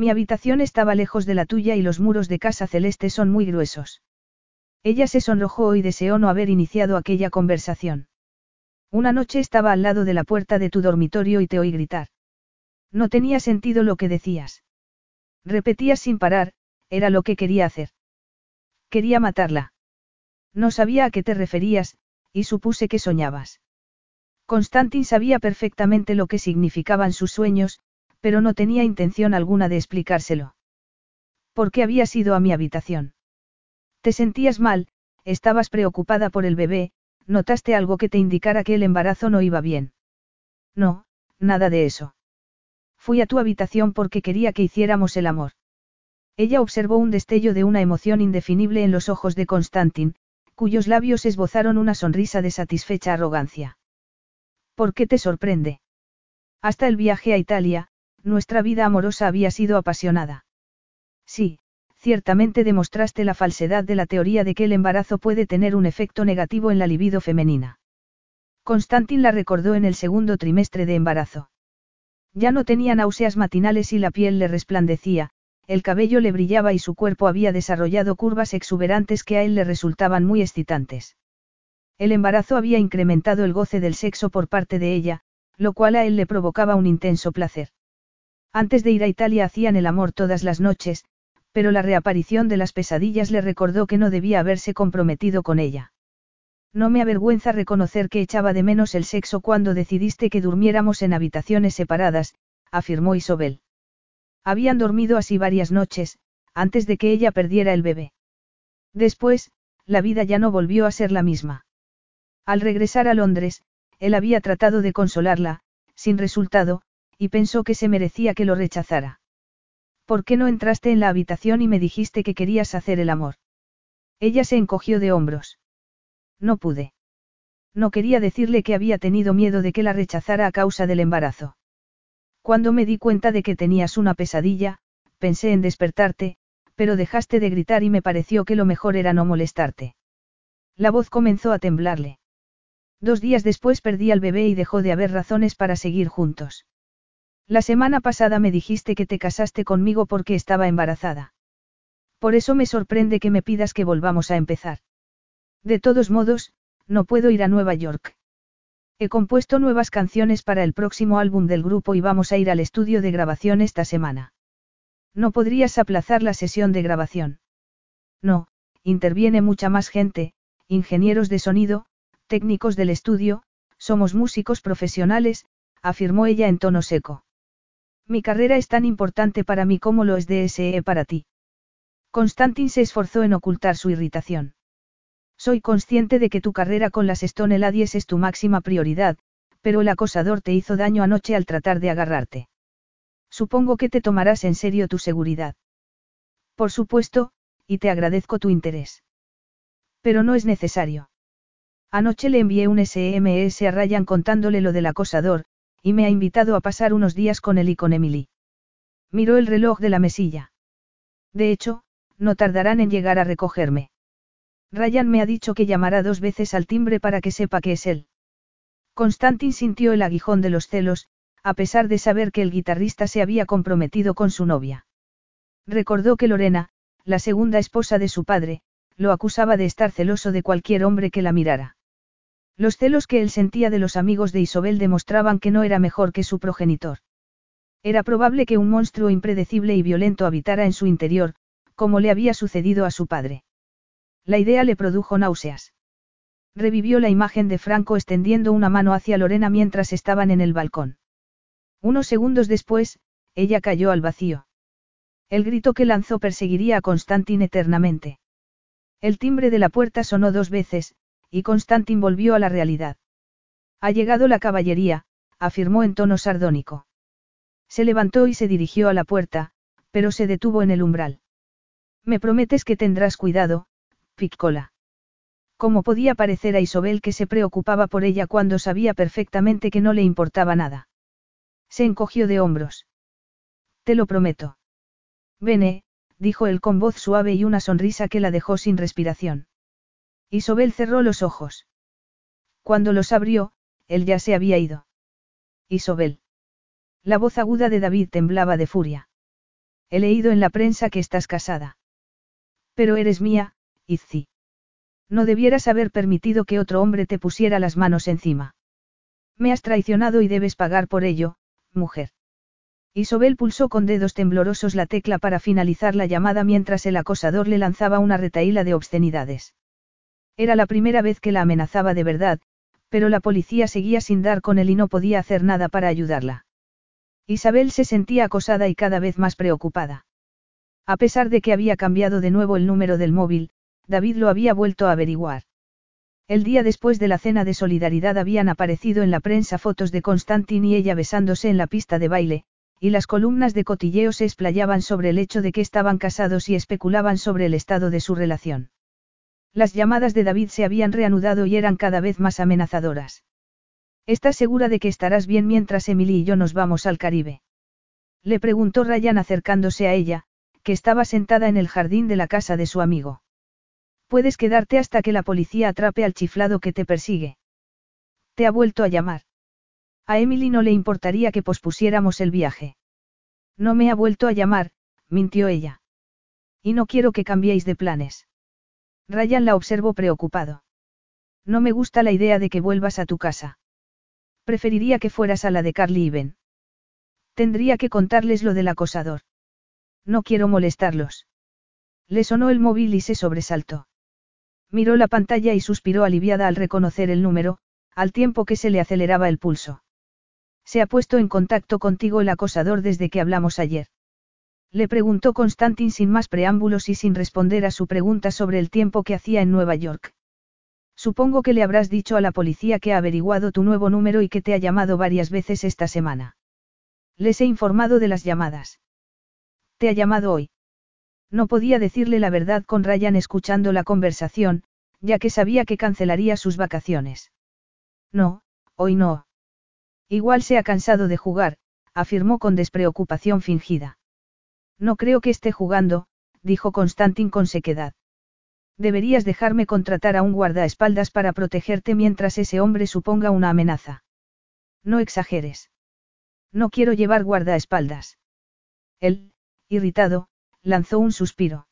Mi habitación estaba lejos de la tuya y los muros de casa celeste son muy gruesos. Ella se sonrojó y deseó no haber iniciado aquella conversación. Una noche estaba al lado de la puerta de tu dormitorio y te oí gritar. No tenía sentido lo que decías. Repetías sin parar, era lo que quería hacer. Quería matarla. No sabía a qué te referías, y supuse que soñabas. Constantin sabía perfectamente lo que significaban sus sueños, pero no tenía intención alguna de explicárselo. ¿Por qué habías ido a mi habitación? Te sentías mal, estabas preocupada por el bebé, notaste algo que te indicara que el embarazo no iba bien. No, nada de eso. Fui a tu habitación porque quería que hiciéramos el amor. Ella observó un destello de una emoción indefinible en los ojos de Constantin, cuyos labios esbozaron una sonrisa de satisfecha arrogancia. ¿Por qué te sorprende? Hasta el viaje a Italia, nuestra vida amorosa había sido apasionada. Sí, ciertamente demostraste la falsedad de la teoría de que el embarazo puede tener un efecto negativo en la libido femenina. Constantin la recordó en el segundo trimestre de embarazo. Ya no tenía náuseas matinales y la piel le resplandecía, el cabello le brillaba y su cuerpo había desarrollado curvas exuberantes que a él le resultaban muy excitantes. El embarazo había incrementado el goce del sexo por parte de ella, lo cual a él le provocaba un intenso placer. Antes de ir a Italia hacían el amor todas las noches, pero la reaparición de las pesadillas le recordó que no debía haberse comprometido con ella. No me avergüenza reconocer que echaba de menos el sexo cuando decidiste que durmiéramos en habitaciones separadas, afirmó Isobel. Habían dormido así varias noches, antes de que ella perdiera el bebé. Después, la vida ya no volvió a ser la misma. Al regresar a Londres, él había tratado de consolarla, sin resultado, y pensó que se merecía que lo rechazara. ¿Por qué no entraste en la habitación y me dijiste que querías hacer el amor? Ella se encogió de hombros. No pude. No quería decirle que había tenido miedo de que la rechazara a causa del embarazo. Cuando me di cuenta de que tenías una pesadilla, pensé en despertarte, pero dejaste de gritar y me pareció que lo mejor era no molestarte. La voz comenzó a temblarle. Dos días después perdí al bebé y dejó de haber razones para seguir juntos. La semana pasada me dijiste que te casaste conmigo porque estaba embarazada. Por eso me sorprende que me pidas que volvamos a empezar. De todos modos, no puedo ir a Nueva York. He compuesto nuevas canciones para el próximo álbum del grupo y vamos a ir al estudio de grabación esta semana. ¿No podrías aplazar la sesión de grabación? No, interviene mucha más gente, ingenieros de sonido, técnicos del estudio, somos músicos profesionales, afirmó ella en tono seco. Mi carrera es tan importante para mí como lo es DSE para ti. Constantin se esforzó en ocultar su irritación. Soy consciente de que tu carrera con las Stone Ladies es tu máxima prioridad, pero el acosador te hizo daño anoche al tratar de agarrarte. Supongo que te tomarás en serio tu seguridad. Por supuesto, y te agradezco tu interés. Pero no es necesario. Anoche le envié un SMS a Ryan contándole lo del acosador, y me ha invitado a pasar unos días con él y con Emily. Miró el reloj de la mesilla. De hecho, no tardarán en llegar a recogerme. Ryan me ha dicho que llamará dos veces al timbre para que sepa que es él. Constantin sintió el aguijón de los celos, a pesar de saber que el guitarrista se había comprometido con su novia. Recordó que Lorena, la segunda esposa de su padre, lo acusaba de estar celoso de cualquier hombre que la mirara. Los celos que él sentía de los amigos de Isobel demostraban que no era mejor que su progenitor. Era probable que un monstruo impredecible y violento habitara en su interior, como le había sucedido a su padre. La idea le produjo náuseas. Revivió la imagen de Franco extendiendo una mano hacia Lorena mientras estaban en el balcón. Unos segundos después, ella cayó al vacío. El grito que lanzó perseguiría a Constantin eternamente. El timbre de la puerta sonó dos veces, y Constantin volvió a la realidad. Ha llegado la caballería, afirmó en tono sardónico. Se levantó y se dirigió a la puerta, pero se detuvo en el umbral. Me prometes que tendrás cuidado, Piccola. ¿Cómo podía parecer a Isobel que se preocupaba por ella cuando sabía perfectamente que no le importaba nada? Se encogió de hombros. Te lo prometo. Vene, dijo él con voz suave y una sonrisa que la dejó sin respiración. Isobel cerró los ojos. Cuando los abrió, él ya se había ido. Isobel. La voz aguda de David temblaba de furia. He leído en la prensa que estás casada. Pero eres mía, Izzi. No debieras haber permitido que otro hombre te pusiera las manos encima. Me has traicionado y debes pagar por ello, mujer. Isobel pulsó con dedos temblorosos la tecla para finalizar la llamada mientras el acosador le lanzaba una retaíla de obscenidades. Era la primera vez que la amenazaba de verdad, pero la policía seguía sin dar con él y no podía hacer nada para ayudarla. Isabel se sentía acosada y cada vez más preocupada. A pesar de que había cambiado de nuevo el número del móvil, David lo había vuelto a averiguar. El día después de la cena de solidaridad habían aparecido en la prensa fotos de Constantin y ella besándose en la pista de baile, y las columnas de cotilleo se explayaban sobre el hecho de que estaban casados y especulaban sobre el estado de su relación. Las llamadas de David se habían reanudado y eran cada vez más amenazadoras. ¿Estás segura de que estarás bien mientras Emily y yo nos vamos al Caribe? Le preguntó Ryan acercándose a ella, que estaba sentada en el jardín de la casa de su amigo. Puedes quedarte hasta que la policía atrape al chiflado que te persigue. Te ha vuelto a llamar. A Emily no le importaría que pospusiéramos el viaje. No me ha vuelto a llamar, mintió ella. Y no quiero que cambiéis de planes. Ryan la observó preocupado. No me gusta la idea de que vuelvas a tu casa. Preferiría que fueras a la de Carly y Ben. Tendría que contarles lo del acosador. No quiero molestarlos. Le sonó el móvil y se sobresaltó. Miró la pantalla y suspiró aliviada al reconocer el número, al tiempo que se le aceleraba el pulso. Se ha puesto en contacto contigo el acosador desde que hablamos ayer. Le preguntó Constantin sin más preámbulos y sin responder a su pregunta sobre el tiempo que hacía en Nueva York. Supongo que le habrás dicho a la policía que ha averiguado tu nuevo número y que te ha llamado varias veces esta semana. Les he informado de las llamadas. Te ha llamado hoy. No podía decirle la verdad con Ryan escuchando la conversación, ya que sabía que cancelaría sus vacaciones. No, hoy no. Igual se ha cansado de jugar, afirmó con despreocupación fingida. No creo que esté jugando, dijo Constantin con sequedad. Deberías dejarme contratar a un guardaespaldas para protegerte mientras ese hombre suponga una amenaza. No exageres. No quiero llevar guardaespaldas. Él, irritado, lanzó un suspiro.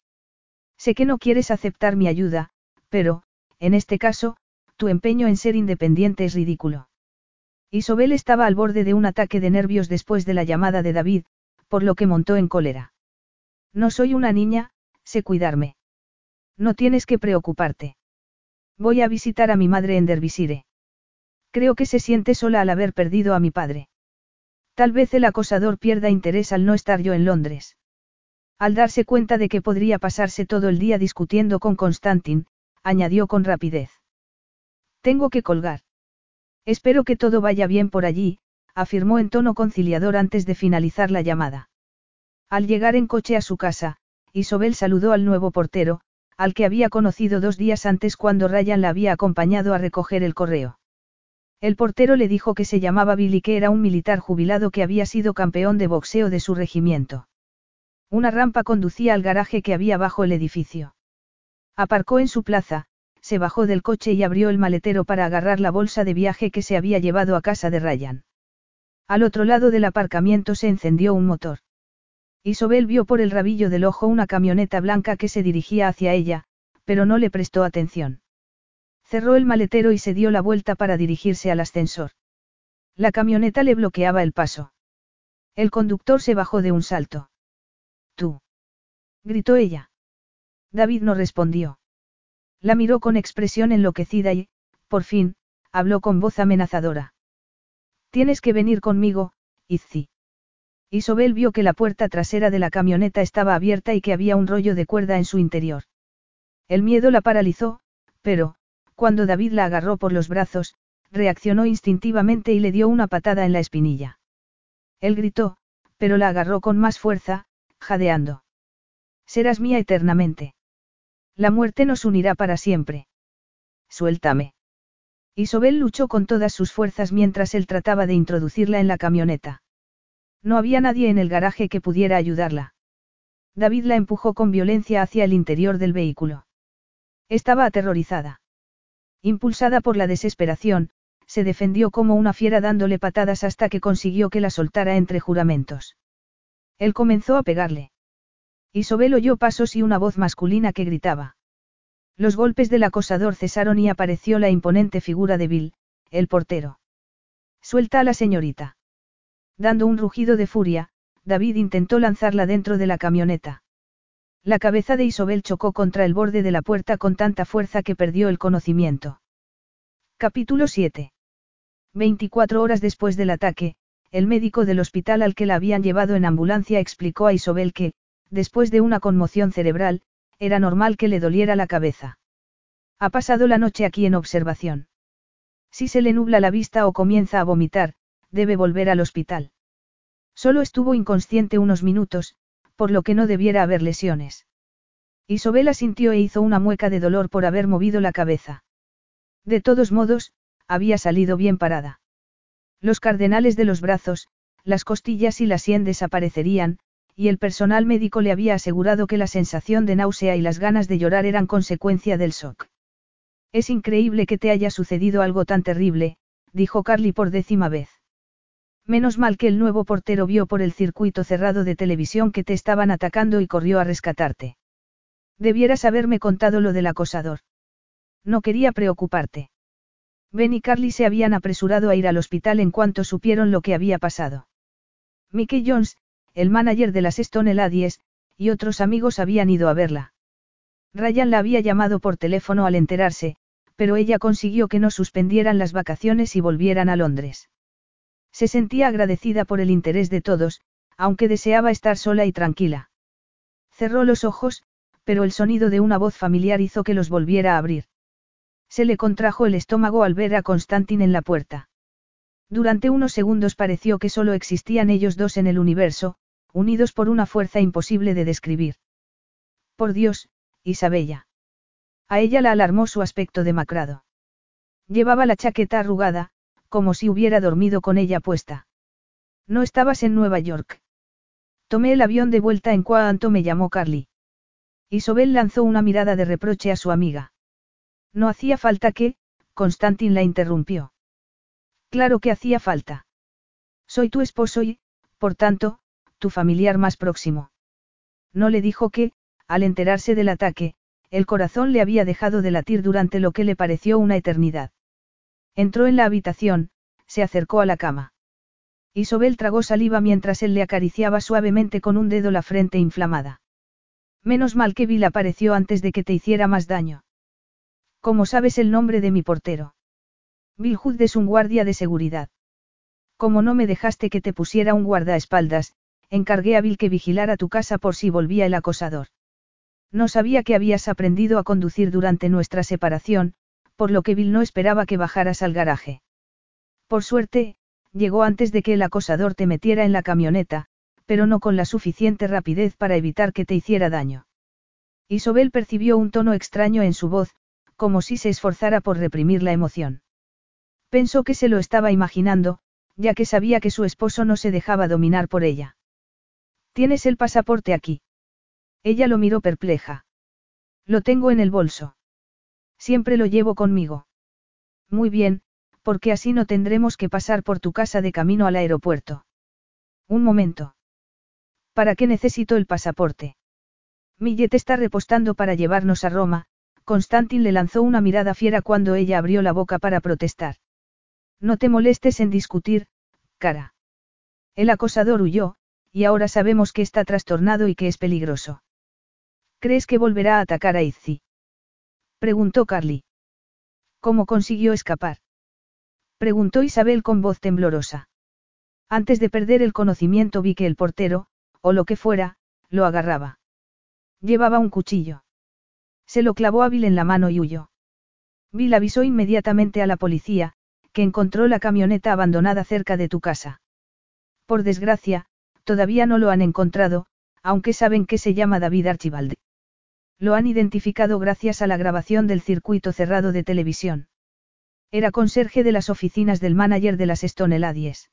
Sé que no quieres aceptar mi ayuda, pero, en este caso, tu empeño en ser independiente es ridículo. Isobel estaba al borde de un ataque de nervios después de la llamada de David, por lo que montó en cólera. No soy una niña, sé cuidarme. No tienes que preocuparte. Voy a visitar a mi madre en Dervisire. Creo que se siente sola al haber perdido a mi padre. Tal vez el acosador pierda interés al no estar yo en Londres. Al darse cuenta de que podría pasarse todo el día discutiendo con Constantin, añadió con rapidez. Tengo que colgar. Espero que todo vaya bien por allí, afirmó en tono conciliador antes de finalizar la llamada. Al llegar en coche a su casa, Isobel saludó al nuevo portero, al que había conocido dos días antes cuando Ryan la había acompañado a recoger el correo. El portero le dijo que se llamaba Billy que era un militar jubilado que había sido campeón de boxeo de su regimiento. Una rampa conducía al garaje que había bajo el edificio. Aparcó en su plaza, se bajó del coche y abrió el maletero para agarrar la bolsa de viaje que se había llevado a casa de Ryan. Al otro lado del aparcamiento se encendió un motor. Isobel vio por el rabillo del ojo una camioneta blanca que se dirigía hacia ella, pero no le prestó atención. Cerró el maletero y se dio la vuelta para dirigirse al ascensor. La camioneta le bloqueaba el paso. El conductor se bajó de un salto. Tú. gritó ella. David no respondió. La miró con expresión enloquecida y, por fin, habló con voz amenazadora. Tienes que venir conmigo, Izzi. Isobel vio que la puerta trasera de la camioneta estaba abierta y que había un rollo de cuerda en su interior. El miedo la paralizó, pero, cuando David la agarró por los brazos, reaccionó instintivamente y le dio una patada en la espinilla. Él gritó, pero la agarró con más fuerza, jadeando. Serás mía eternamente. La muerte nos unirá para siempre. Suéltame. Isobel luchó con todas sus fuerzas mientras él trataba de introducirla en la camioneta. No había nadie en el garaje que pudiera ayudarla. David la empujó con violencia hacia el interior del vehículo. Estaba aterrorizada. Impulsada por la desesperación, se defendió como una fiera dándole patadas hasta que consiguió que la soltara entre juramentos. Él comenzó a pegarle. Isobel oyó pasos y una voz masculina que gritaba. Los golpes del acosador cesaron y apareció la imponente figura de Bill, el portero. Suelta a la señorita. Dando un rugido de furia, David intentó lanzarla dentro de la camioneta. La cabeza de Isobel chocó contra el borde de la puerta con tanta fuerza que perdió el conocimiento. Capítulo 7. 24 horas después del ataque, el médico del hospital al que la habían llevado en ambulancia explicó a Isobel que, después de una conmoción cerebral, era normal que le doliera la cabeza. Ha pasado la noche aquí en observación. Si se le nubla la vista o comienza a vomitar, debe volver al hospital. Solo estuvo inconsciente unos minutos, por lo que no debiera haber lesiones. Isobel sintió e hizo una mueca de dolor por haber movido la cabeza. De todos modos, había salido bien parada. Los cardenales de los brazos, las costillas y la sien desaparecerían, y el personal médico le había asegurado que la sensación de náusea y las ganas de llorar eran consecuencia del shock. Es increíble que te haya sucedido algo tan terrible, dijo Carly por décima vez. Menos mal que el nuevo portero vio por el circuito cerrado de televisión que te estaban atacando y corrió a rescatarte. Debieras haberme contado lo del acosador. No quería preocuparte. Ben y Carly se habían apresurado a ir al hospital en cuanto supieron lo que había pasado. Mickey Jones, el manager de las Stone Ladies, y otros amigos habían ido a verla. Ryan la había llamado por teléfono al enterarse, pero ella consiguió que no suspendieran las vacaciones y volvieran a Londres. Se sentía agradecida por el interés de todos, aunque deseaba estar sola y tranquila. Cerró los ojos, pero el sonido de una voz familiar hizo que los volviera a abrir. Se le contrajo el estómago al ver a Constantin en la puerta. Durante unos segundos pareció que solo existían ellos dos en el universo, unidos por una fuerza imposible de describir. Por Dios, Isabella. A ella la alarmó su aspecto demacrado. Llevaba la chaqueta arrugada, como si hubiera dormido con ella puesta. No estabas en Nueva York. Tomé el avión de vuelta en cuanto me llamó Carly. Isobel lanzó una mirada de reproche a su amiga. No hacía falta que, Constantin la interrumpió. Claro que hacía falta. Soy tu esposo y, por tanto, tu familiar más próximo. No le dijo que, al enterarse del ataque, el corazón le había dejado de latir durante lo que le pareció una eternidad. Entró en la habitación, se acercó a la cama. Isobel tragó saliva mientras él le acariciaba suavemente con un dedo la frente inflamada. Menos mal que Bill apareció antes de que te hiciera más daño. ¿Cómo sabes el nombre de mi portero? Bill Hood es un guardia de seguridad. Como no me dejaste que te pusiera un guardaespaldas, encargué a Bill que vigilara tu casa por si volvía el acosador. No sabía que habías aprendido a conducir durante nuestra separación, por lo que Bill no esperaba que bajaras al garaje. Por suerte, llegó antes de que el acosador te metiera en la camioneta, pero no con la suficiente rapidez para evitar que te hiciera daño. Isobel percibió un tono extraño en su voz, como si se esforzara por reprimir la emoción. Pensó que se lo estaba imaginando, ya que sabía que su esposo no se dejaba dominar por ella. ¿Tienes el pasaporte aquí? Ella lo miró perpleja. Lo tengo en el bolso. Siempre lo llevo conmigo. Muy bien, porque así no tendremos que pasar por tu casa de camino al aeropuerto. Un momento. ¿Para qué necesito el pasaporte? Millet está repostando para llevarnos a Roma, Constantin le lanzó una mirada fiera cuando ella abrió la boca para protestar. No te molestes en discutir, cara. El acosador huyó, y ahora sabemos que está trastornado y que es peligroso. ¿Crees que volverá a atacar a Izzy? Preguntó Carly. ¿Cómo consiguió escapar? Preguntó Isabel con voz temblorosa. Antes de perder el conocimiento vi que el portero, o lo que fuera, lo agarraba. Llevaba un cuchillo. Se lo clavó Bill en la mano y huyó. Bill avisó inmediatamente a la policía, que encontró la camioneta abandonada cerca de tu casa. Por desgracia, todavía no lo han encontrado, aunque saben que se llama David Archibald. Lo han identificado gracias a la grabación del circuito cerrado de televisión. Era conserje de las oficinas del manager de las Stone Ladies.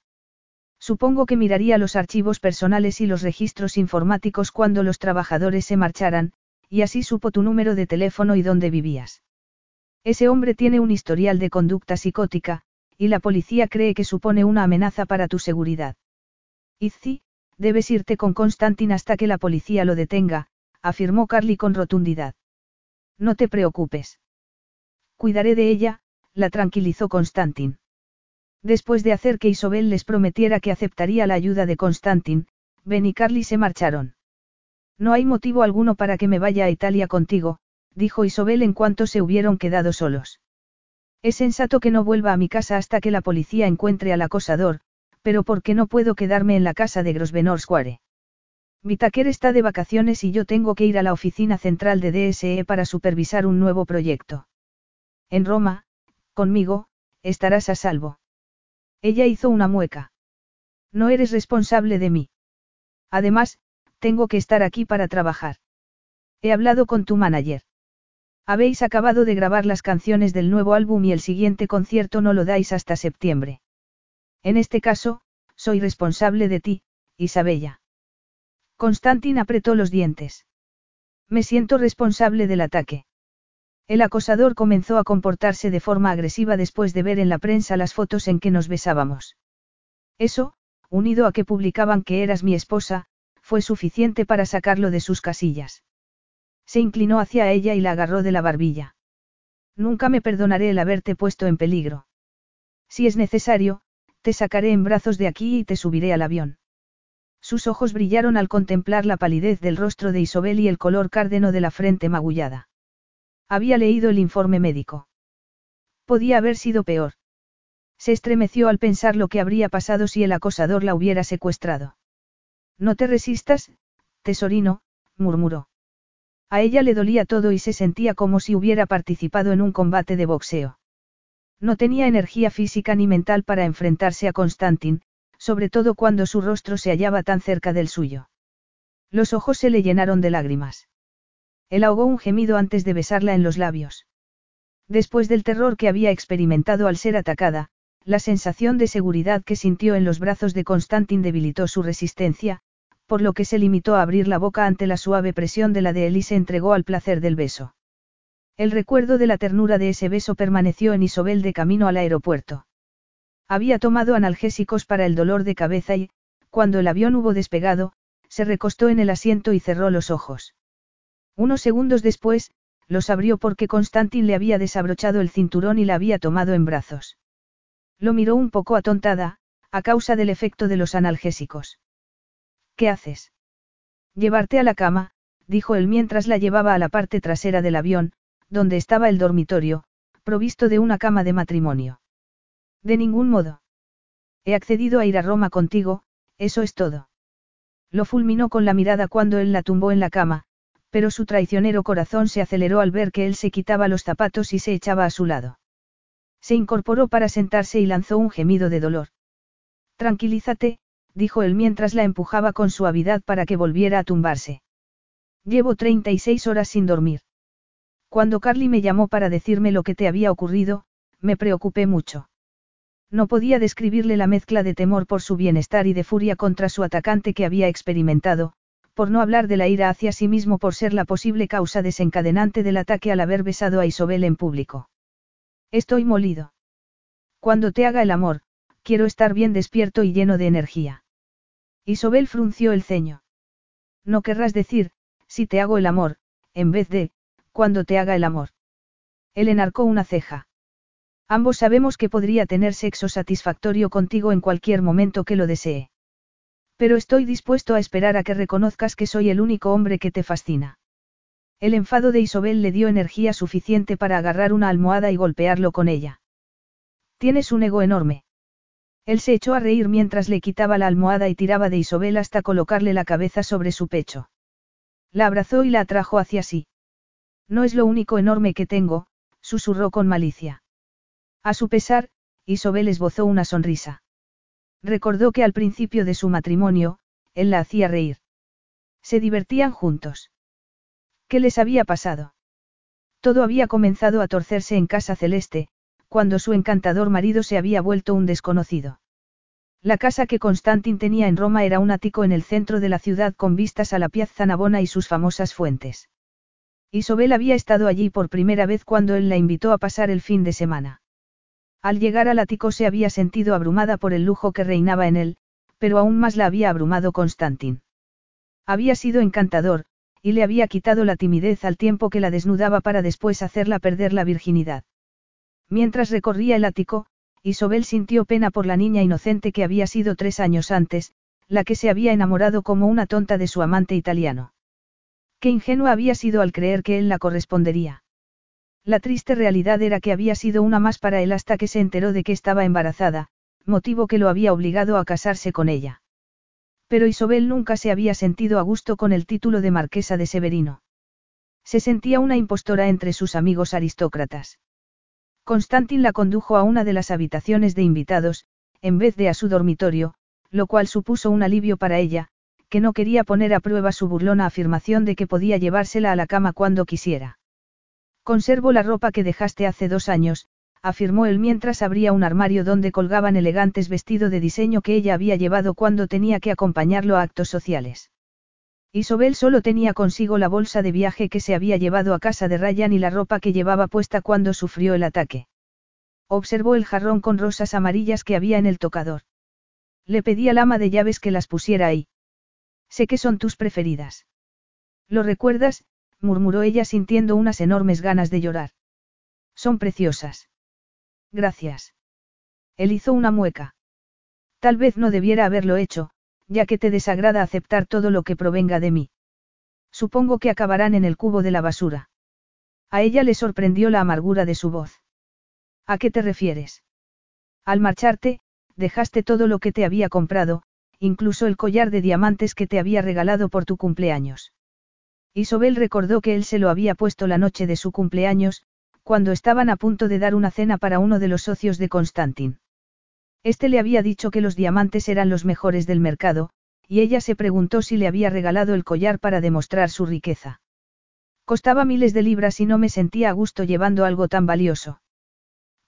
Supongo que miraría los archivos personales y los registros informáticos cuando los trabajadores se marcharan, y así supo tu número de teléfono y dónde vivías. Ese hombre tiene un historial de conducta psicótica, y la policía cree que supone una amenaza para tu seguridad. Izzy, debes irte con Constantin hasta que la policía lo detenga, afirmó Carly con rotundidad. No te preocupes. Cuidaré de ella, la tranquilizó Constantin. Después de hacer que Isobel les prometiera que aceptaría la ayuda de Constantin, Ben y Carly se marcharon. No hay motivo alguno para que me vaya a Italia contigo, dijo Isobel en cuanto se hubieron quedado solos. Es sensato que no vuelva a mi casa hasta que la policía encuentre al acosador, pero ¿por qué no puedo quedarme en la casa de Grosvenor Square? Vitaker está de vacaciones y yo tengo que ir a la oficina central de DSE para supervisar un nuevo proyecto. En Roma, conmigo, estarás a salvo. Ella hizo una mueca. No eres responsable de mí. Además, tengo que estar aquí para trabajar. He hablado con tu manager. Habéis acabado de grabar las canciones del nuevo álbum y el siguiente concierto no lo dais hasta septiembre. En este caso, soy responsable de ti, Isabella. Constantin apretó los dientes. Me siento responsable del ataque. El acosador comenzó a comportarse de forma agresiva después de ver en la prensa las fotos en que nos besábamos. Eso, unido a que publicaban que eras mi esposa, fue suficiente para sacarlo de sus casillas. Se inclinó hacia ella y la agarró de la barbilla. Nunca me perdonaré el haberte puesto en peligro. Si es necesario, te sacaré en brazos de aquí y te subiré al avión. Sus ojos brillaron al contemplar la palidez del rostro de Isobel y el color cárdeno de la frente magullada. Había leído el informe médico. Podía haber sido peor. Se estremeció al pensar lo que habría pasado si el acosador la hubiera secuestrado. No te resistas, tesorino, murmuró. A ella le dolía todo y se sentía como si hubiera participado en un combate de boxeo. No tenía energía física ni mental para enfrentarse a Constantin, sobre todo cuando su rostro se hallaba tan cerca del suyo. Los ojos se le llenaron de lágrimas. Él ahogó un gemido antes de besarla en los labios. Después del terror que había experimentado al ser atacada, la sensación de seguridad que sintió en los brazos de Constantin debilitó su resistencia, por lo que se limitó a abrir la boca ante la suave presión de la de él y se entregó al placer del beso. El recuerdo de la ternura de ese beso permaneció en Isobel de camino al aeropuerto. Había tomado analgésicos para el dolor de cabeza y, cuando el avión hubo despegado, se recostó en el asiento y cerró los ojos. Unos segundos después, los abrió porque Constantin le había desabrochado el cinturón y la había tomado en brazos. Lo miró un poco atontada, a causa del efecto de los analgésicos. ¿Qué haces? Llevarte a la cama, dijo él mientras la llevaba a la parte trasera del avión, donde estaba el dormitorio, provisto de una cama de matrimonio. De ningún modo. He accedido a ir a Roma contigo, eso es todo. Lo fulminó con la mirada cuando él la tumbó en la cama, pero su traicionero corazón se aceleró al ver que él se quitaba los zapatos y se echaba a su lado. Se incorporó para sentarse y lanzó un gemido de dolor. Tranquilízate, dijo él mientras la empujaba con suavidad para que volviera a tumbarse. Llevo 36 horas sin dormir. Cuando Carly me llamó para decirme lo que te había ocurrido, me preocupé mucho. No podía describirle la mezcla de temor por su bienestar y de furia contra su atacante que había experimentado, por no hablar de la ira hacia sí mismo por ser la posible causa desencadenante del ataque al haber besado a Isobel en público. Estoy molido. Cuando te haga el amor, quiero estar bien despierto y lleno de energía. Isobel frunció el ceño. No querrás decir, si te hago el amor, en vez de, cuando te haga el amor. Él enarcó una ceja. Ambos sabemos que podría tener sexo satisfactorio contigo en cualquier momento que lo desee. Pero estoy dispuesto a esperar a que reconozcas que soy el único hombre que te fascina. El enfado de Isobel le dio energía suficiente para agarrar una almohada y golpearlo con ella. Tienes un ego enorme. Él se echó a reír mientras le quitaba la almohada y tiraba de Isobel hasta colocarle la cabeza sobre su pecho. La abrazó y la atrajo hacia sí. No es lo único enorme que tengo, susurró con malicia. A su pesar, Isobel esbozó una sonrisa. Recordó que al principio de su matrimonio, él la hacía reír. Se divertían juntos. ¿Qué les había pasado? Todo había comenzado a torcerse en casa celeste, cuando su encantador marido se había vuelto un desconocido. La casa que Constantin tenía en Roma era un ático en el centro de la ciudad con vistas a la Piazza Navona y sus famosas fuentes. Isobel había estado allí por primera vez cuando él la invitó a pasar el fin de semana. Al llegar al ático se había sentido abrumada por el lujo que reinaba en él, pero aún más la había abrumado Constantin. Había sido encantador, y le había quitado la timidez al tiempo que la desnudaba para después hacerla perder la virginidad. Mientras recorría el ático, Isobel sintió pena por la niña inocente que había sido tres años antes, la que se había enamorado como una tonta de su amante italiano. Qué ingenua había sido al creer que él la correspondería. La triste realidad era que había sido una más para él hasta que se enteró de que estaba embarazada, motivo que lo había obligado a casarse con ella. Pero Isobel nunca se había sentido a gusto con el título de marquesa de Severino. Se sentía una impostora entre sus amigos aristócratas. Constantin la condujo a una de las habitaciones de invitados, en vez de a su dormitorio, lo cual supuso un alivio para ella, que no quería poner a prueba su burlona afirmación de que podía llevársela a la cama cuando quisiera. Conservo la ropa que dejaste hace dos años, afirmó él mientras abría un armario donde colgaban elegantes vestidos de diseño que ella había llevado cuando tenía que acompañarlo a actos sociales. Isobel solo tenía consigo la bolsa de viaje que se había llevado a casa de Ryan y la ropa que llevaba puesta cuando sufrió el ataque. Observó el jarrón con rosas amarillas que había en el tocador. Le pedí al ama de llaves que las pusiera ahí. Sé que son tus preferidas. ¿Lo recuerdas? Murmuró ella sintiendo unas enormes ganas de llorar. Son preciosas. Gracias. Él hizo una mueca. Tal vez no debiera haberlo hecho, ya que te desagrada aceptar todo lo que provenga de mí. Supongo que acabarán en el cubo de la basura. A ella le sorprendió la amargura de su voz. ¿A qué te refieres? Al marcharte, dejaste todo lo que te había comprado, incluso el collar de diamantes que te había regalado por tu cumpleaños. Isobel recordó que él se lo había puesto la noche de su cumpleaños, cuando estaban a punto de dar una cena para uno de los socios de Constantin. Este le había dicho que los diamantes eran los mejores del mercado, y ella se preguntó si le había regalado el collar para demostrar su riqueza. Costaba miles de libras y no me sentía a gusto llevando algo tan valioso.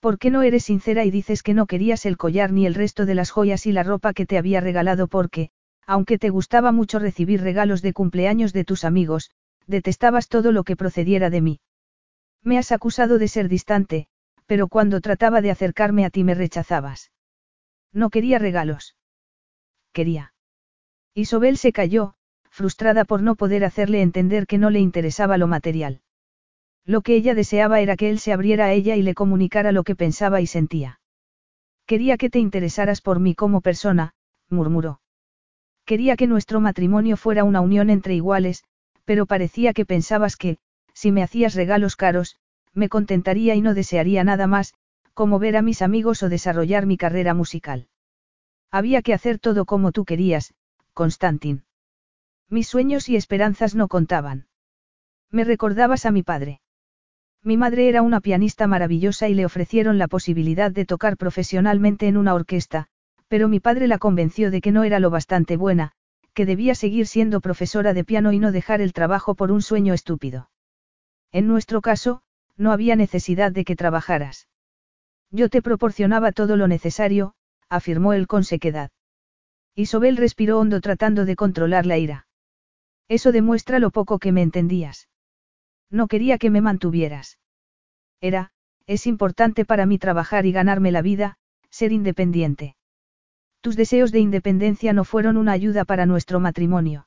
¿Por qué no eres sincera y dices que no querías el collar ni el resto de las joyas y la ropa que te había regalado porque, aunque te gustaba mucho recibir regalos de cumpleaños de tus amigos, detestabas todo lo que procediera de mí. Me has acusado de ser distante, pero cuando trataba de acercarme a ti me rechazabas. No quería regalos. Quería. Isobel se calló, frustrada por no poder hacerle entender que no le interesaba lo material. Lo que ella deseaba era que él se abriera a ella y le comunicara lo que pensaba y sentía. Quería que te interesaras por mí como persona, murmuró. Quería que nuestro matrimonio fuera una unión entre iguales, pero parecía que pensabas que, si me hacías regalos caros, me contentaría y no desearía nada más, como ver a mis amigos o desarrollar mi carrera musical. Había que hacer todo como tú querías, Constantin. Mis sueños y esperanzas no contaban. Me recordabas a mi padre. Mi madre era una pianista maravillosa y le ofrecieron la posibilidad de tocar profesionalmente en una orquesta, pero mi padre la convenció de que no era lo bastante buena, que debía seguir siendo profesora de piano y no dejar el trabajo por un sueño estúpido. En nuestro caso, no había necesidad de que trabajaras. Yo te proporcionaba todo lo necesario, afirmó él con sequedad. Isobel respiró hondo tratando de controlar la ira. Eso demuestra lo poco que me entendías. No quería que me mantuvieras. Era, es importante para mí trabajar y ganarme la vida, ser independiente. Tus deseos de independencia no fueron una ayuda para nuestro matrimonio.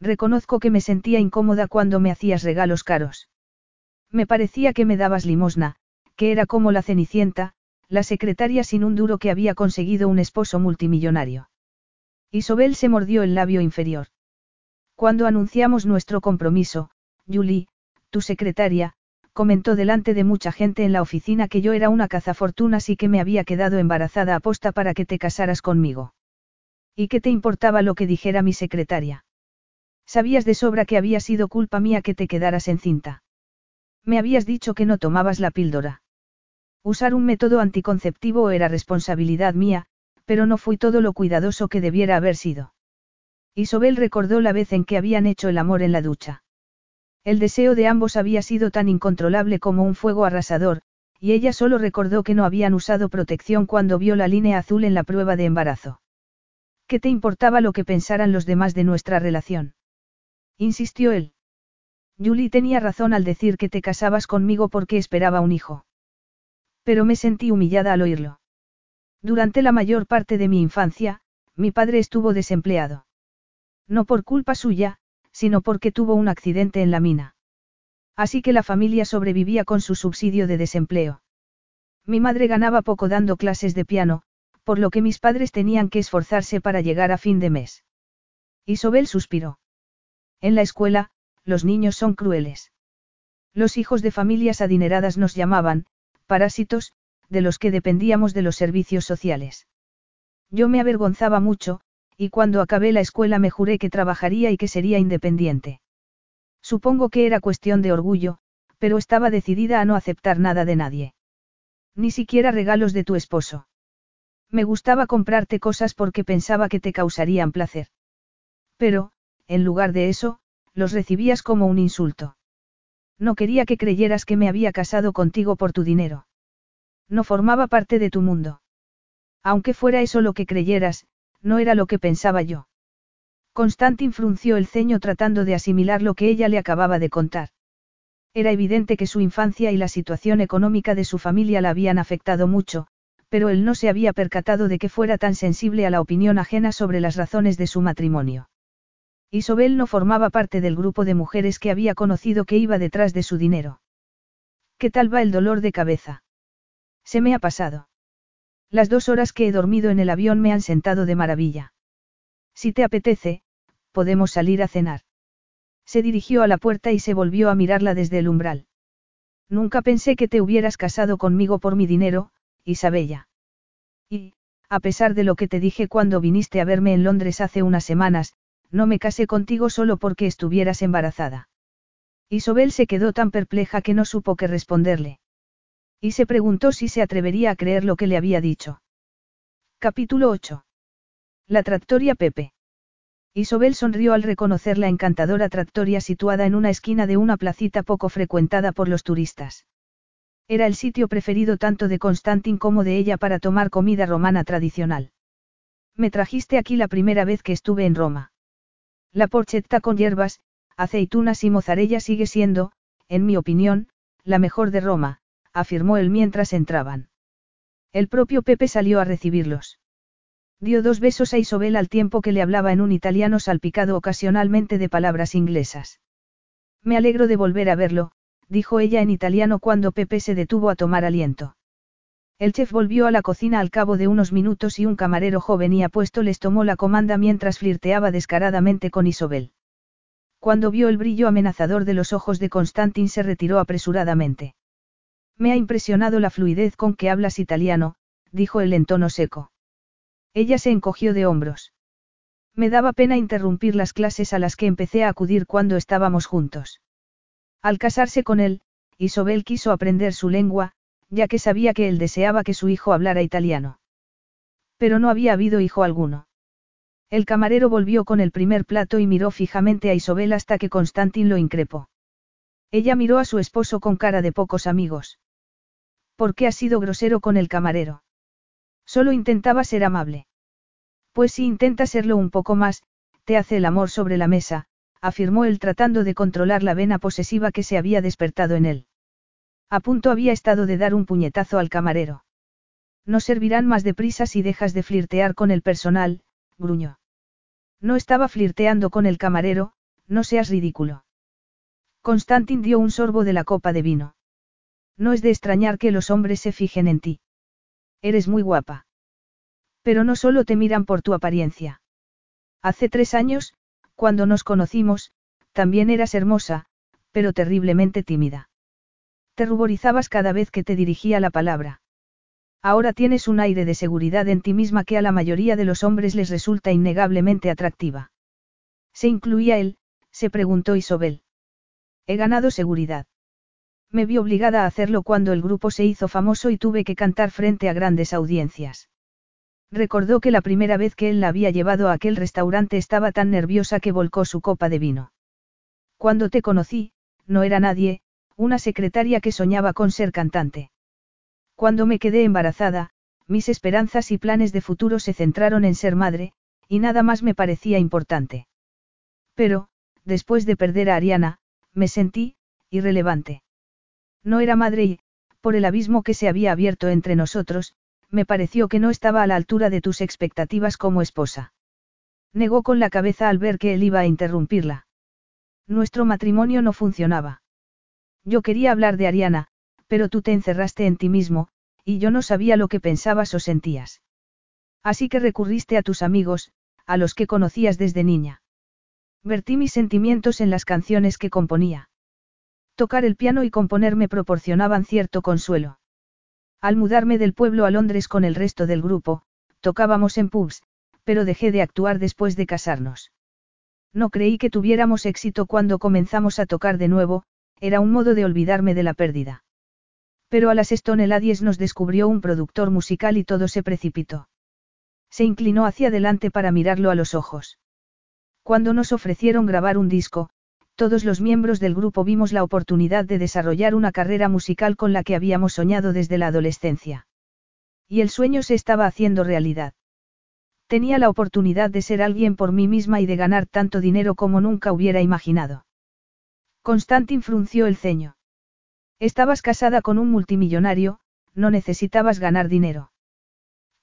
Reconozco que me sentía incómoda cuando me hacías regalos caros. Me parecía que me dabas limosna, que era como la cenicienta, la secretaria sin un duro que había conseguido un esposo multimillonario. Isobel se mordió el labio inferior. Cuando anunciamos nuestro compromiso, Julie, tu secretaria, comentó delante de mucha gente en la oficina que yo era una cazafortunas y que me había quedado embarazada a posta para que te casaras conmigo. ¿Y qué te importaba lo que dijera mi secretaria? Sabías de sobra que había sido culpa mía que te quedaras encinta. Me habías dicho que no tomabas la píldora. Usar un método anticonceptivo era responsabilidad mía, pero no fui todo lo cuidadoso que debiera haber sido. Isobel recordó la vez en que habían hecho el amor en la ducha. El deseo de ambos había sido tan incontrolable como un fuego arrasador, y ella solo recordó que no habían usado protección cuando vio la línea azul en la prueba de embarazo. ¿Qué te importaba lo que pensaran los demás de nuestra relación? insistió él. Julie tenía razón al decir que te casabas conmigo porque esperaba un hijo. Pero me sentí humillada al oírlo. Durante la mayor parte de mi infancia, mi padre estuvo desempleado. No por culpa suya, sino porque tuvo un accidente en la mina. Así que la familia sobrevivía con su subsidio de desempleo. Mi madre ganaba poco dando clases de piano, por lo que mis padres tenían que esforzarse para llegar a fin de mes. Isobel suspiró. En la escuela, los niños son crueles. Los hijos de familias adineradas nos llamaban, parásitos, de los que dependíamos de los servicios sociales. Yo me avergonzaba mucho, y cuando acabé la escuela me juré que trabajaría y que sería independiente. Supongo que era cuestión de orgullo, pero estaba decidida a no aceptar nada de nadie. Ni siquiera regalos de tu esposo. Me gustaba comprarte cosas porque pensaba que te causarían placer. Pero, en lugar de eso, los recibías como un insulto. No quería que creyeras que me había casado contigo por tu dinero. No formaba parte de tu mundo. Aunque fuera eso lo que creyeras, no era lo que pensaba yo. Constantin frunció el ceño tratando de asimilar lo que ella le acababa de contar. Era evidente que su infancia y la situación económica de su familia la habían afectado mucho, pero él no se había percatado de que fuera tan sensible a la opinión ajena sobre las razones de su matrimonio. Isobel no formaba parte del grupo de mujeres que había conocido que iba detrás de su dinero. ¿Qué tal va el dolor de cabeza? Se me ha pasado. Las dos horas que he dormido en el avión me han sentado de maravilla. Si te apetece, podemos salir a cenar. Se dirigió a la puerta y se volvió a mirarla desde el umbral. Nunca pensé que te hubieras casado conmigo por mi dinero, Isabella. Y, a pesar de lo que te dije cuando viniste a verme en Londres hace unas semanas, no me casé contigo solo porque estuvieras embarazada. Isobel se quedó tan perpleja que no supo qué responderle. Y se preguntó si se atrevería a creer lo que le había dicho. Capítulo 8. La tractoria Pepe. Isobel sonrió al reconocer la encantadora tractoria situada en una esquina de una placita poco frecuentada por los turistas. Era el sitio preferido tanto de Constantin como de ella para tomar comida romana tradicional. Me trajiste aquí la primera vez que estuve en Roma. La porchetta con hierbas, aceitunas y mozzarella sigue siendo, en mi opinión, la mejor de Roma, afirmó él mientras entraban. El propio Pepe salió a recibirlos. Dio dos besos a Isobel al tiempo que le hablaba en un italiano salpicado ocasionalmente de palabras inglesas. Me alegro de volver a verlo, dijo ella en italiano cuando Pepe se detuvo a tomar aliento. El chef volvió a la cocina al cabo de unos minutos y un camarero joven y apuesto les tomó la comanda mientras flirteaba descaradamente con Isobel. Cuando vio el brillo amenazador de los ojos de Constantin se retiró apresuradamente. Me ha impresionado la fluidez con que hablas italiano, dijo él en tono seco. Ella se encogió de hombros. Me daba pena interrumpir las clases a las que empecé a acudir cuando estábamos juntos. Al casarse con él, Isobel quiso aprender su lengua, ya que sabía que él deseaba que su hijo hablara italiano. Pero no había habido hijo alguno. El camarero volvió con el primer plato y miró fijamente a Isobel hasta que Constantin lo increpó. Ella miró a su esposo con cara de pocos amigos. ¿Por qué has sido grosero con el camarero? Solo intentaba ser amable. Pues si intenta serlo un poco más, te hace el amor sobre la mesa, afirmó él tratando de controlar la vena posesiva que se había despertado en él. A punto había estado de dar un puñetazo al camarero. No servirán más de prisa si dejas de flirtear con el personal, gruñó. No estaba flirteando con el camarero, no seas ridículo. Constantin dio un sorbo de la copa de vino. No es de extrañar que los hombres se fijen en ti. Eres muy guapa. Pero no solo te miran por tu apariencia. Hace tres años, cuando nos conocimos, también eras hermosa, pero terriblemente tímida. Te ruborizabas cada vez que te dirigía la palabra. Ahora tienes un aire de seguridad en ti misma que a la mayoría de los hombres les resulta innegablemente atractiva. ¿Se incluía él? se preguntó Isobel. He ganado seguridad. Me vi obligada a hacerlo cuando el grupo se hizo famoso y tuve que cantar frente a grandes audiencias. Recordó que la primera vez que él la había llevado a aquel restaurante estaba tan nerviosa que volcó su copa de vino. Cuando te conocí, no era nadie, una secretaria que soñaba con ser cantante. Cuando me quedé embarazada, mis esperanzas y planes de futuro se centraron en ser madre, y nada más me parecía importante. Pero, después de perder a Ariana, me sentí, irrelevante. No era madre y, por el abismo que se había abierto entre nosotros, me pareció que no estaba a la altura de tus expectativas como esposa. Negó con la cabeza al ver que él iba a interrumpirla. Nuestro matrimonio no funcionaba. Yo quería hablar de Ariana, pero tú te encerraste en ti mismo, y yo no sabía lo que pensabas o sentías. Así que recurriste a tus amigos, a los que conocías desde niña. Vertí mis sentimientos en las canciones que componía. Tocar el piano y componer me proporcionaban cierto consuelo. Al mudarme del pueblo a Londres con el resto del grupo, tocábamos en pubs, pero dejé de actuar después de casarnos. No creí que tuviéramos éxito cuando comenzamos a tocar de nuevo, era un modo de olvidarme de la pérdida. Pero a las Stone Ladies nos descubrió un productor musical y todo se precipitó. Se inclinó hacia adelante para mirarlo a los ojos. Cuando nos ofrecieron grabar un disco, todos los miembros del grupo vimos la oportunidad de desarrollar una carrera musical con la que habíamos soñado desde la adolescencia. Y el sueño se estaba haciendo realidad. Tenía la oportunidad de ser alguien por mí misma y de ganar tanto dinero como nunca hubiera imaginado. Constantin frunció el ceño. Estabas casada con un multimillonario, no necesitabas ganar dinero.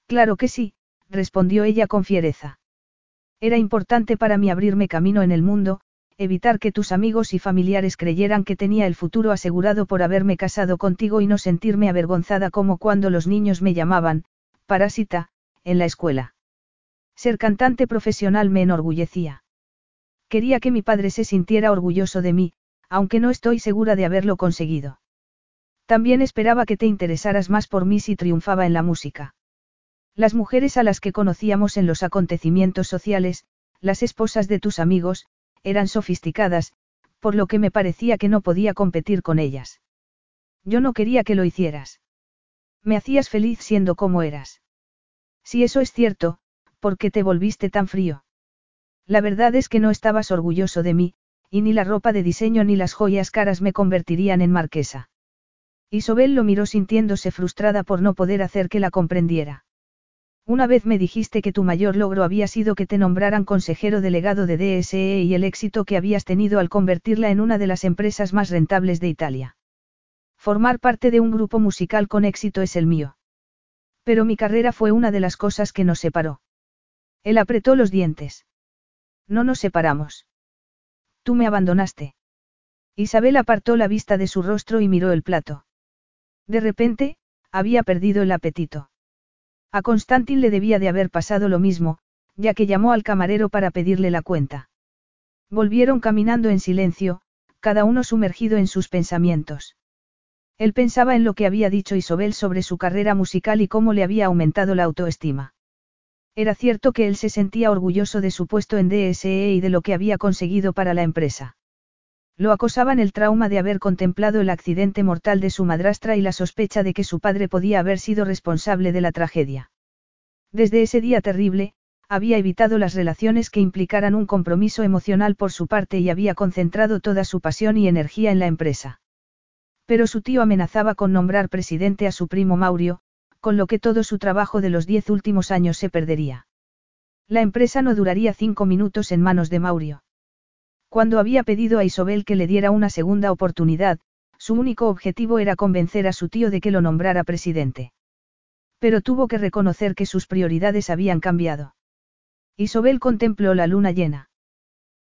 Claro que sí, respondió ella con fiereza. Era importante para mí abrirme camino en el mundo, evitar que tus amigos y familiares creyeran que tenía el futuro asegurado por haberme casado contigo y no sentirme avergonzada como cuando los niños me llamaban, parásita, en la escuela. Ser cantante profesional me enorgullecía. Quería que mi padre se sintiera orgulloso de mí, aunque no estoy segura de haberlo conseguido. También esperaba que te interesaras más por mí si triunfaba en la música. Las mujeres a las que conocíamos en los acontecimientos sociales, las esposas de tus amigos, eran sofisticadas, por lo que me parecía que no podía competir con ellas. Yo no quería que lo hicieras. Me hacías feliz siendo como eras. Si eso es cierto, ¿por qué te volviste tan frío? La verdad es que no estabas orgulloso de mí, y ni la ropa de diseño ni las joyas caras me convertirían en marquesa. Isobel lo miró sintiéndose frustrada por no poder hacer que la comprendiera. Una vez me dijiste que tu mayor logro había sido que te nombraran consejero delegado de DSE y el éxito que habías tenido al convertirla en una de las empresas más rentables de Italia. Formar parte de un grupo musical con éxito es el mío. Pero mi carrera fue una de las cosas que nos separó. Él apretó los dientes. No nos separamos. Tú me abandonaste. Isabel apartó la vista de su rostro y miró el plato. De repente, había perdido el apetito. A Constantin le debía de haber pasado lo mismo, ya que llamó al camarero para pedirle la cuenta. Volvieron caminando en silencio, cada uno sumergido en sus pensamientos. Él pensaba en lo que había dicho Isobel sobre su carrera musical y cómo le había aumentado la autoestima. Era cierto que él se sentía orgulloso de su puesto en DSE y de lo que había conseguido para la empresa. Lo acosaban el trauma de haber contemplado el accidente mortal de su madrastra y la sospecha de que su padre podía haber sido responsable de la tragedia. Desde ese día terrible, había evitado las relaciones que implicaran un compromiso emocional por su parte y había concentrado toda su pasión y energía en la empresa. Pero su tío amenazaba con nombrar presidente a su primo Maurio, con lo que todo su trabajo de los diez últimos años se perdería. La empresa no duraría cinco minutos en manos de Maurio. Cuando había pedido a Isobel que le diera una segunda oportunidad, su único objetivo era convencer a su tío de que lo nombrara presidente. Pero tuvo que reconocer que sus prioridades habían cambiado. Isobel contempló la luna llena.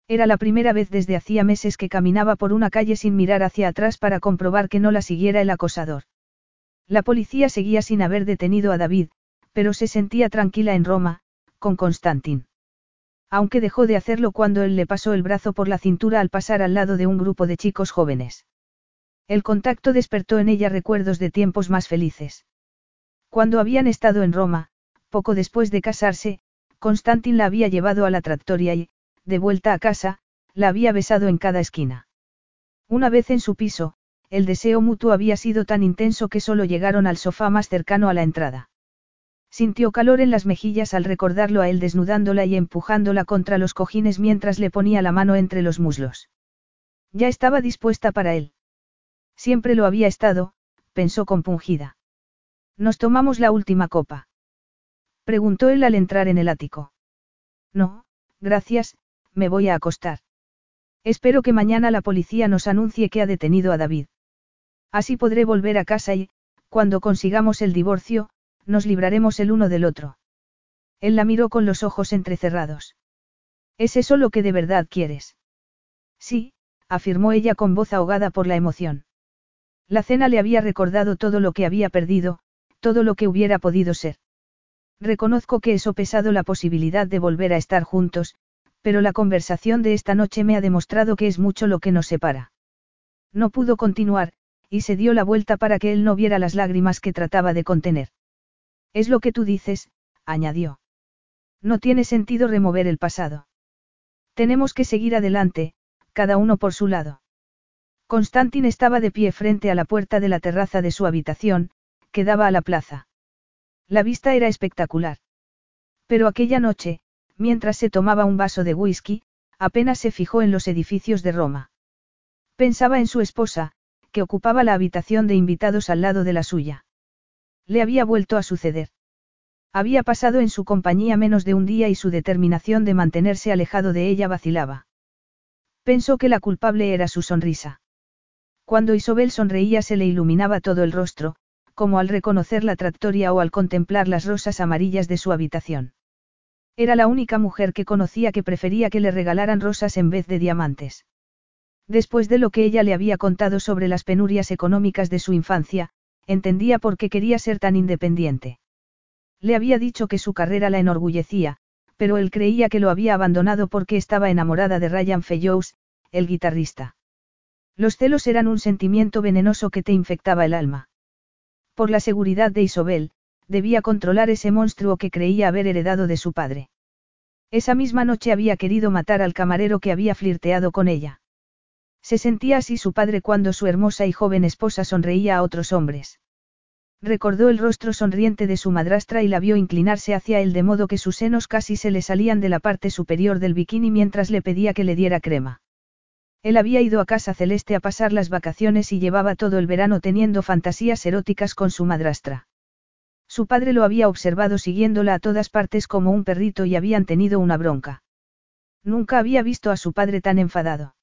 Era la primera vez desde hacía meses que caminaba por una calle sin mirar hacia atrás para comprobar que no la siguiera el acosador. La policía seguía sin haber detenido a David, pero se sentía tranquila en Roma, con Constantin. Aunque dejó de hacerlo cuando él le pasó el brazo por la cintura al pasar al lado de un grupo de chicos jóvenes. El contacto despertó en ella recuerdos de tiempos más felices. Cuando habían estado en Roma, poco después de casarse, Constantin la había llevado a la tractoria y, de vuelta a casa, la había besado en cada esquina. Una vez en su piso, el deseo mutuo había sido tan intenso que solo llegaron al sofá más cercano a la entrada. Sintió calor en las mejillas al recordarlo a él desnudándola y empujándola contra los cojines mientras le ponía la mano entre los muslos. Ya estaba dispuesta para él. Siempre lo había estado, pensó compungida. Nos tomamos la última copa. Preguntó él al entrar en el ático. No, gracias, me voy a acostar. Espero que mañana la policía nos anuncie que ha detenido a David. Así podré volver a casa y, cuando consigamos el divorcio, nos libraremos el uno del otro. Él la miró con los ojos entrecerrados. ¿Es eso lo que de verdad quieres? Sí, afirmó ella con voz ahogada por la emoción. La cena le había recordado todo lo que había perdido, todo lo que hubiera podido ser. Reconozco que he sopesado la posibilidad de volver a estar juntos, pero la conversación de esta noche me ha demostrado que es mucho lo que nos separa. No pudo continuar, y se dio la vuelta para que él no viera las lágrimas que trataba de contener. Es lo que tú dices, añadió. No tiene sentido remover el pasado. Tenemos que seguir adelante, cada uno por su lado. Constantin estaba de pie frente a la puerta de la terraza de su habitación, que daba a la plaza. La vista era espectacular. Pero aquella noche, mientras se tomaba un vaso de whisky, apenas se fijó en los edificios de Roma. Pensaba en su esposa, que ocupaba la habitación de invitados al lado de la suya. Le había vuelto a suceder. Había pasado en su compañía menos de un día y su determinación de mantenerse alejado de ella vacilaba. Pensó que la culpable era su sonrisa. Cuando Isobel sonreía se le iluminaba todo el rostro, como al reconocer la tractoria o al contemplar las rosas amarillas de su habitación. Era la única mujer que conocía que prefería que le regalaran rosas en vez de diamantes. Después de lo que ella le había contado sobre las penurias económicas de su infancia, entendía por qué quería ser tan independiente. Le había dicho que su carrera la enorgullecía, pero él creía que lo había abandonado porque estaba enamorada de Ryan Fellows, el guitarrista. Los celos eran un sentimiento venenoso que te infectaba el alma. Por la seguridad de Isobel, debía controlar ese monstruo que creía haber heredado de su padre. Esa misma noche había querido matar al camarero que había flirteado con ella. Se sentía así su padre cuando su hermosa y joven esposa sonreía a otros hombres. Recordó el rostro sonriente de su madrastra y la vio inclinarse hacia él de modo que sus senos casi se le salían de la parte superior del bikini mientras le pedía que le diera crema. Él había ido a casa celeste a pasar las vacaciones y llevaba todo el verano teniendo fantasías eróticas con su madrastra. Su padre lo había observado siguiéndola a todas partes como un perrito y habían tenido una bronca. Nunca había visto a su padre tan enfadado.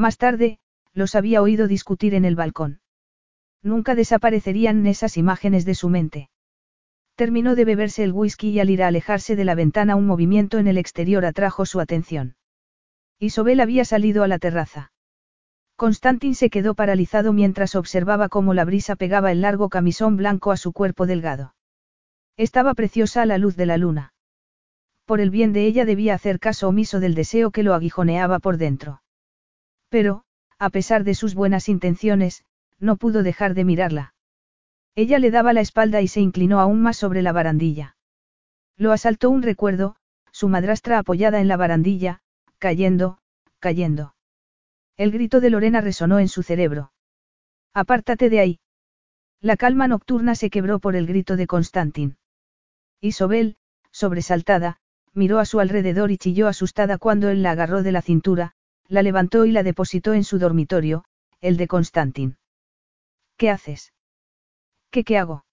Más tarde, los había oído discutir en el balcón. Nunca desaparecerían esas imágenes de su mente. Terminó de beberse el whisky y al ir a alejarse de la ventana un movimiento en el exterior atrajo su atención. Isobel había salido a la terraza. Constantin se quedó paralizado mientras observaba cómo la brisa pegaba el largo camisón blanco a su cuerpo delgado. Estaba preciosa a la luz de la luna. Por el bien de ella debía hacer caso omiso del deseo que lo aguijoneaba por dentro. Pero, a pesar de sus buenas intenciones, no pudo dejar de mirarla. Ella le daba la espalda y se inclinó aún más sobre la barandilla. Lo asaltó un recuerdo, su madrastra apoyada en la barandilla, cayendo, cayendo. El grito de Lorena resonó en su cerebro. Apártate de ahí. La calma nocturna se quebró por el grito de Constantin. Isobel, sobresaltada, miró a su alrededor y chilló asustada cuando él la agarró de la cintura, la levantó y la depositó en su dormitorio, el de Constantin. ¿Qué haces? ¿Qué qué hago?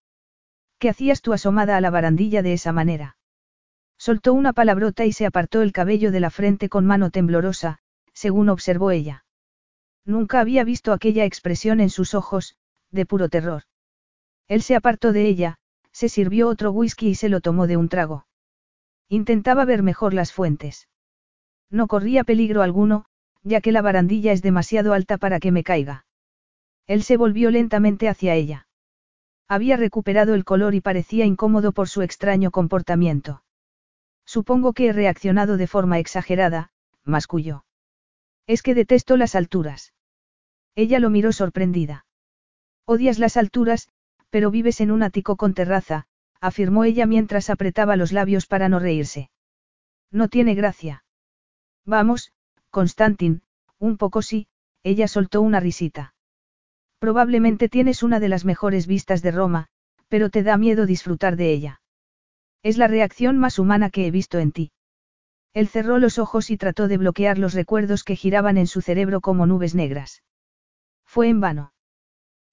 ¿Qué hacías tú asomada a la barandilla de esa manera? Soltó una palabrota y se apartó el cabello de la frente con mano temblorosa, según observó ella. Nunca había visto aquella expresión en sus ojos, de puro terror. Él se apartó de ella, se sirvió otro whisky y se lo tomó de un trago. Intentaba ver mejor las fuentes. No corría peligro alguno, ya que la barandilla es demasiado alta para que me caiga. Él se volvió lentamente hacia ella. Había recuperado el color y parecía incómodo por su extraño comportamiento. Supongo que he reaccionado de forma exagerada, masculló. Es que detesto las alturas. Ella lo miró sorprendida. Odias las alturas, pero vives en un ático con terraza, afirmó ella mientras apretaba los labios para no reírse. No tiene gracia. Vamos, Constantin, un poco sí, ella soltó una risita. Probablemente tienes una de las mejores vistas de Roma, pero te da miedo disfrutar de ella. Es la reacción más humana que he visto en ti. Él cerró los ojos y trató de bloquear los recuerdos que giraban en su cerebro como nubes negras. Fue en vano.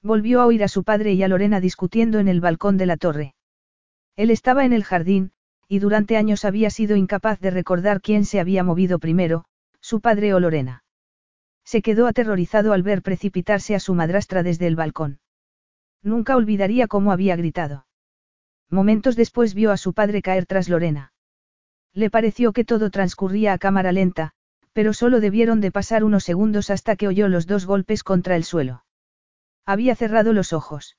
Volvió a oír a su padre y a Lorena discutiendo en el balcón de la torre. Él estaba en el jardín, y durante años había sido incapaz de recordar quién se había movido primero, su padre o Lorena. Se quedó aterrorizado al ver precipitarse a su madrastra desde el balcón. Nunca olvidaría cómo había gritado. Momentos después vio a su padre caer tras Lorena. Le pareció que todo transcurría a cámara lenta, pero solo debieron de pasar unos segundos hasta que oyó los dos golpes contra el suelo. Había cerrado los ojos.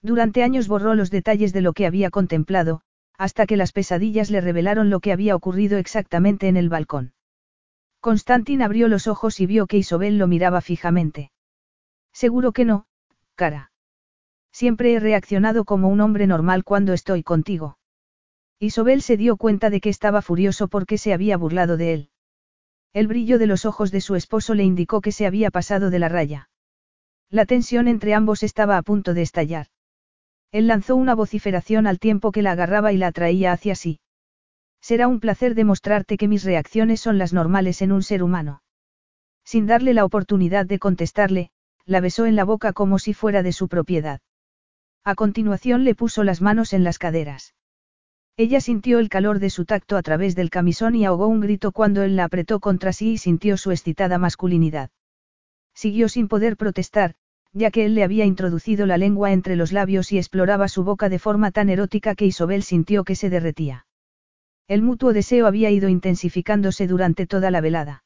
Durante años borró los detalles de lo que había contemplado, hasta que las pesadillas le revelaron lo que había ocurrido exactamente en el balcón. Constantin abrió los ojos y vio que Isobel lo miraba fijamente. Seguro que no, cara. Siempre he reaccionado como un hombre normal cuando estoy contigo. Isobel se dio cuenta de que estaba furioso porque se había burlado de él. El brillo de los ojos de su esposo le indicó que se había pasado de la raya. La tensión entre ambos estaba a punto de estallar. Él lanzó una vociferación al tiempo que la agarraba y la atraía hacia sí. Será un placer demostrarte que mis reacciones son las normales en un ser humano. Sin darle la oportunidad de contestarle, la besó en la boca como si fuera de su propiedad. A continuación le puso las manos en las caderas. Ella sintió el calor de su tacto a través del camisón y ahogó un grito cuando él la apretó contra sí y sintió su excitada masculinidad. Siguió sin poder protestar, ya que él le había introducido la lengua entre los labios y exploraba su boca de forma tan erótica que Isobel sintió que se derretía. El mutuo deseo había ido intensificándose durante toda la velada.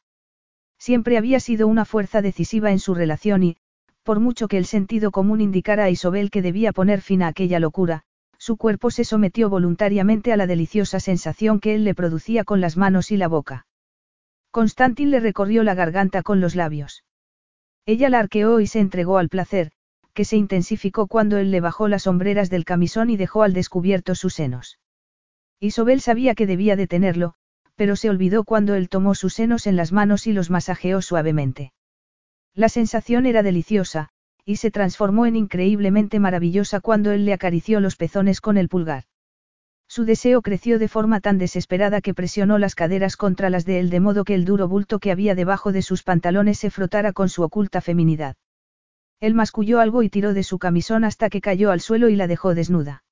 Siempre había sido una fuerza decisiva en su relación y, por mucho que el sentido común indicara a Isobel que debía poner fin a aquella locura, su cuerpo se sometió voluntariamente a la deliciosa sensación que él le producía con las manos y la boca. Constantin le recorrió la garganta con los labios. Ella la arqueó y se entregó al placer, que se intensificó cuando él le bajó las sombreras del camisón y dejó al descubierto sus senos. Isobel sabía que debía detenerlo, pero se olvidó cuando él tomó sus senos en las manos y los masajeó suavemente. La sensación era deliciosa, y se transformó en increíblemente maravillosa cuando él le acarició los pezones con el pulgar. Su deseo creció de forma tan desesperada que presionó las caderas contra las de él de modo que el duro bulto que había debajo de sus pantalones se frotara con su oculta feminidad. Él masculló algo y tiró de su camisón hasta que cayó al suelo y la dejó desnuda.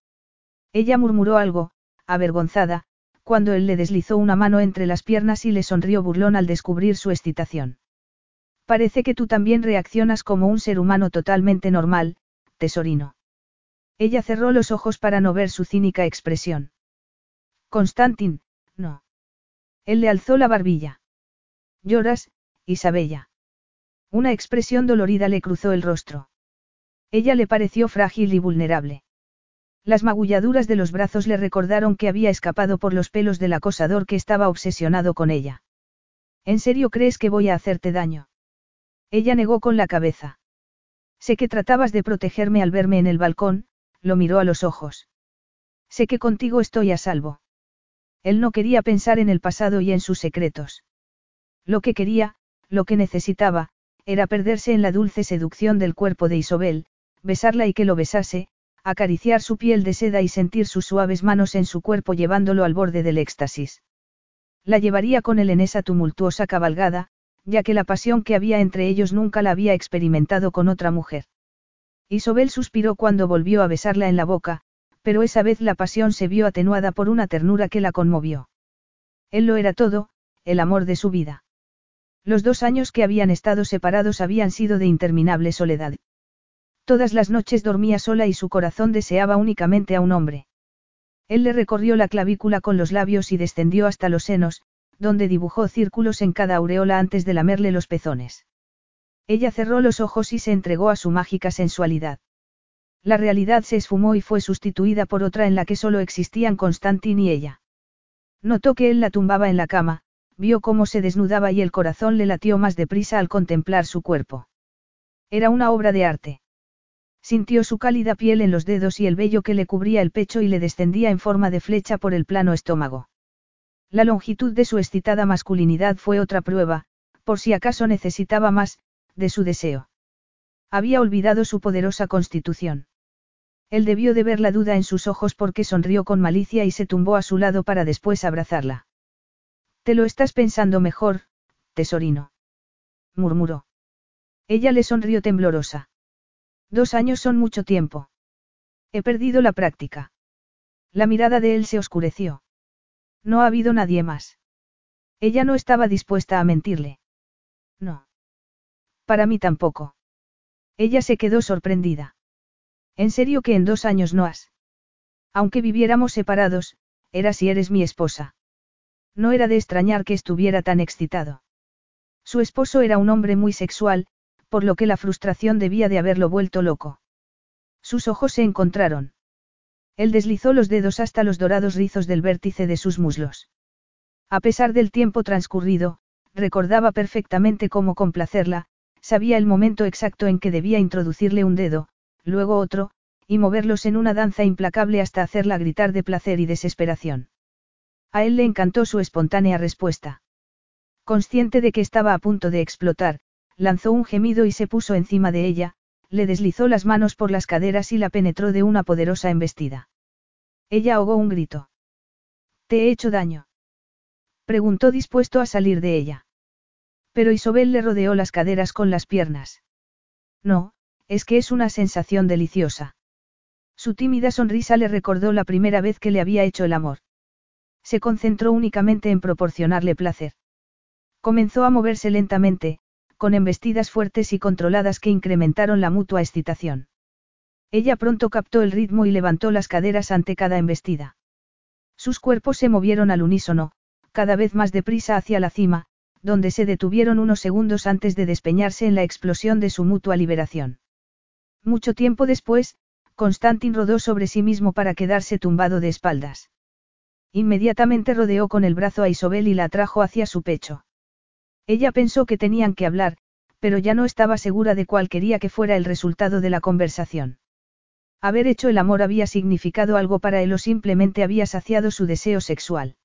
Ella murmuró algo, avergonzada, cuando él le deslizó una mano entre las piernas y le sonrió burlón al descubrir su excitación. Parece que tú también reaccionas como un ser humano totalmente normal, tesorino. Ella cerró los ojos para no ver su cínica expresión. Constantin, no. Él le alzó la barbilla. Lloras, Isabella. Una expresión dolorida le cruzó el rostro. Ella le pareció frágil y vulnerable. Las magulladuras de los brazos le recordaron que había escapado por los pelos del acosador que estaba obsesionado con ella. ¿En serio crees que voy a hacerte daño? Ella negó con la cabeza. Sé que tratabas de protegerme al verme en el balcón, lo miró a los ojos. Sé que contigo estoy a salvo. Él no quería pensar en el pasado y en sus secretos. Lo que quería, lo que necesitaba, era perderse en la dulce seducción del cuerpo de Isobel, besarla y que lo besase, acariciar su piel de seda y sentir sus suaves manos en su cuerpo llevándolo al borde del éxtasis. La llevaría con él en esa tumultuosa cabalgada, ya que la pasión que había entre ellos nunca la había experimentado con otra mujer. Isobel suspiró cuando volvió a besarla en la boca, pero esa vez la pasión se vio atenuada por una ternura que la conmovió. Él lo era todo, el amor de su vida. Los dos años que habían estado separados habían sido de interminable soledad. Todas las noches dormía sola y su corazón deseaba únicamente a un hombre. Él le recorrió la clavícula con los labios y descendió hasta los senos, donde dibujó círculos en cada aureola antes de lamerle los pezones. Ella cerró los ojos y se entregó a su mágica sensualidad. La realidad se esfumó y fue sustituida por otra en la que solo existían Constantin y ella. Notó que él la tumbaba en la cama, vio cómo se desnudaba y el corazón le latió más deprisa al contemplar su cuerpo. Era una obra de arte. Sintió su cálida piel en los dedos y el vello que le cubría el pecho y le descendía en forma de flecha por el plano estómago. La longitud de su excitada masculinidad fue otra prueba, por si acaso necesitaba más, de su deseo. Había olvidado su poderosa constitución. Él debió de ver la duda en sus ojos porque sonrió con malicia y se tumbó a su lado para después abrazarla. Te lo estás pensando mejor, tesorino. murmuró. Ella le sonrió temblorosa. Dos años son mucho tiempo. He perdido la práctica. La mirada de él se oscureció. No ha habido nadie más. Ella no estaba dispuesta a mentirle. No. Para mí tampoco. Ella se quedó sorprendida. ¿En serio que en dos años no has? Aunque viviéramos separados, era si eres mi esposa. No era de extrañar que estuviera tan excitado. Su esposo era un hombre muy sexual, por lo que la frustración debía de haberlo vuelto loco. Sus ojos se encontraron. Él deslizó los dedos hasta los dorados rizos del vértice de sus muslos. A pesar del tiempo transcurrido, recordaba perfectamente cómo complacerla, sabía el momento exacto en que debía introducirle un dedo, luego otro, y moverlos en una danza implacable hasta hacerla gritar de placer y desesperación. A él le encantó su espontánea respuesta. Consciente de que estaba a punto de explotar, lanzó un gemido y se puso encima de ella, le deslizó las manos por las caderas y la penetró de una poderosa embestida. Ella ahogó un grito. ¿Te he hecho daño? Preguntó dispuesto a salir de ella. Pero Isobel le rodeó las caderas con las piernas. No, es que es una sensación deliciosa. Su tímida sonrisa le recordó la primera vez que le había hecho el amor. Se concentró únicamente en proporcionarle placer. Comenzó a moverse lentamente, con embestidas fuertes y controladas que incrementaron la mutua excitación. Ella pronto captó el ritmo y levantó las caderas ante cada embestida. Sus cuerpos se movieron al unísono, cada vez más deprisa hacia la cima, donde se detuvieron unos segundos antes de despeñarse en la explosión de su mutua liberación. Mucho tiempo después, Constantin rodó sobre sí mismo para quedarse tumbado de espaldas. Inmediatamente rodeó con el brazo a Isobel y la atrajo hacia su pecho. Ella pensó que tenían que hablar, pero ya no estaba segura de cuál quería que fuera el resultado de la conversación. Haber hecho el amor había significado algo para él o simplemente había saciado su deseo sexual.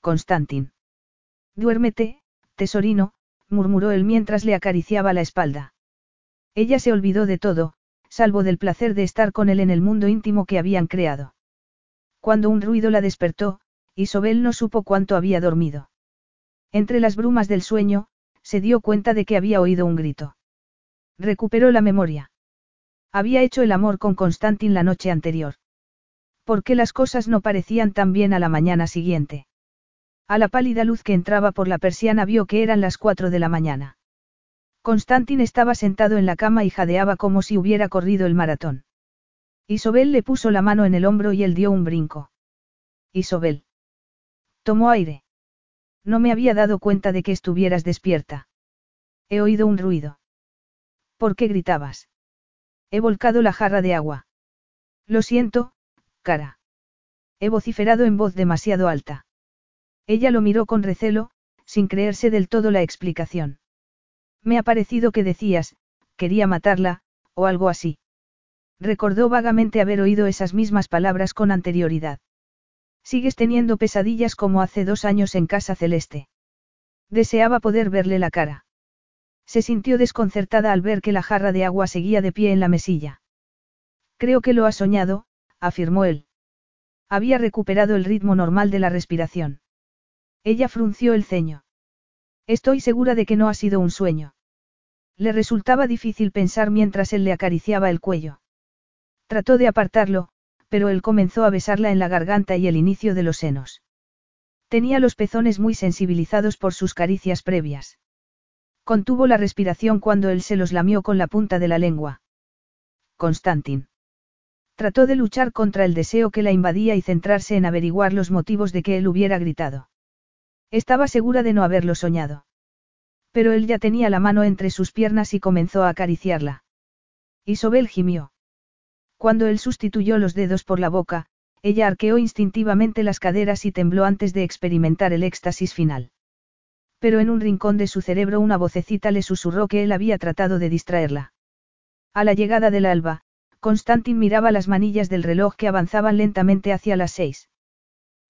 Constantin. Duérmete, tesorino, murmuró él mientras le acariciaba la espalda. Ella se olvidó de todo, salvo del placer de estar con él en el mundo íntimo que habían creado. Cuando un ruido la despertó, Isobel no supo cuánto había dormido. Entre las brumas del sueño, se dio cuenta de que había oído un grito. Recuperó la memoria. Había hecho el amor con Constantin la noche anterior. ¿Por qué las cosas no parecían tan bien a la mañana siguiente? A la pálida luz que entraba por la persiana vio que eran las cuatro de la mañana. Constantin estaba sentado en la cama y jadeaba como si hubiera corrido el maratón. Isobel le puso la mano en el hombro y él dio un brinco. Isobel. Tomó aire. No me había dado cuenta de que estuvieras despierta. He oído un ruido. ¿Por qué gritabas? He volcado la jarra de agua. Lo siento, cara. He vociferado en voz demasiado alta. Ella lo miró con recelo, sin creerse del todo la explicación. Me ha parecido que decías, quería matarla, o algo así. Recordó vagamente haber oído esas mismas palabras con anterioridad. Sigues teniendo pesadillas como hace dos años en Casa Celeste. Deseaba poder verle la cara. Se sintió desconcertada al ver que la jarra de agua seguía de pie en la mesilla. Creo que lo ha soñado, afirmó él. Había recuperado el ritmo normal de la respiración. Ella frunció el ceño. Estoy segura de que no ha sido un sueño. Le resultaba difícil pensar mientras él le acariciaba el cuello. Trató de apartarlo, pero él comenzó a besarla en la garganta y el inicio de los senos. Tenía los pezones muy sensibilizados por sus caricias previas. Contuvo la respiración cuando él se los lamió con la punta de la lengua. Constantin. Trató de luchar contra el deseo que la invadía y centrarse en averiguar los motivos de que él hubiera gritado. Estaba segura de no haberlo soñado. Pero él ya tenía la mano entre sus piernas y comenzó a acariciarla. Isobel gimió. Cuando él sustituyó los dedos por la boca, ella arqueó instintivamente las caderas y tembló antes de experimentar el éxtasis final pero en un rincón de su cerebro una vocecita le susurró que él había tratado de distraerla. A la llegada del alba, Constantin miraba las manillas del reloj que avanzaban lentamente hacia las seis.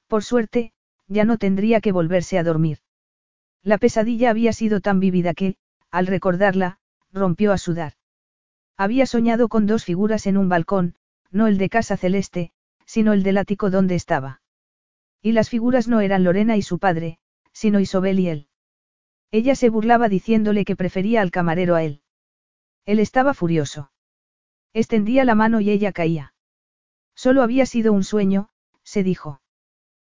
Por suerte, ya no tendría que volverse a dormir. La pesadilla había sido tan vívida que, al recordarla, rompió a sudar. Había soñado con dos figuras en un balcón, no el de Casa Celeste, sino el del ático donde estaba. Y las figuras no eran Lorena y su padre, sino Isobel y él. Ella se burlaba diciéndole que prefería al camarero a él. Él estaba furioso. Extendía la mano y ella caía. Solo había sido un sueño, se dijo.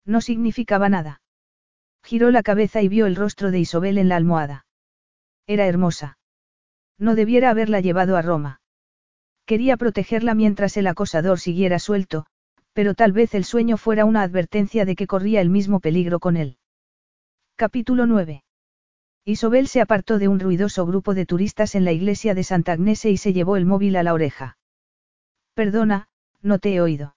No significaba nada. Giró la cabeza y vio el rostro de Isobel en la almohada. Era hermosa. No debiera haberla llevado a Roma. Quería protegerla mientras el acosador siguiera suelto, pero tal vez el sueño fuera una advertencia de que corría el mismo peligro con él. Capítulo 9. Isobel se apartó de un ruidoso grupo de turistas en la iglesia de Santa Agnese y se llevó el móvil a la oreja. Perdona, no te he oído.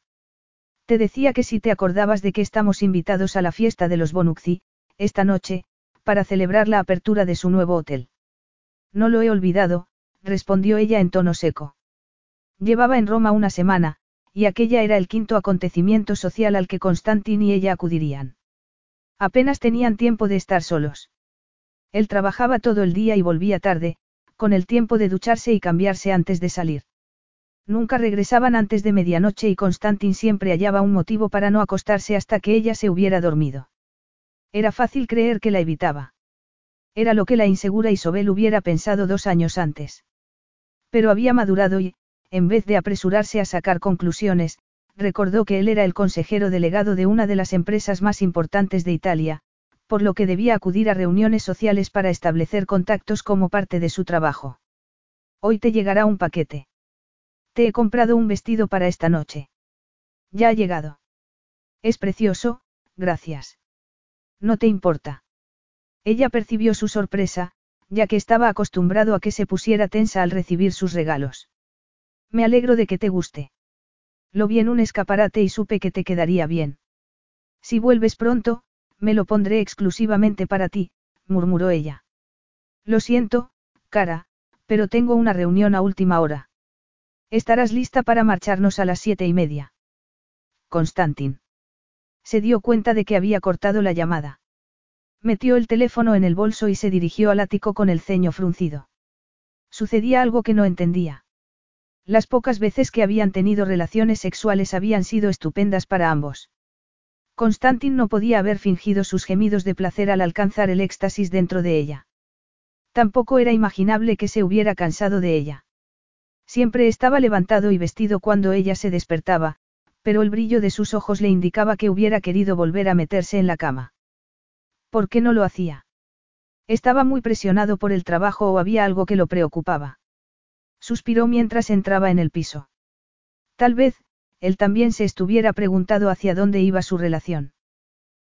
Te decía que si te acordabas de que estamos invitados a la fiesta de los Bonucci, esta noche, para celebrar la apertura de su nuevo hotel. No lo he olvidado, respondió ella en tono seco. Llevaba en Roma una semana, y aquella era el quinto acontecimiento social al que Constantin y ella acudirían. Apenas tenían tiempo de estar solos. Él trabajaba todo el día y volvía tarde, con el tiempo de ducharse y cambiarse antes de salir. Nunca regresaban antes de medianoche y Constantin siempre hallaba un motivo para no acostarse hasta que ella se hubiera dormido. Era fácil creer que la evitaba. Era lo que la insegura Isobel hubiera pensado dos años antes. Pero había madurado y, en vez de apresurarse a sacar conclusiones, recordó que él era el consejero delegado de una de las empresas más importantes de Italia, por lo que debía acudir a reuniones sociales para establecer contactos como parte de su trabajo. Hoy te llegará un paquete. Te he comprado un vestido para esta noche. Ya ha llegado. Es precioso, gracias. No te importa. Ella percibió su sorpresa, ya que estaba acostumbrado a que se pusiera tensa al recibir sus regalos. Me alegro de que te guste. Lo vi en un escaparate y supe que te quedaría bien. Si vuelves pronto, me lo pondré exclusivamente para ti, murmuró ella. Lo siento, cara, pero tengo una reunión a última hora. Estarás lista para marcharnos a las siete y media. Constantin. Se dio cuenta de que había cortado la llamada. Metió el teléfono en el bolso y se dirigió al ático con el ceño fruncido. Sucedía algo que no entendía. Las pocas veces que habían tenido relaciones sexuales habían sido estupendas para ambos. Constantin no podía haber fingido sus gemidos de placer al alcanzar el éxtasis dentro de ella. Tampoco era imaginable que se hubiera cansado de ella. Siempre estaba levantado y vestido cuando ella se despertaba, pero el brillo de sus ojos le indicaba que hubiera querido volver a meterse en la cama. ¿Por qué no lo hacía? Estaba muy presionado por el trabajo o había algo que lo preocupaba. Suspiró mientras entraba en el piso. Tal vez, él también se estuviera preguntado hacia dónde iba su relación.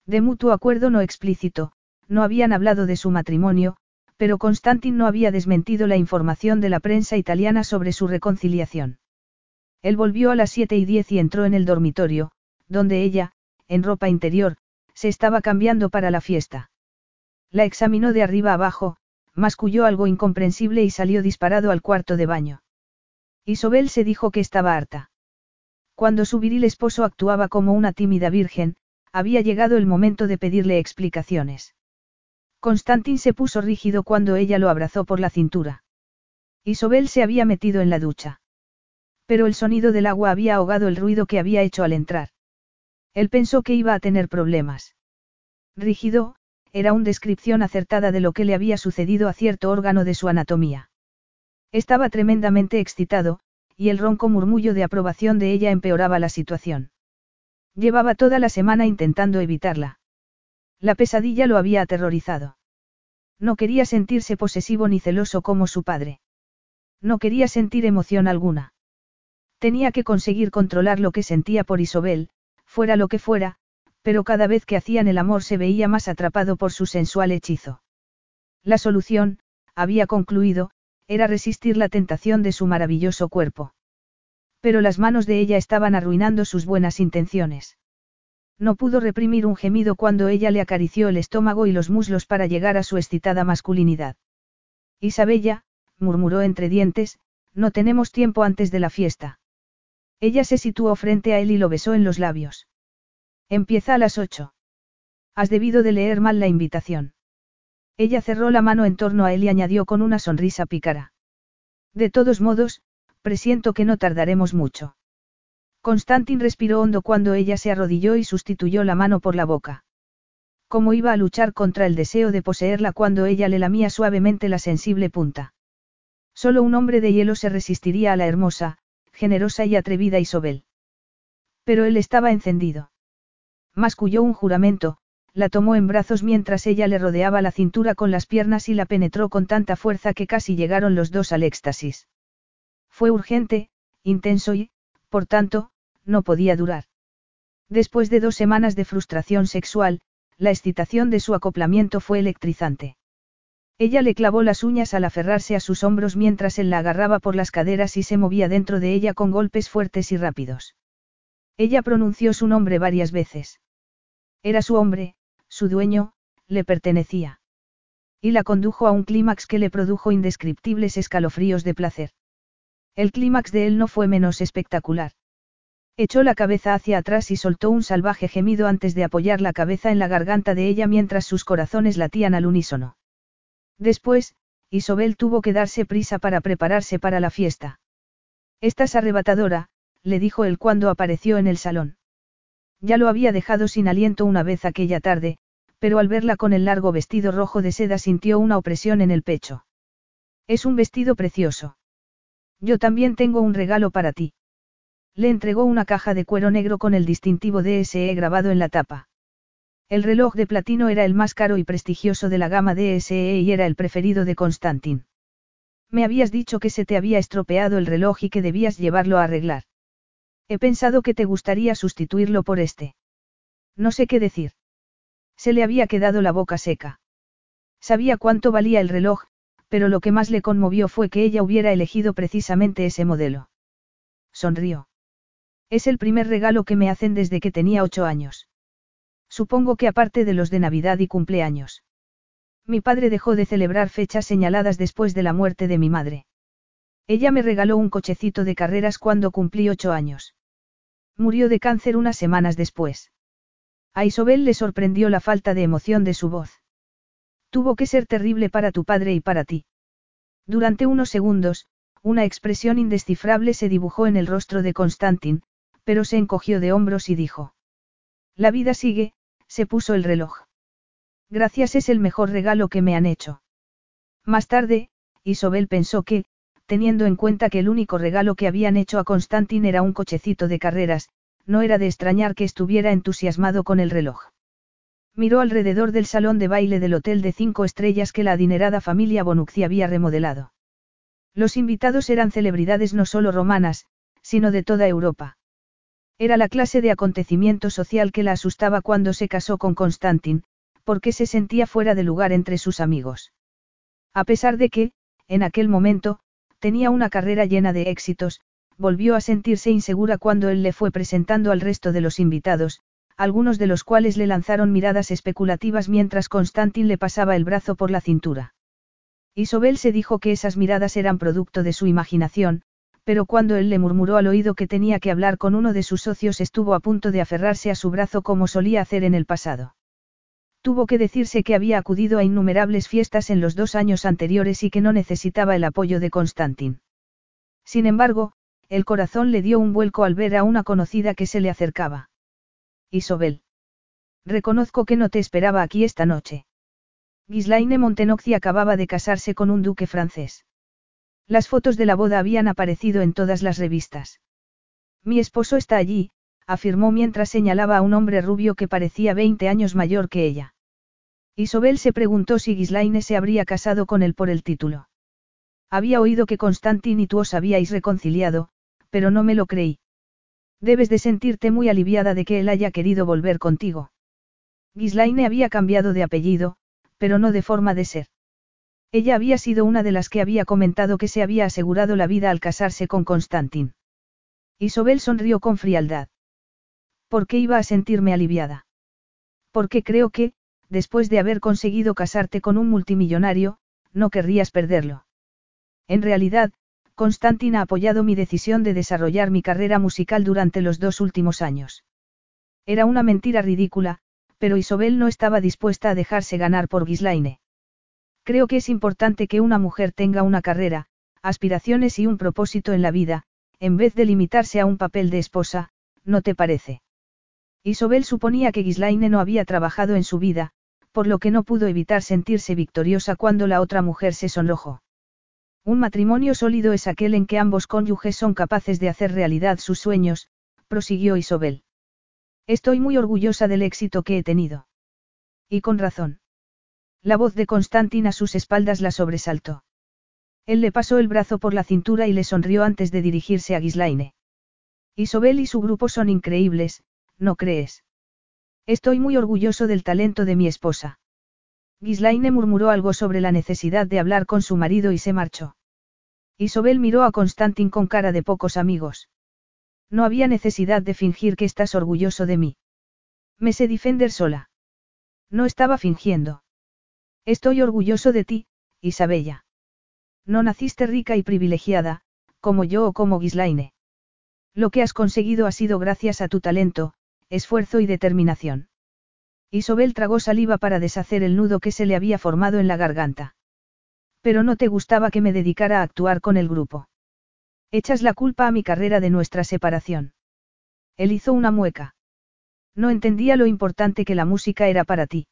De mutuo acuerdo no explícito, no habían hablado de su matrimonio, Pero Constantin no había desmentido la información de la prensa italiana sobre su reconciliación. Él volvió a las siete y diez y entró en el dormitorio, donde ella, en ropa interior, se estaba cambiando para la fiesta. La examinó de arriba abajo, masculló algo incomprensible y salió disparado al cuarto de baño. Isobel se dijo que estaba harta. Cuando su viril esposo actuaba como una tímida virgen, había llegado el momento de pedirle explicaciones. Constantin se puso rígido cuando ella lo abrazó por la cintura. Isobel se había metido en la ducha. Pero el sonido del agua había ahogado el ruido que había hecho al entrar. Él pensó que iba a tener problemas. Rígido, era una descripción acertada de lo que le había sucedido a cierto órgano de su anatomía. Estaba tremendamente excitado, y el ronco murmullo de aprobación de ella empeoraba la situación. Llevaba toda la semana intentando evitarla. La pesadilla lo había aterrorizado. No quería sentirse posesivo ni celoso como su padre. No quería sentir emoción alguna. Tenía que conseguir controlar lo que sentía por Isobel, fuera lo que fuera, pero cada vez que hacían el amor se veía más atrapado por su sensual hechizo. La solución, había concluido, era resistir la tentación de su maravilloso cuerpo. Pero las manos de ella estaban arruinando sus buenas intenciones. No pudo reprimir un gemido cuando ella le acarició el estómago y los muslos para llegar a su excitada masculinidad. Isabella, murmuró entre dientes, no tenemos tiempo antes de la fiesta. Ella se situó frente a él y lo besó en los labios. Empieza a las ocho. Has debido de leer mal la invitación. Ella cerró la mano en torno a él y añadió con una sonrisa pícara. De todos modos, presiento que no tardaremos mucho. Constantin respiró hondo cuando ella se arrodilló y sustituyó la mano por la boca. ¿Cómo iba a luchar contra el deseo de poseerla cuando ella le lamía suavemente la sensible punta? Solo un hombre de hielo se resistiría a la hermosa, generosa y atrevida Isobel. Pero él estaba encendido. Masculló un juramento, la tomó en brazos mientras ella le rodeaba la cintura con las piernas y la penetró con tanta fuerza que casi llegaron los dos al éxtasis. Fue urgente, intenso y, por tanto, no podía durar. Después de dos semanas de frustración sexual, la excitación de su acoplamiento fue electrizante. Ella le clavó las uñas al aferrarse a sus hombros mientras él la agarraba por las caderas y se movía dentro de ella con golpes fuertes y rápidos. Ella pronunció su nombre varias veces. Era su hombre, su dueño, le pertenecía. Y la condujo a un clímax que le produjo indescriptibles escalofríos de placer. El clímax de él no fue menos espectacular. Echó la cabeza hacia atrás y soltó un salvaje gemido antes de apoyar la cabeza en la garganta de ella mientras sus corazones latían al unísono. Después, Isobel tuvo que darse prisa para prepararse para la fiesta. Estás arrebatadora, le dijo él cuando apareció en el salón. Ya lo había dejado sin aliento una vez aquella tarde, pero al verla con el largo vestido rojo de seda sintió una opresión en el pecho. Es un vestido precioso. Yo también tengo un regalo para ti. Le entregó una caja de cuero negro con el distintivo DSE grabado en la tapa. El reloj de platino era el más caro y prestigioso de la gama DSE y era el preferido de Constantin. Me habías dicho que se te había estropeado el reloj y que debías llevarlo a arreglar. He pensado que te gustaría sustituirlo por este. No sé qué decir. Se le había quedado la boca seca. Sabía cuánto valía el reloj, pero lo que más le conmovió fue que ella hubiera elegido precisamente ese modelo. Sonrió. Es el primer regalo que me hacen desde que tenía ocho años. Supongo que aparte de los de Navidad y cumpleaños. Mi padre dejó de celebrar fechas señaladas después de la muerte de mi madre. Ella me regaló un cochecito de carreras cuando cumplí ocho años. Murió de cáncer unas semanas después. A Isobel le sorprendió la falta de emoción de su voz. Tuvo que ser terrible para tu padre y para ti. Durante unos segundos, una expresión indescifrable se dibujó en el rostro de Constantin, pero se encogió de hombros y dijo. La vida sigue, se puso el reloj. Gracias es el mejor regalo que me han hecho. Más tarde, Isobel pensó que, teniendo en cuenta que el único regalo que habían hecho a Constantin era un cochecito de carreras, no era de extrañar que estuviera entusiasmado con el reloj. Miró alrededor del salón de baile del hotel de cinco estrellas que la adinerada familia Bonucci había remodelado. Los invitados eran celebridades no solo romanas, sino de toda Europa. Era la clase de acontecimiento social que la asustaba cuando se casó con Constantin, porque se sentía fuera de lugar entre sus amigos. A pesar de que, en aquel momento, tenía una carrera llena de éxitos, volvió a sentirse insegura cuando él le fue presentando al resto de los invitados, algunos de los cuales le lanzaron miradas especulativas mientras Constantin le pasaba el brazo por la cintura. Isobel se dijo que esas miradas eran producto de su imaginación, pero cuando él le murmuró al oído que tenía que hablar con uno de sus socios estuvo a punto de aferrarse a su brazo como solía hacer en el pasado. Tuvo que decirse que había acudido a innumerables fiestas en los dos años anteriores y que no necesitaba el apoyo de Constantin. Sin embargo, el corazón le dio un vuelco al ver a una conocida que se le acercaba. Isobel. Reconozco que no te esperaba aquí esta noche. Ghislaine Montenoxi acababa de casarse con un duque francés. Las fotos de la boda habían aparecido en todas las revistas. Mi esposo está allí, afirmó mientras señalaba a un hombre rubio que parecía 20 años mayor que ella. Isobel se preguntó si Ghislaine se habría casado con él por el título. Había oído que Constantin y tú os habíais reconciliado, pero no me lo creí. Debes de sentirte muy aliviada de que él haya querido volver contigo. Ghislaine había cambiado de apellido, pero no de forma de ser. Ella había sido una de las que había comentado que se había asegurado la vida al casarse con Constantin. Isobel sonrió con frialdad. ¿Por qué iba a sentirme aliviada? Porque creo que, después de haber conseguido casarte con un multimillonario, no querrías perderlo. En realidad, Constantin ha apoyado mi decisión de desarrollar mi carrera musical durante los dos últimos años. Era una mentira ridícula, pero Isobel no estaba dispuesta a dejarse ganar por Ghislaine. Creo que es importante que una mujer tenga una carrera, aspiraciones y un propósito en la vida, en vez de limitarse a un papel de esposa, ¿no te parece? Isobel suponía que Ghislaine no había trabajado en su vida, por lo que no pudo evitar sentirse victoriosa cuando la otra mujer se sonrojó. Un matrimonio sólido es aquel en que ambos cónyuges son capaces de hacer realidad sus sueños, prosiguió Isobel. Estoy muy orgullosa del éxito que he tenido. Y con razón. La voz de Constantin a sus espaldas la sobresaltó. Él le pasó el brazo por la cintura y le sonrió antes de dirigirse a Ghislaine. Isobel y su grupo son increíbles, ¿no crees? Estoy muy orgulloso del talento de mi esposa. Ghislaine murmuró algo sobre la necesidad de hablar con su marido y se marchó. Isobel miró a Constantin con cara de pocos amigos. No había necesidad de fingir que estás orgulloso de mí. Me sé defender sola. No estaba fingiendo. Estoy orgulloso de ti, Isabella. No naciste rica y privilegiada, como yo o como Gislaine. Lo que has conseguido ha sido gracias a tu talento, esfuerzo y determinación. Isobel tragó saliva para deshacer el nudo que se le había formado en la garganta. Pero no te gustaba que me dedicara a actuar con el grupo. Echas la culpa a mi carrera de nuestra separación. Él hizo una mueca. No entendía lo importante que la música era para ti.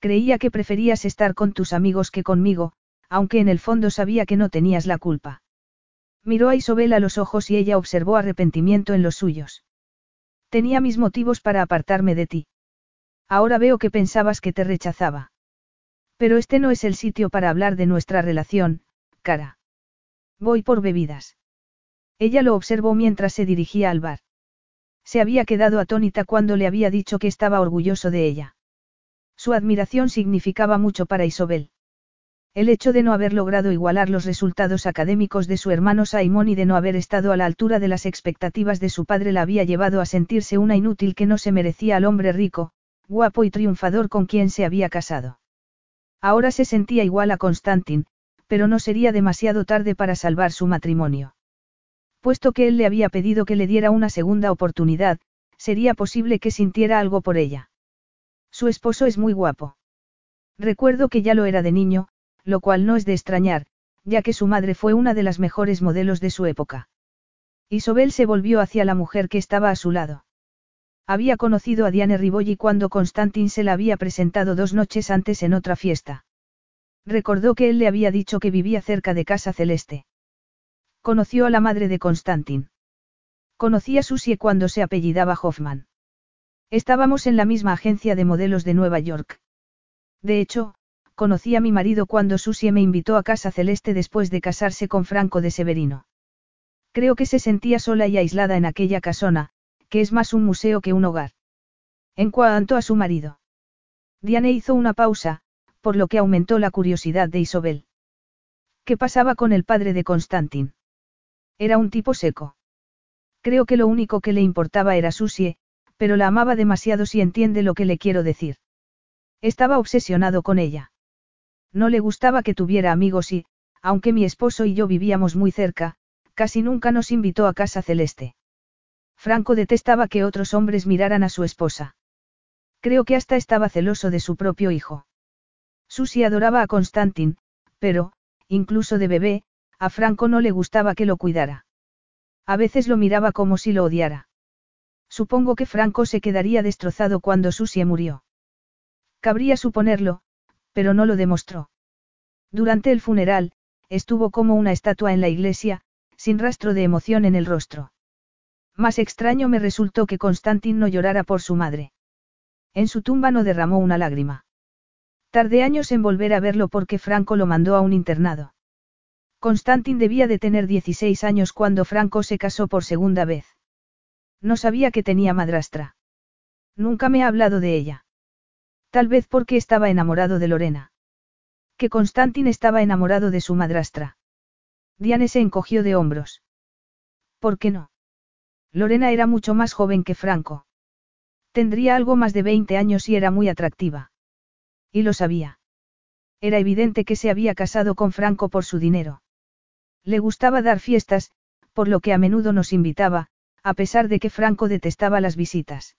Creía que preferías estar con tus amigos que conmigo, aunque en el fondo sabía que no tenías la culpa. Miró a Isobel a los ojos y ella observó arrepentimiento en los suyos. Tenía mis motivos para apartarme de ti. Ahora veo que pensabas que te rechazaba. Pero este no es el sitio para hablar de nuestra relación, cara. Voy por bebidas. Ella lo observó mientras se dirigía al bar. Se había quedado atónita cuando le había dicho que estaba orgulloso de ella. Su admiración significaba mucho para Isobel. El hecho de no haber logrado igualar los resultados académicos de su hermano Simón y de no haber estado a la altura de las expectativas de su padre la había llevado a sentirse una inútil que no se merecía al hombre rico, guapo y triunfador con quien se había casado. Ahora se sentía igual a Constantin, pero no sería demasiado tarde para salvar su matrimonio. Puesto que él le había pedido que le diera una segunda oportunidad, sería posible que sintiera algo por ella. Su esposo es muy guapo. Recuerdo que ya lo era de niño, lo cual no es de extrañar, ya que su madre fue una de las mejores modelos de su época. Isobel se volvió hacia la mujer que estaba a su lado. Había conocido a Diane Ribolli cuando Constantin se la había presentado dos noches antes en otra fiesta. Recordó que él le había dicho que vivía cerca de Casa Celeste. Conoció a la madre de Constantin. Conocí a Susie cuando se apellidaba Hoffman. Estábamos en la misma agencia de modelos de Nueva York. De hecho, conocí a mi marido cuando Susie me invitó a Casa Celeste después de casarse con Franco de Severino. Creo que se sentía sola y aislada en aquella casona, que es más un museo que un hogar. En cuanto a su marido. Diane hizo una pausa, por lo que aumentó la curiosidad de Isobel. ¿Qué pasaba con el padre de Constantin? Era un tipo seco. Creo que lo único que le importaba era Susie, pero la amaba demasiado si entiende lo que le quiero decir. Estaba obsesionado con ella. No le gustaba que tuviera amigos y, aunque mi esposo y yo vivíamos muy cerca, casi nunca nos invitó a casa celeste. Franco detestaba que otros hombres miraran a su esposa. Creo que hasta estaba celoso de su propio hijo. Susie adoraba a Constantin, pero, incluso de bebé, a Franco no le gustaba que lo cuidara. A veces lo miraba como si lo odiara. Supongo que Franco se quedaría destrozado cuando Susie murió. Cabría suponerlo, pero no lo demostró. Durante el funeral, estuvo como una estatua en la iglesia, sin rastro de emoción en el rostro. Más extraño me resultó que Constantin no llorara por su madre. En su tumba no derramó una lágrima. Tardé años en volver a verlo porque Franco lo mandó a un internado. Constantin debía de tener 16 años cuando Franco se casó por segunda vez. No sabía que tenía madrastra. Nunca me ha hablado de ella. Tal vez porque estaba enamorado de Lorena. Que Constantin estaba enamorado de su madrastra. Diane se encogió de hombros. ¿Por qué no? Lorena era mucho más joven que Franco. Tendría algo más de 20 años y era muy atractiva. Y lo sabía. Era evidente que se había casado con Franco por su dinero. Le gustaba dar fiestas, por lo que a menudo nos invitaba, a pesar de que Franco detestaba las visitas.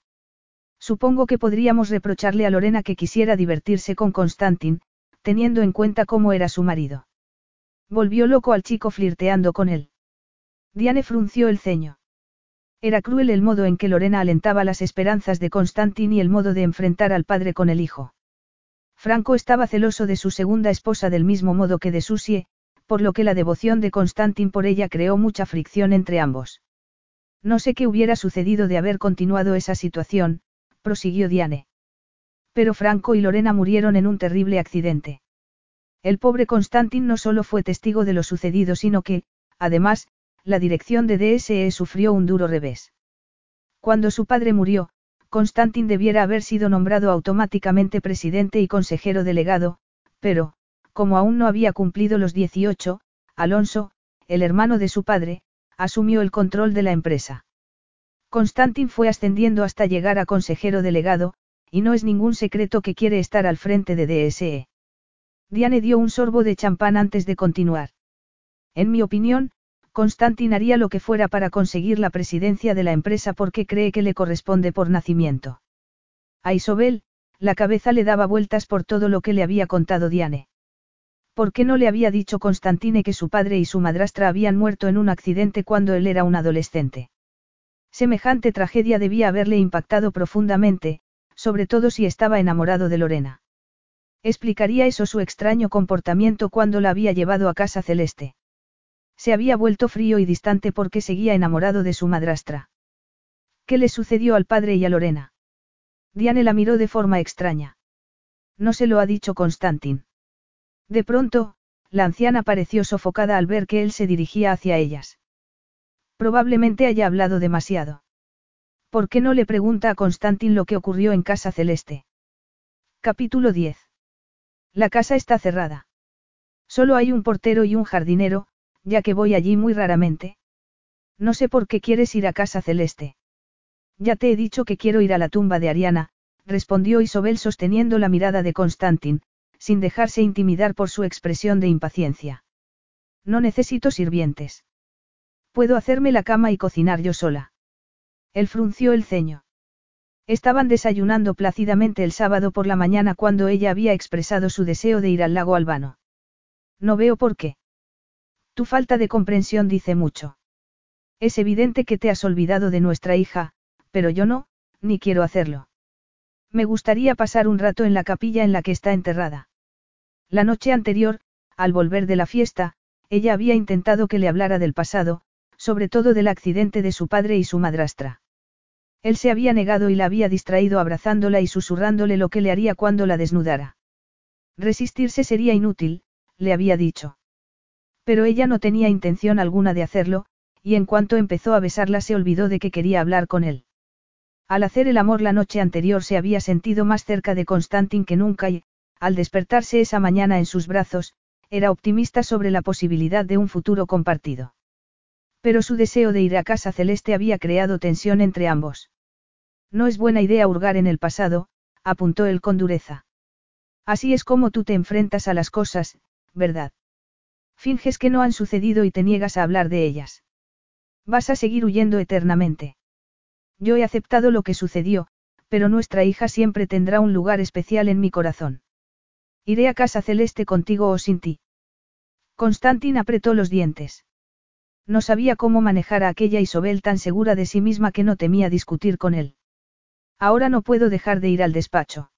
Supongo que podríamos reprocharle a Lorena que quisiera divertirse con Constantin, teniendo en cuenta cómo era su marido. Volvió loco al chico flirteando con él. Diane frunció el ceño. Era cruel el modo en que Lorena alentaba las esperanzas de Constantin y el modo de enfrentar al padre con el hijo. Franco estaba celoso de su segunda esposa del mismo modo que de Susie, por lo que la devoción de Constantin por ella creó mucha fricción entre ambos. No sé qué hubiera sucedido de haber continuado esa situación, prosiguió Diane. Pero Franco y Lorena murieron en un terrible accidente. El pobre Constantin no solo fue testigo de lo sucedido, sino que, además, la dirección de DSE sufrió un duro revés. Cuando su padre murió, Constantin debiera haber sido nombrado automáticamente presidente y consejero delegado, pero, como aún no había cumplido los 18, Alonso, el hermano de su padre, asumió el control de la empresa. Constantin fue ascendiendo hasta llegar a consejero delegado, y no es ningún secreto que quiere estar al frente de DSE. Diane dio un sorbo de champán antes de continuar. En mi opinión, Constantin haría lo que fuera para conseguir la presidencia de la empresa porque cree que le corresponde por nacimiento. A Isobel, la cabeza le daba vueltas por todo lo que le había contado Diane. ¿Por qué no le había dicho Constantine que su padre y su madrastra habían muerto en un accidente cuando él era un adolescente? Semejante tragedia debía haberle impactado profundamente, sobre todo si estaba enamorado de Lorena. Explicaría eso su extraño comportamiento cuando la había llevado a casa celeste. Se había vuelto frío y distante porque seguía enamorado de su madrastra. ¿Qué le sucedió al padre y a Lorena? Diane la miró de forma extraña. No se lo ha dicho Constantin. De pronto, la anciana pareció sofocada al ver que él se dirigía hacia ellas. Probablemente haya hablado demasiado. ¿Por qué no le pregunta a Constantin lo que ocurrió en Casa Celeste? Capítulo 10. La casa está cerrada. Solo hay un portero y un jardinero, ya que voy allí muy raramente. No sé por qué quieres ir a Casa Celeste. Ya te he dicho que quiero ir a la tumba de Ariana, respondió Isobel sosteniendo la mirada de Constantin, sin dejarse intimidar por su expresión de impaciencia. No necesito sirvientes. Puedo hacerme la cama y cocinar yo sola. Él frunció el ceño. Estaban desayunando plácidamente el sábado por la mañana cuando ella había expresado su deseo de ir al lago Albano. No veo por qué. Tu falta de comprensión dice mucho. Es evidente que te has olvidado de nuestra hija, pero yo no, ni quiero hacerlo. Me gustaría pasar un rato en la capilla en la que está enterrada. La noche anterior, al volver de la fiesta, ella había intentado que le hablara del pasado, sobre todo del accidente de su padre y su madrastra. Él se había negado y la había distraído abrazándola y susurrándole lo que le haría cuando la desnudara. Resistirse sería inútil, le había dicho. Pero ella no tenía intención alguna de hacerlo, y en cuanto empezó a besarla se olvidó de que quería hablar con él. Al hacer el amor la noche anterior se había sentido más cerca de Constantin que nunca y, al despertarse esa mañana en sus brazos, era optimista sobre la posibilidad de un futuro compartido. Pero su deseo de ir a casa celeste había creado tensión entre ambos. No es buena idea hurgar en el pasado, apuntó él con dureza. Así es como tú te enfrentas a las cosas, ¿verdad? Finges que no han sucedido y te niegas a hablar de ellas. Vas a seguir huyendo eternamente. Yo he aceptado lo que sucedió, pero nuestra hija siempre tendrá un lugar especial en mi corazón. Iré a casa celeste contigo o sin ti. Constantin apretó los dientes. No sabía cómo manejar a aquella Isobel tan segura de sí misma que no temía discutir con él. Ahora no puedo dejar de ir al despacho.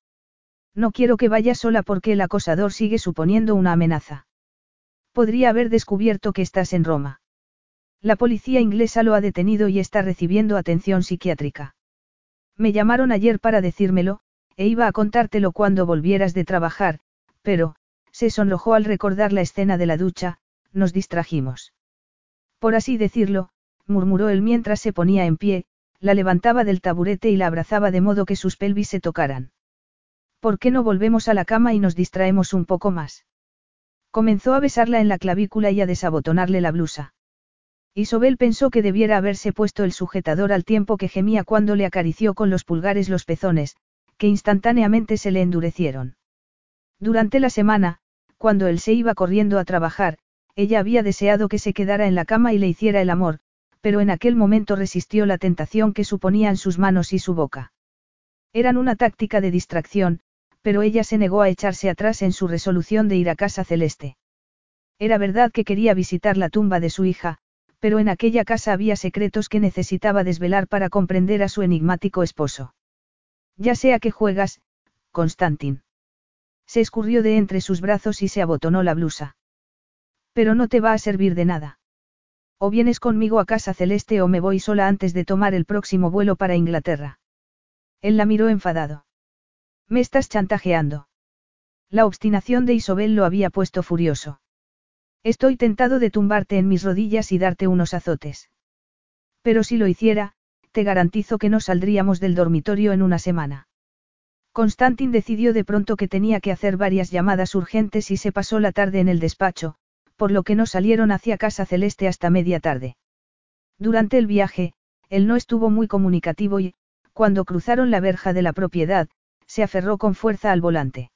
No quiero que vaya sola porque el acosador sigue suponiendo una amenaza. Podría haber descubierto que estás en Roma. La policía inglesa lo ha detenido y está recibiendo atención psiquiátrica. Me llamaron ayer para decírmelo, e iba a contártelo cuando volvieras de trabajar, pero, se sonrojó al recordar la escena de la ducha, nos distrajimos. Por así decirlo, murmuró él mientras se ponía en pie, la levantaba del taburete y la abrazaba de modo que sus pelvis se tocaran. ¿Por qué no volvemos a la cama y nos distraemos un poco más? Comenzó a besarla en la clavícula y a desabotonarle la blusa. Isobel pensó que debiera haberse puesto el sujetador al tiempo que gemía cuando le acarició con los pulgares los pezones, que instantáneamente se le endurecieron. Durante la semana, cuando él se iba corriendo a trabajar, ella había deseado que se quedara en la cama y le hiciera el amor, pero en aquel momento resistió la tentación que suponían sus manos y su boca. Eran una táctica de distracción, pero ella se negó a echarse atrás en su resolución de ir a casa celeste. Era verdad que quería visitar la tumba de su hija, pero en aquella casa había secretos que necesitaba desvelar para comprender a su enigmático esposo. Ya sea que juegas, Constantin. Se escurrió de entre sus brazos y se abotonó la blusa. Pero no te va a servir de nada. O vienes conmigo a casa celeste o me voy sola antes de tomar el próximo vuelo para Inglaterra. Él la miró enfadado. Me estás chantajeando. La obstinación de Isobel lo había puesto furioso. Estoy tentado de tumbarte en mis rodillas y darte unos azotes. Pero si lo hiciera, te garantizo que no saldríamos del dormitorio en una semana. Constantin decidió de pronto que tenía que hacer varias llamadas urgentes y se pasó la tarde en el despacho, por lo que no salieron hacia Casa Celeste hasta media tarde. Durante el viaje, él no estuvo muy comunicativo y, cuando cruzaron la verja de la propiedad, se aferró con fuerza al volante.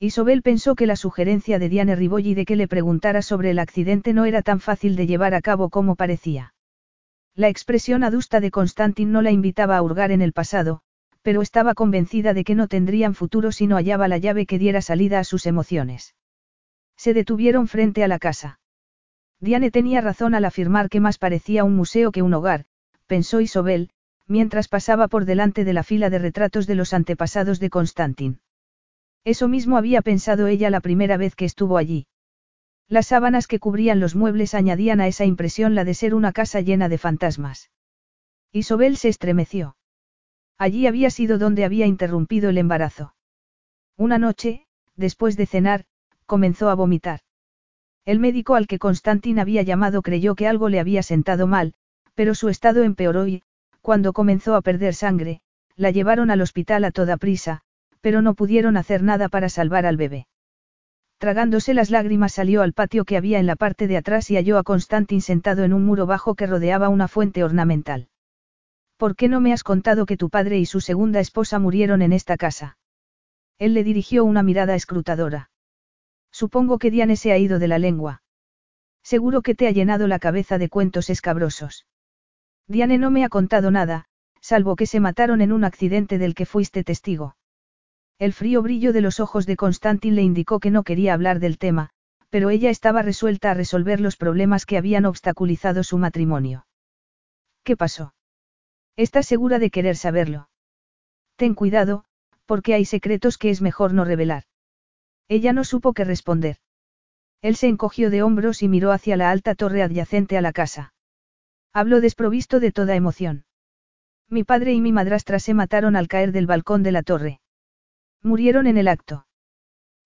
Isobel pensó que la sugerencia de Diane Ribolli de que le preguntara sobre el accidente no era tan fácil de llevar a cabo como parecía. La expresión adusta de Constantin no la invitaba a hurgar en el pasado, pero estaba convencida de que no tendrían futuro si no hallaba la llave que diera salida a sus emociones. Se detuvieron frente a la casa. Diane tenía razón al afirmar que más parecía un museo que un hogar, pensó Isobel, mientras pasaba por delante de la fila de retratos de los antepasados de Constantin. Eso mismo había pensado ella la primera vez que estuvo allí. Las sábanas que cubrían los muebles añadían a esa impresión la de ser una casa llena de fantasmas. Isobel se estremeció. Allí había sido donde había interrumpido el embarazo. Una noche, después de cenar, comenzó a vomitar. El médico al que Constantin había llamado creyó que algo le había sentado mal, pero su estado empeoró y, cuando comenzó a perder sangre, la llevaron al hospital a toda prisa, pero no pudieron hacer nada para salvar al bebé. Tragándose las lágrimas salió al patio que había en la parte de atrás y halló a Constantin sentado en un muro bajo que rodeaba una fuente ornamental. ¿Por qué no me has contado que tu padre y su segunda esposa murieron en esta casa? Él le dirigió una mirada escrutadora. Supongo que Diane se ha ido de la lengua. Seguro que te ha llenado la cabeza de cuentos escabrosos. Diane no me ha contado nada, salvo que se mataron en un accidente del que fuiste testigo. El frío brillo de los ojos de Constantin le indicó que no quería hablar del tema, pero ella estaba resuelta a resolver los problemas que habían obstaculizado su matrimonio. ¿Qué pasó? ¿Estás segura de querer saberlo? Ten cuidado, porque hay secretos que es mejor no revelar. Ella no supo qué responder. Él se encogió de hombros y miró hacia la alta torre adyacente a la casa. Habló desprovisto de toda emoción. Mi padre y mi madrastra se mataron al caer del balcón de la torre. Murieron en el acto.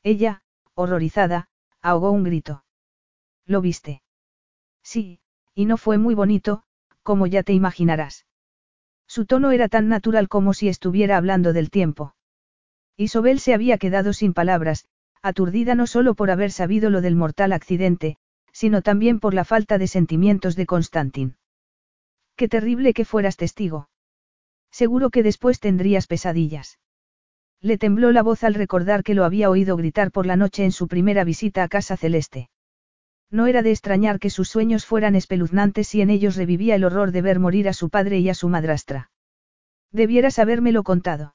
Ella, horrorizada, ahogó un grito. ¿Lo viste? Sí, y no fue muy bonito, como ya te imaginarás. Su tono era tan natural como si estuviera hablando del tiempo. Isobel se había quedado sin palabras, aturdida no solo por haber sabido lo del mortal accidente, sino también por la falta de sentimientos de Constantin. Qué terrible que fueras testigo. Seguro que después tendrías pesadillas. Le tembló la voz al recordar que lo había oído gritar por la noche en su primera visita a Casa Celeste. No era de extrañar que sus sueños fueran espeluznantes y en ellos revivía el horror de ver morir a su padre y a su madrastra. Debieras habérmelo contado.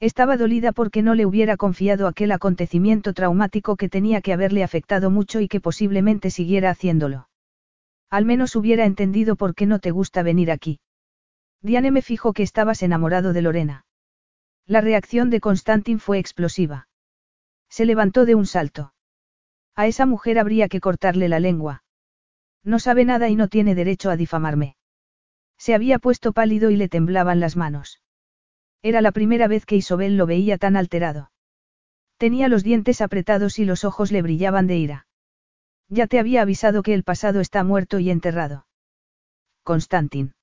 Estaba dolida porque no le hubiera confiado aquel acontecimiento traumático que tenía que haberle afectado mucho y que posiblemente siguiera haciéndolo. Al menos hubiera entendido por qué no te gusta venir aquí. Diane me fijó que estabas enamorado de Lorena. La reacción de Constantin fue explosiva. Se levantó de un salto. A esa mujer habría que cortarle la lengua. No sabe nada y no tiene derecho a difamarme. Se había puesto pálido y le temblaban las manos. Era la primera vez que Isobel lo veía tan alterado. Tenía los dientes apretados y los ojos le brillaban de ira. Ya te había avisado que el pasado está muerto y enterrado. Constantin.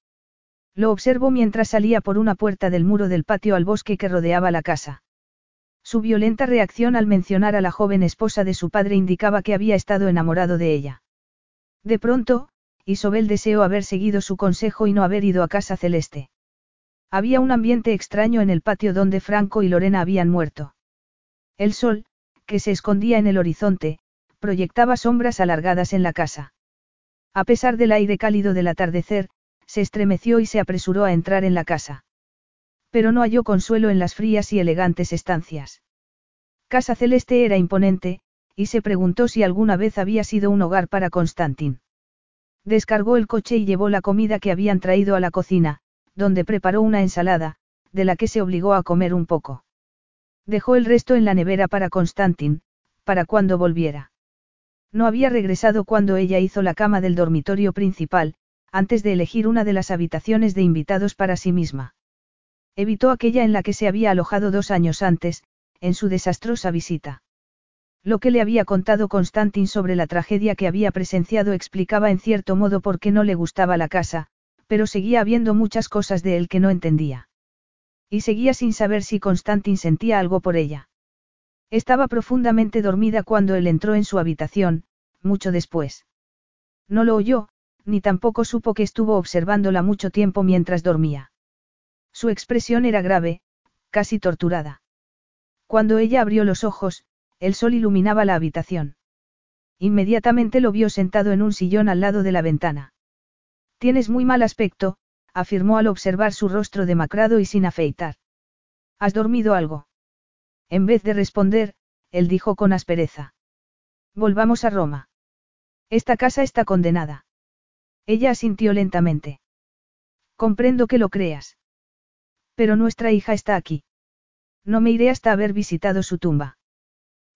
Lo observó mientras salía por una puerta del muro del patio al bosque que rodeaba la casa. Su violenta reacción al mencionar a la joven esposa de su padre indicaba que había estado enamorado de ella. De pronto, Isobel deseó haber seguido su consejo y no haber ido a casa celeste. Había un ambiente extraño en el patio donde Franco y Lorena habían muerto. El sol, que se escondía en el horizonte, proyectaba sombras alargadas en la casa. A pesar del aire cálido del atardecer, se estremeció y se apresuró a entrar en la casa. Pero no halló consuelo en las frías y elegantes estancias. Casa Celeste era imponente, y se preguntó si alguna vez había sido un hogar para Constantin. Descargó el coche y llevó la comida que habían traído a la cocina, donde preparó una ensalada, de la que se obligó a comer un poco. Dejó el resto en la nevera para Constantin, para cuando volviera. No había regresado cuando ella hizo la cama del dormitorio principal, antes de elegir una de las habitaciones de invitados para sí misma. Evitó aquella en la que se había alojado dos años antes, en su desastrosa visita. Lo que le había contado Constantin sobre la tragedia que había presenciado explicaba en cierto modo por qué no le gustaba la casa, pero seguía habiendo muchas cosas de él que no entendía. Y seguía sin saber si Constantin sentía algo por ella. Estaba profundamente dormida cuando él entró en su habitación, mucho después. No lo oyó, ni tampoco supo que estuvo observándola mucho tiempo mientras dormía. Su expresión era grave, casi torturada. Cuando ella abrió los ojos, el sol iluminaba la habitación. Inmediatamente lo vio sentado en un sillón al lado de la ventana. Tienes muy mal aspecto, afirmó al observar su rostro demacrado y sin afeitar. ¿Has dormido algo? En vez de responder, él dijo con aspereza. Volvamos a Roma. Esta casa está condenada. Ella asintió lentamente. Comprendo que lo creas. Pero nuestra hija está aquí. No me iré hasta haber visitado su tumba.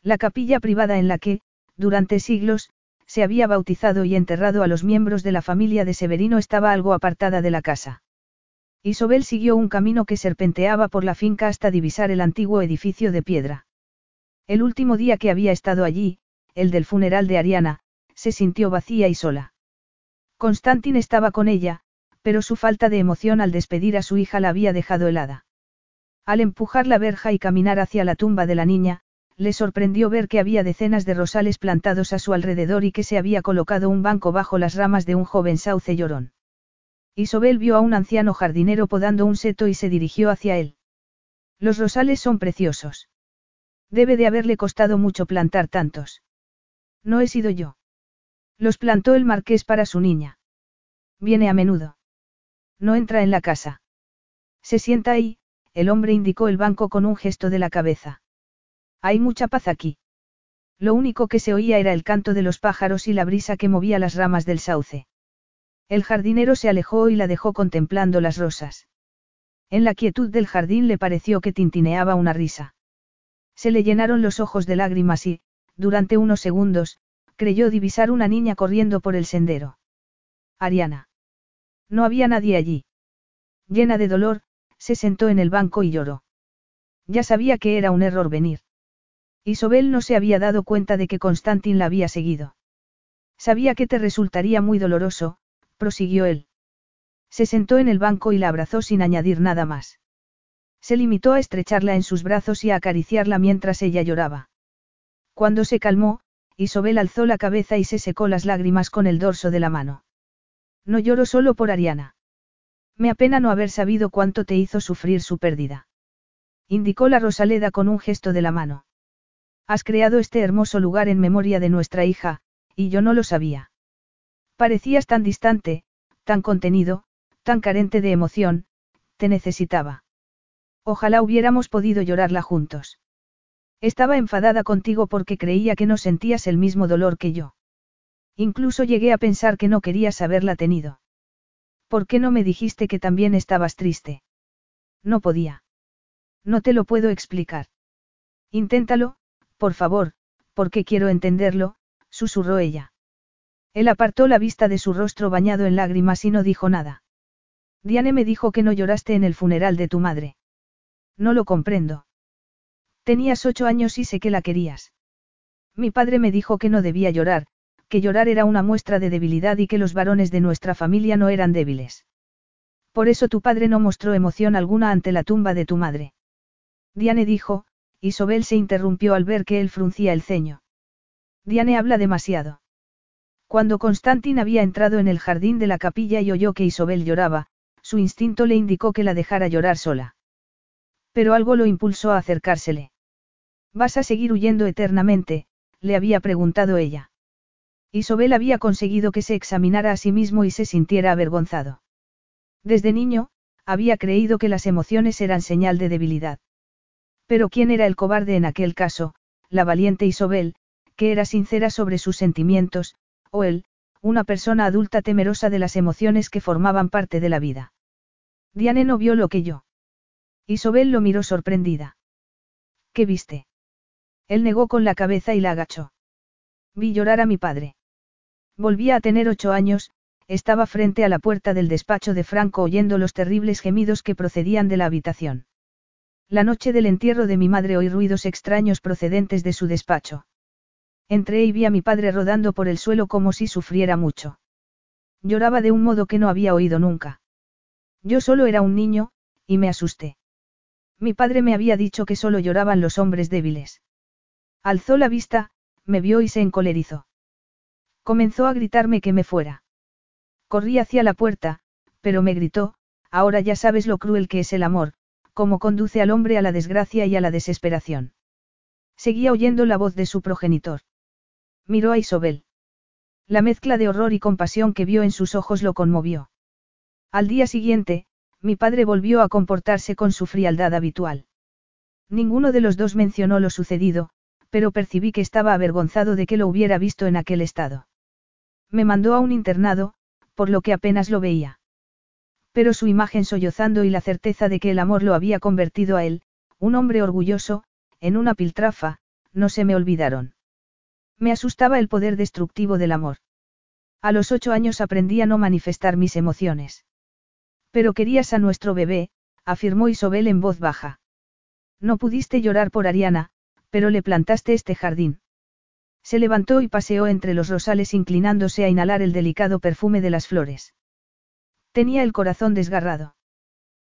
La capilla privada en la que, durante siglos, se había bautizado y enterrado a los miembros de la familia de Severino estaba algo apartada de la casa. Isobel siguió un camino que serpenteaba por la finca hasta divisar el antiguo edificio de piedra. El último día que había estado allí, el del funeral de Ariana, se sintió vacía y sola. Constantin estaba con ella, pero su falta de emoción al despedir a su hija la había dejado helada. Al empujar la verja y caminar hacia la tumba de la niña, le sorprendió ver que había decenas de rosales plantados a su alrededor y que se había colocado un banco bajo las ramas de un joven sauce llorón. Isobel vio a un anciano jardinero podando un seto y se dirigió hacia él. Los rosales son preciosos. Debe de haberle costado mucho plantar tantos. No he sido yo. Los plantó el marqués para su niña. Viene a menudo. No entra en la casa. Se sienta ahí, el hombre indicó el banco con un gesto de la cabeza. Hay mucha paz aquí. Lo único que se oía era el canto de los pájaros y la brisa que movía las ramas del sauce. El jardinero se alejó y la dejó contemplando las rosas. En la quietud del jardín le pareció que tintineaba una risa. Se le llenaron los ojos de lágrimas y, durante unos segundos, creyó divisar una niña corriendo por el sendero. Ariana. No había nadie allí. Llena de dolor, se sentó en el banco y lloró. Ya sabía que era un error venir. Isobel no se había dado cuenta de que Constantin la había seguido. Sabía que te resultaría muy doloroso, prosiguió él. Se sentó en el banco y la abrazó sin añadir nada más. Se limitó a estrecharla en sus brazos y a acariciarla mientras ella lloraba. Cuando se calmó, Isobel alzó la cabeza y se secó las lágrimas con el dorso de la mano. No lloro solo por Ariana. Me apena no haber sabido cuánto te hizo sufrir su pérdida. Indicó la Rosaleda con un gesto de la mano. Has creado este hermoso lugar en memoria de nuestra hija, y yo no lo sabía. Parecías tan distante, tan contenido, tan carente de emoción, te necesitaba. Ojalá hubiéramos podido llorarla juntos. Estaba enfadada contigo porque creía que no sentías el mismo dolor que yo. Incluso llegué a pensar que no querías haberla tenido. ¿Por qué no me dijiste que también estabas triste? No podía. No te lo puedo explicar. Inténtalo, por favor, porque quiero entenderlo, susurró ella. Él apartó la vista de su rostro bañado en lágrimas y no dijo nada. Diane me dijo que no lloraste en el funeral de tu madre. No lo comprendo. Tenías ocho años y sé que la querías. Mi padre me dijo que no debía llorar, que llorar era una muestra de debilidad y que los varones de nuestra familia no eran débiles. Por eso tu padre no mostró emoción alguna ante la tumba de tu madre. Diane dijo, y Sobel se interrumpió al ver que él fruncía el ceño. Diane habla demasiado. Cuando Constantin había entrado en el jardín de la capilla y oyó que Isobel lloraba, su instinto le indicó que la dejara llorar sola. Pero algo lo impulsó a acercársele. ¿Vas a seguir huyendo eternamente? le había preguntado ella. Isobel había conseguido que se examinara a sí mismo y se sintiera avergonzado. Desde niño, había creído que las emociones eran señal de debilidad. Pero ¿quién era el cobarde en aquel caso? La valiente Isobel, que era sincera sobre sus sentimientos, o él, una persona adulta temerosa de las emociones que formaban parte de la vida. Diane no vio lo que yo. Isobel lo miró sorprendida. ¿Qué viste? Él negó con la cabeza y la agachó. Vi llorar a mi padre. Volvía a tener ocho años, estaba frente a la puerta del despacho de Franco oyendo los terribles gemidos que procedían de la habitación. La noche del entierro de mi madre oí ruidos extraños procedentes de su despacho. Entré y vi a mi padre rodando por el suelo como si sufriera mucho. Lloraba de un modo que no había oído nunca. Yo solo era un niño, y me asusté. Mi padre me había dicho que solo lloraban los hombres débiles. Alzó la vista, me vio y se encolerizó. Comenzó a gritarme que me fuera. Corrí hacia la puerta, pero me gritó, ahora ya sabes lo cruel que es el amor, cómo conduce al hombre a la desgracia y a la desesperación. Seguía oyendo la voz de su progenitor. Miró a Isobel. La mezcla de horror y compasión que vio en sus ojos lo conmovió. Al día siguiente, mi padre volvió a comportarse con su frialdad habitual. Ninguno de los dos mencionó lo sucedido, pero percibí que estaba avergonzado de que lo hubiera visto en aquel estado. Me mandó a un internado, por lo que apenas lo veía. Pero su imagen sollozando y la certeza de que el amor lo había convertido a él, un hombre orgulloso, en una piltrafa, no se me olvidaron. Me asustaba el poder destructivo del amor. A los ocho años aprendí a no manifestar mis emociones. Pero querías a nuestro bebé, afirmó Isobel en voz baja. No pudiste llorar por Ariana, pero le plantaste este jardín. Se levantó y paseó entre los rosales inclinándose a inhalar el delicado perfume de las flores. Tenía el corazón desgarrado.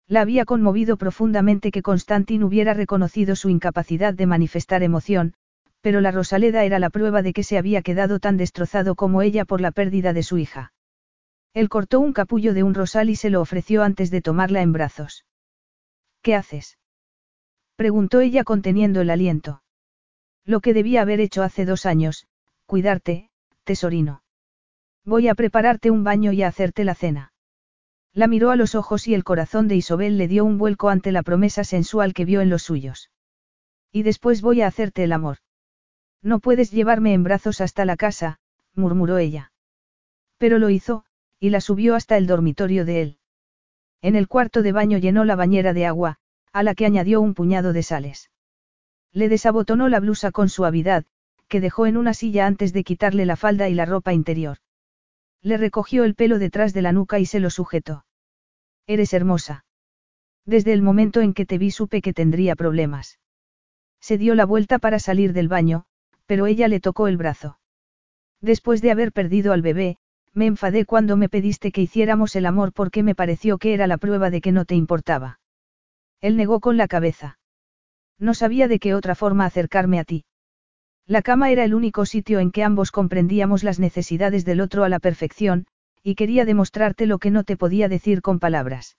La había conmovido profundamente que Constantin hubiera reconocido su incapacidad de manifestar emoción, pero la Rosaleda era la prueba de que se había quedado tan destrozado como ella por la pérdida de su hija. Él cortó un capullo de un rosal y se lo ofreció antes de tomarla en brazos. ¿Qué haces? preguntó ella conteniendo el aliento. Lo que debía haber hecho hace dos años, cuidarte, tesorino. Voy a prepararte un baño y a hacerte la cena. La miró a los ojos y el corazón de Isobel le dio un vuelco ante la promesa sensual que vio en los suyos. Y después voy a hacerte el amor. No puedes llevarme en brazos hasta la casa, murmuró ella. Pero lo hizo, y la subió hasta el dormitorio de él. En el cuarto de baño llenó la bañera de agua, a la que añadió un puñado de sales. Le desabotonó la blusa con suavidad, que dejó en una silla antes de quitarle la falda y la ropa interior. Le recogió el pelo detrás de la nuca y se lo sujetó. Eres hermosa. Desde el momento en que te vi supe que tendría problemas. Se dio la vuelta para salir del baño, pero ella le tocó el brazo. Después de haber perdido al bebé, me enfadé cuando me pediste que hiciéramos el amor porque me pareció que era la prueba de que no te importaba. Él negó con la cabeza. No sabía de qué otra forma acercarme a ti. La cama era el único sitio en que ambos comprendíamos las necesidades del otro a la perfección, y quería demostrarte lo que no te podía decir con palabras.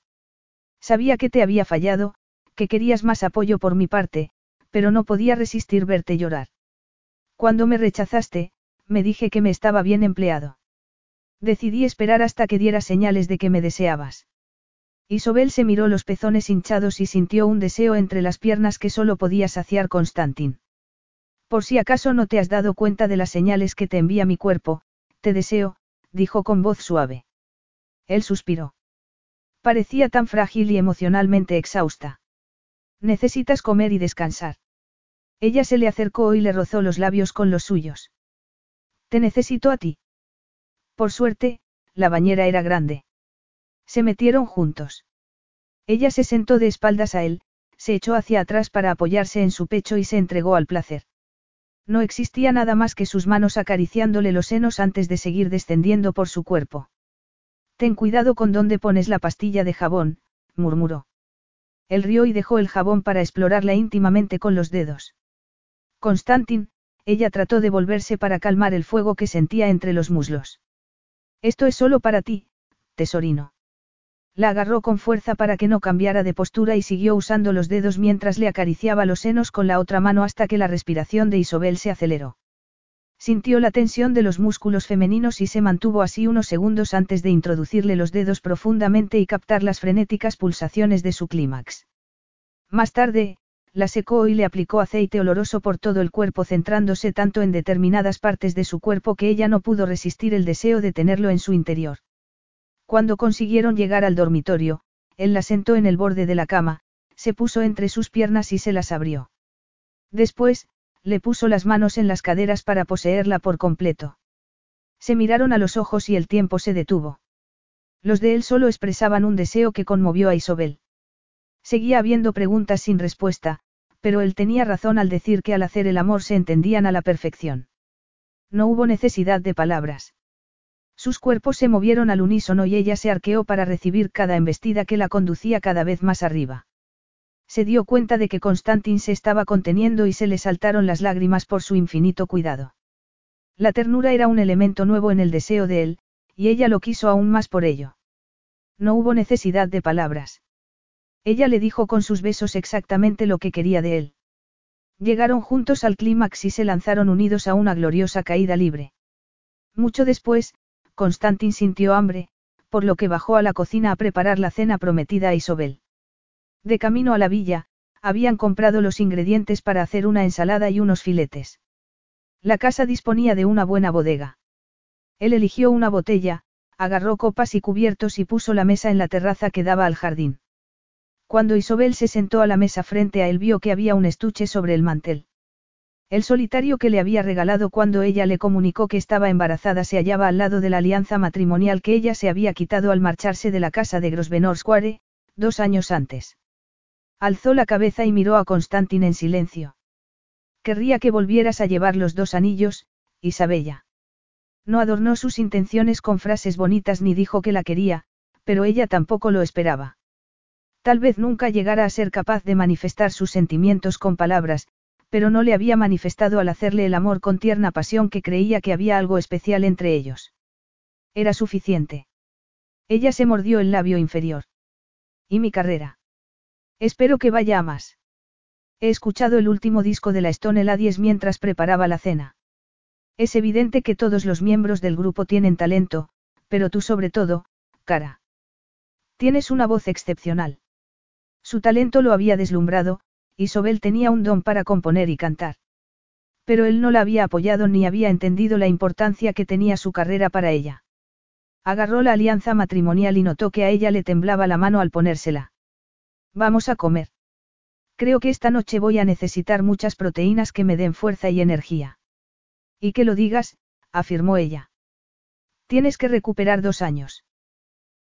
Sabía que te había fallado, que querías más apoyo por mi parte, pero no podía resistir verte llorar. Cuando me rechazaste, me dije que me estaba bien empleado. Decidí esperar hasta que diera señales de que me deseabas. Isobel se miró los pezones hinchados y sintió un deseo entre las piernas que solo podía saciar Constantin. Por si acaso no te has dado cuenta de las señales que te envía mi cuerpo, te deseo, dijo con voz suave. Él suspiró. Parecía tan frágil y emocionalmente exhausta. Necesitas comer y descansar. Ella se le acercó y le rozó los labios con los suyos. Te necesito a ti. Por suerte, la bañera era grande. Se metieron juntos. Ella se sentó de espaldas a él, se echó hacia atrás para apoyarse en su pecho y se entregó al placer. No existía nada más que sus manos acariciándole los senos antes de seguir descendiendo por su cuerpo. Ten cuidado con dónde pones la pastilla de jabón, murmuró. Él rió y dejó el jabón para explorarla íntimamente con los dedos. Constantin, ella trató de volverse para calmar el fuego que sentía entre los muslos. Esto es solo para ti, tesorino. La agarró con fuerza para que no cambiara de postura y siguió usando los dedos mientras le acariciaba los senos con la otra mano hasta que la respiración de Isobel se aceleró. Sintió la tensión de los músculos femeninos y se mantuvo así unos segundos antes de introducirle los dedos profundamente y captar las frenéticas pulsaciones de su clímax. Más tarde, la secó y le aplicó aceite oloroso por todo el cuerpo centrándose tanto en determinadas partes de su cuerpo que ella no pudo resistir el deseo de tenerlo en su interior. Cuando consiguieron llegar al dormitorio, él la sentó en el borde de la cama, se puso entre sus piernas y se las abrió. Después, le puso las manos en las caderas para poseerla por completo. Se miraron a los ojos y el tiempo se detuvo. Los de él solo expresaban un deseo que conmovió a Isobel. Seguía habiendo preguntas sin respuesta, pero él tenía razón al decir que al hacer el amor se entendían a la perfección. No hubo necesidad de palabras. Sus cuerpos se movieron al unísono y ella se arqueó para recibir cada embestida que la conducía cada vez más arriba. Se dio cuenta de que Constantin se estaba conteniendo y se le saltaron las lágrimas por su infinito cuidado. La ternura era un elemento nuevo en el deseo de él, y ella lo quiso aún más por ello. No hubo necesidad de palabras. Ella le dijo con sus besos exactamente lo que quería de él. Llegaron juntos al clímax y se lanzaron unidos a una gloriosa caída libre. Mucho después, Constantin sintió hambre, por lo que bajó a la cocina a preparar la cena prometida a Isobel. De camino a la villa, habían comprado los ingredientes para hacer una ensalada y unos filetes. La casa disponía de una buena bodega. Él eligió una botella, agarró copas y cubiertos y puso la mesa en la terraza que daba al jardín. Cuando Isobel se sentó a la mesa frente a él vio que había un estuche sobre el mantel. El solitario que le había regalado cuando ella le comunicó que estaba embarazada se hallaba al lado de la alianza matrimonial que ella se había quitado al marcharse de la casa de Grosvenor Square, dos años antes. Alzó la cabeza y miró a Constantin en silencio. Querría que volvieras a llevar los dos anillos, Isabella. No adornó sus intenciones con frases bonitas ni dijo que la quería, pero ella tampoco lo esperaba. Tal vez nunca llegara a ser capaz de manifestar sus sentimientos con palabras, pero no le había manifestado al hacerle el amor con tierna pasión que creía que había algo especial entre ellos. Era suficiente. Ella se mordió el labio inferior. ¿Y mi carrera? Espero que vaya a más. He escuchado el último disco de la Stone Ladies mientras preparaba la cena. Es evidente que todos los miembros del grupo tienen talento, pero tú sobre todo, cara. Tienes una voz excepcional. Su talento lo había deslumbrado, Isobel tenía un don para componer y cantar. Pero él no la había apoyado ni había entendido la importancia que tenía su carrera para ella. Agarró la alianza matrimonial y notó que a ella le temblaba la mano al ponérsela. Vamos a comer. Creo que esta noche voy a necesitar muchas proteínas que me den fuerza y energía. Y que lo digas, afirmó ella. Tienes que recuperar dos años.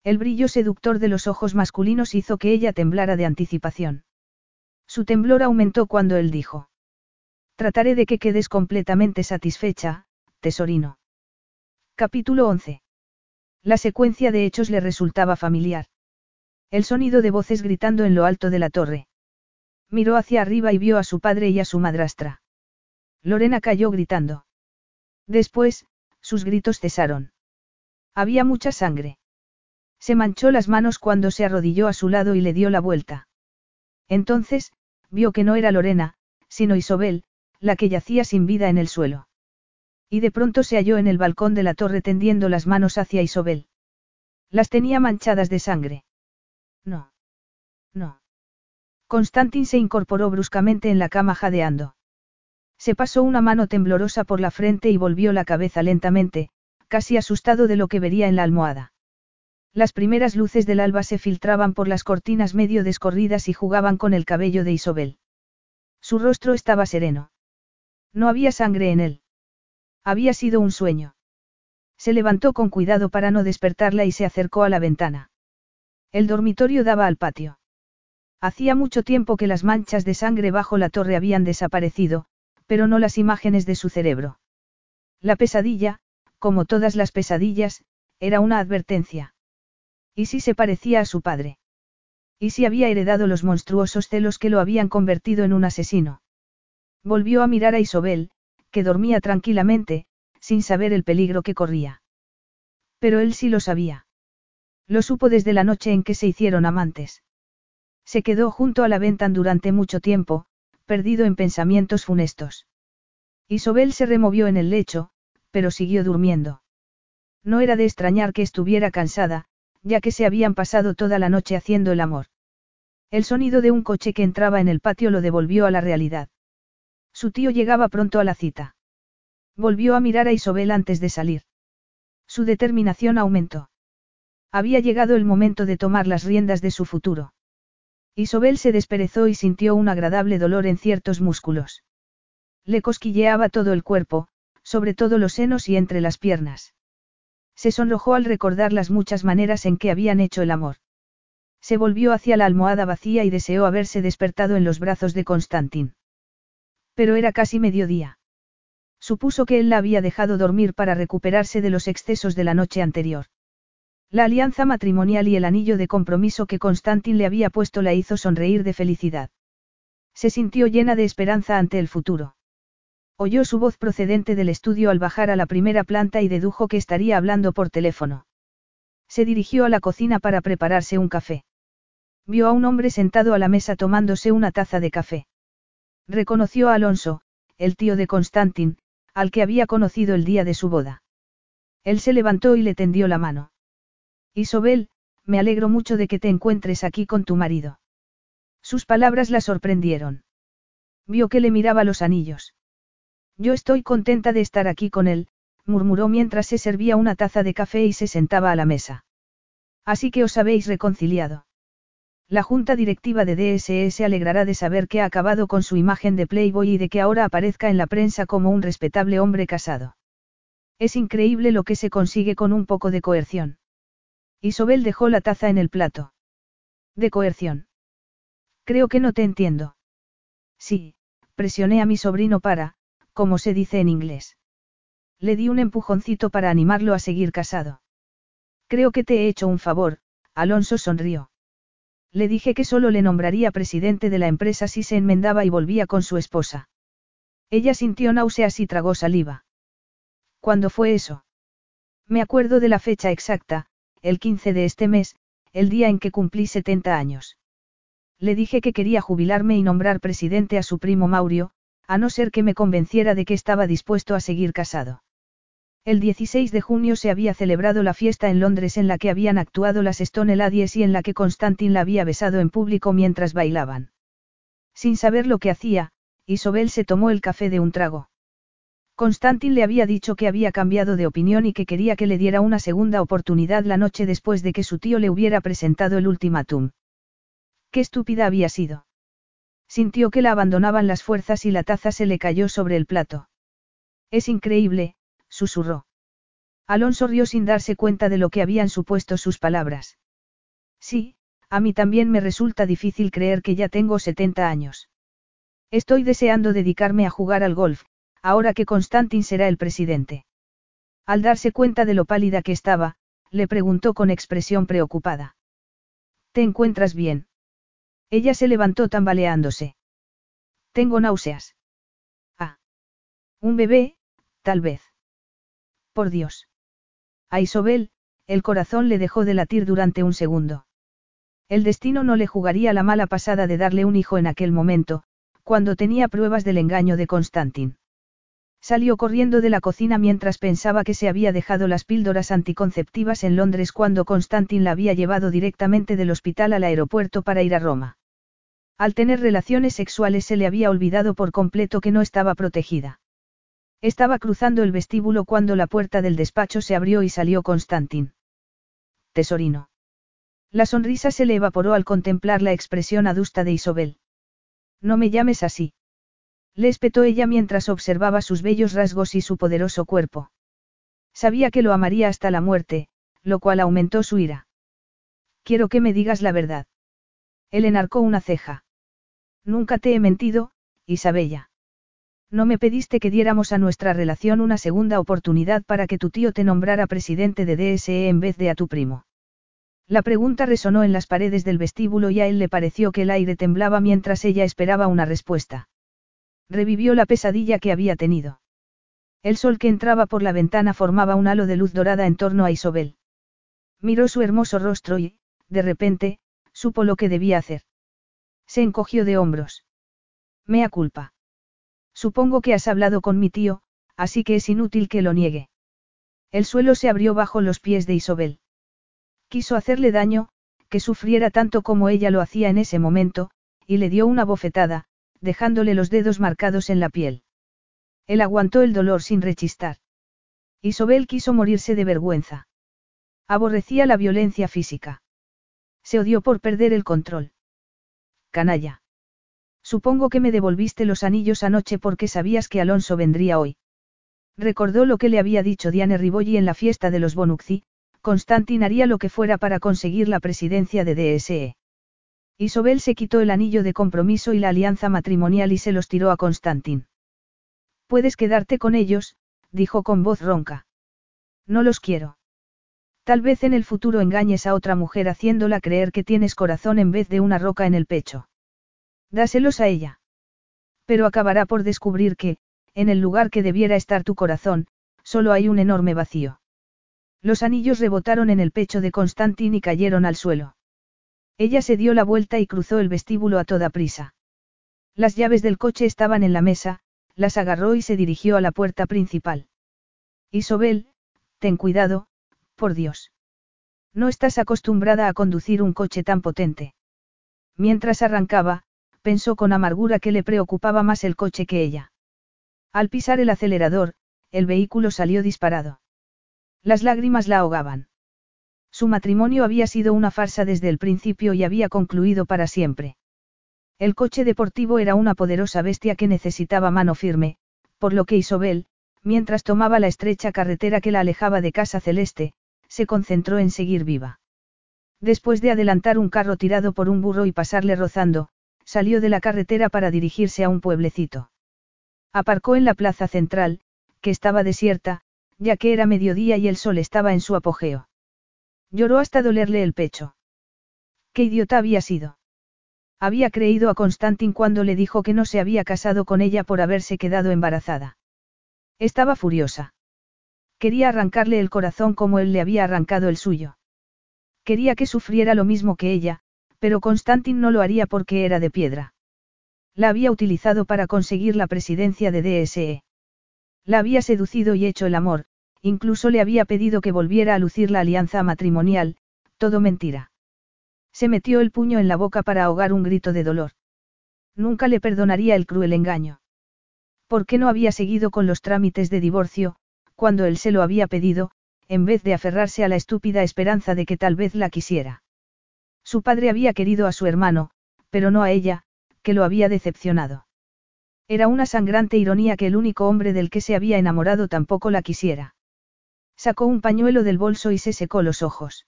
El brillo seductor de los ojos masculinos hizo que ella temblara de anticipación. Su temblor aumentó cuando él dijo. Trataré de que quedes completamente satisfecha, tesorino. Capítulo 11. La secuencia de hechos le resultaba familiar. El sonido de voces gritando en lo alto de la torre. Miró hacia arriba y vio a su padre y a su madrastra. Lorena cayó gritando. Después, sus gritos cesaron. Había mucha sangre. Se manchó las manos cuando se arrodilló a su lado y le dio la vuelta. Entonces, vio que no era Lorena, sino Isobel, la que yacía sin vida en el suelo. Y de pronto se halló en el balcón de la torre tendiendo las manos hacia Isobel. Las tenía manchadas de sangre. No. No. Constantin se incorporó bruscamente en la cama jadeando. Se pasó una mano temblorosa por la frente y volvió la cabeza lentamente, casi asustado de lo que vería en la almohada. Las primeras luces del alba se filtraban por las cortinas medio descorridas y jugaban con el cabello de Isobel. Su rostro estaba sereno. No había sangre en él. Había sido un sueño. Se levantó con cuidado para no despertarla y se acercó a la ventana. El dormitorio daba al patio. Hacía mucho tiempo que las manchas de sangre bajo la torre habían desaparecido, pero no las imágenes de su cerebro. La pesadilla, como todas las pesadillas, era una advertencia. ¿Y si se parecía a su padre? ¿Y si había heredado los monstruosos celos que lo habían convertido en un asesino? Volvió a mirar a Isobel, que dormía tranquilamente, sin saber el peligro que corría. Pero él sí lo sabía. Lo supo desde la noche en que se hicieron amantes. Se quedó junto a la ventana durante mucho tiempo, perdido en pensamientos funestos. Isobel se removió en el lecho, pero siguió durmiendo. No era de extrañar que estuviera cansada, ya que se habían pasado toda la noche haciendo el amor. El sonido de un coche que entraba en el patio lo devolvió a la realidad. Su tío llegaba pronto a la cita. Volvió a mirar a Isobel antes de salir. Su determinación aumentó. Había llegado el momento de tomar las riendas de su futuro. Isobel se desperezó y sintió un agradable dolor en ciertos músculos. Le cosquilleaba todo el cuerpo, sobre todo los senos y entre las piernas. Se sonrojó al recordar las muchas maneras en que habían hecho el amor. Se volvió hacia la almohada vacía y deseó haberse despertado en los brazos de Constantin. Pero era casi mediodía. Supuso que él la había dejado dormir para recuperarse de los excesos de la noche anterior. La alianza matrimonial y el anillo de compromiso que Constantin le había puesto la hizo sonreír de felicidad. Se sintió llena de esperanza ante el futuro. Oyó su voz procedente del estudio al bajar a la primera planta y dedujo que estaría hablando por teléfono. Se dirigió a la cocina para prepararse un café. Vio a un hombre sentado a la mesa tomándose una taza de café. Reconoció a Alonso, el tío de Constantin, al que había conocido el día de su boda. Él se levantó y le tendió la mano. Isobel, me alegro mucho de que te encuentres aquí con tu marido. Sus palabras la sorprendieron. Vio que le miraba los anillos. Yo estoy contenta de estar aquí con él, murmuró mientras se servía una taza de café y se sentaba a la mesa. Así que os habéis reconciliado. La junta directiva de DSE se alegrará de saber que ha acabado con su imagen de Playboy y de que ahora aparezca en la prensa como un respetable hombre casado. Es increíble lo que se consigue con un poco de coerción. Isobel dejó la taza en el plato. ¿De coerción? Creo que no te entiendo. Sí, presioné a mi sobrino para, como se dice en inglés. Le di un empujoncito para animarlo a seguir casado. Creo que te he hecho un favor, Alonso sonrió. Le dije que solo le nombraría presidente de la empresa si se enmendaba y volvía con su esposa. Ella sintió náuseas y tragó saliva. ¿Cuándo fue eso? Me acuerdo de la fecha exacta, el 15 de este mes, el día en que cumplí 70 años. Le dije que quería jubilarme y nombrar presidente a su primo Maurio, a no ser que me convenciera de que estaba dispuesto a seguir casado. El 16 de junio se había celebrado la fiesta en Londres en la que habían actuado las Stone Ladies y en la que Constantin la había besado en público mientras bailaban. Sin saber lo que hacía, Isobel se tomó el café de un trago. Constantin le había dicho que había cambiado de opinión y que quería que le diera una segunda oportunidad la noche después de que su tío le hubiera presentado el ultimátum. Qué estúpida había sido. Sintió que la abandonaban las fuerzas y la taza se le cayó sobre el plato. Es increíble, susurró. Alonso rió sin darse cuenta de lo que habían supuesto sus palabras. Sí, a mí también me resulta difícil creer que ya tengo 70 años. Estoy deseando dedicarme a jugar al golf, ahora que Constantin será el presidente. Al darse cuenta de lo pálida que estaba, le preguntó con expresión preocupada. ¿Te encuentras bien? Ella se levantó tambaleándose. Tengo náuseas. Ah. Un bebé, tal vez. Por Dios. A Isobel, el corazón le dejó de latir durante un segundo. El destino no le jugaría la mala pasada de darle un hijo en aquel momento, cuando tenía pruebas del engaño de Constantin. Salió corriendo de la cocina mientras pensaba que se había dejado las píldoras anticonceptivas en Londres cuando Constantin la había llevado directamente del hospital al aeropuerto para ir a Roma. Al tener relaciones sexuales se le había olvidado por completo que no estaba protegida. Estaba cruzando el vestíbulo cuando la puerta del despacho se abrió y salió Constantin. Tesorino. La sonrisa se le evaporó al contemplar la expresión adusta de Isobel. No me llames así. Le espetó ella mientras observaba sus bellos rasgos y su poderoso cuerpo. Sabía que lo amaría hasta la muerte, lo cual aumentó su ira. Quiero que me digas la verdad. Él enarcó una ceja. Nunca te he mentido, Isabella. No me pediste que diéramos a nuestra relación una segunda oportunidad para que tu tío te nombrara presidente de DSE en vez de a tu primo. La pregunta resonó en las paredes del vestíbulo y a él le pareció que el aire temblaba mientras ella esperaba una respuesta. Revivió la pesadilla que había tenido. El sol que entraba por la ventana formaba un halo de luz dorada en torno a Isobel. Miró su hermoso rostro y, de repente, supo lo que debía hacer. Se encogió de hombros. Mea culpa. Supongo que has hablado con mi tío, así que es inútil que lo niegue. El suelo se abrió bajo los pies de Isobel. Quiso hacerle daño, que sufriera tanto como ella lo hacía en ese momento, y le dio una bofetada, dejándole los dedos marcados en la piel. Él aguantó el dolor sin rechistar. Isobel quiso morirse de vergüenza. Aborrecía la violencia física. Se odió por perder el control. Canalla. Supongo que me devolviste los anillos anoche porque sabías que Alonso vendría hoy. Recordó lo que le había dicho Diane Ribolli en la fiesta de los Bonucci, Constantin haría lo que fuera para conseguir la presidencia de DSE. Isobel se quitó el anillo de compromiso y la alianza matrimonial y se los tiró a Constantin. Puedes quedarte con ellos, dijo con voz ronca. No los quiero. Tal vez en el futuro engañes a otra mujer haciéndola creer que tienes corazón en vez de una roca en el pecho. Dáselos a ella. Pero acabará por descubrir que, en el lugar que debiera estar tu corazón, solo hay un enorme vacío. Los anillos rebotaron en el pecho de Constantin y cayeron al suelo. Ella se dio la vuelta y cruzó el vestíbulo a toda prisa. Las llaves del coche estaban en la mesa, las agarró y se dirigió a la puerta principal. Isobel, ten cuidado, por Dios. No estás acostumbrada a conducir un coche tan potente. Mientras arrancaba, pensó con amargura que le preocupaba más el coche que ella. Al pisar el acelerador, el vehículo salió disparado. Las lágrimas la ahogaban. Su matrimonio había sido una farsa desde el principio y había concluido para siempre. El coche deportivo era una poderosa bestia que necesitaba mano firme, por lo que Isobel, mientras tomaba la estrecha carretera que la alejaba de Casa Celeste, se concentró en seguir viva. Después de adelantar un carro tirado por un burro y pasarle rozando, salió de la carretera para dirigirse a un pueblecito. Aparcó en la plaza central, que estaba desierta, ya que era mediodía y el sol estaba en su apogeo. Lloró hasta dolerle el pecho. ¿Qué idiota había sido? Había creído a Constantin cuando le dijo que no se había casado con ella por haberse quedado embarazada. Estaba furiosa. Quería arrancarle el corazón como él le había arrancado el suyo. Quería que sufriera lo mismo que ella, pero Constantin no lo haría porque era de piedra. La había utilizado para conseguir la presidencia de DSE. La había seducido y hecho el amor, incluso le había pedido que volviera a lucir la alianza matrimonial, todo mentira. Se metió el puño en la boca para ahogar un grito de dolor. Nunca le perdonaría el cruel engaño. ¿Por qué no había seguido con los trámites de divorcio, cuando él se lo había pedido, en vez de aferrarse a la estúpida esperanza de que tal vez la quisiera? Su padre había querido a su hermano, pero no a ella, que lo había decepcionado. Era una sangrante ironía que el único hombre del que se había enamorado tampoco la quisiera. Sacó un pañuelo del bolso y se secó los ojos.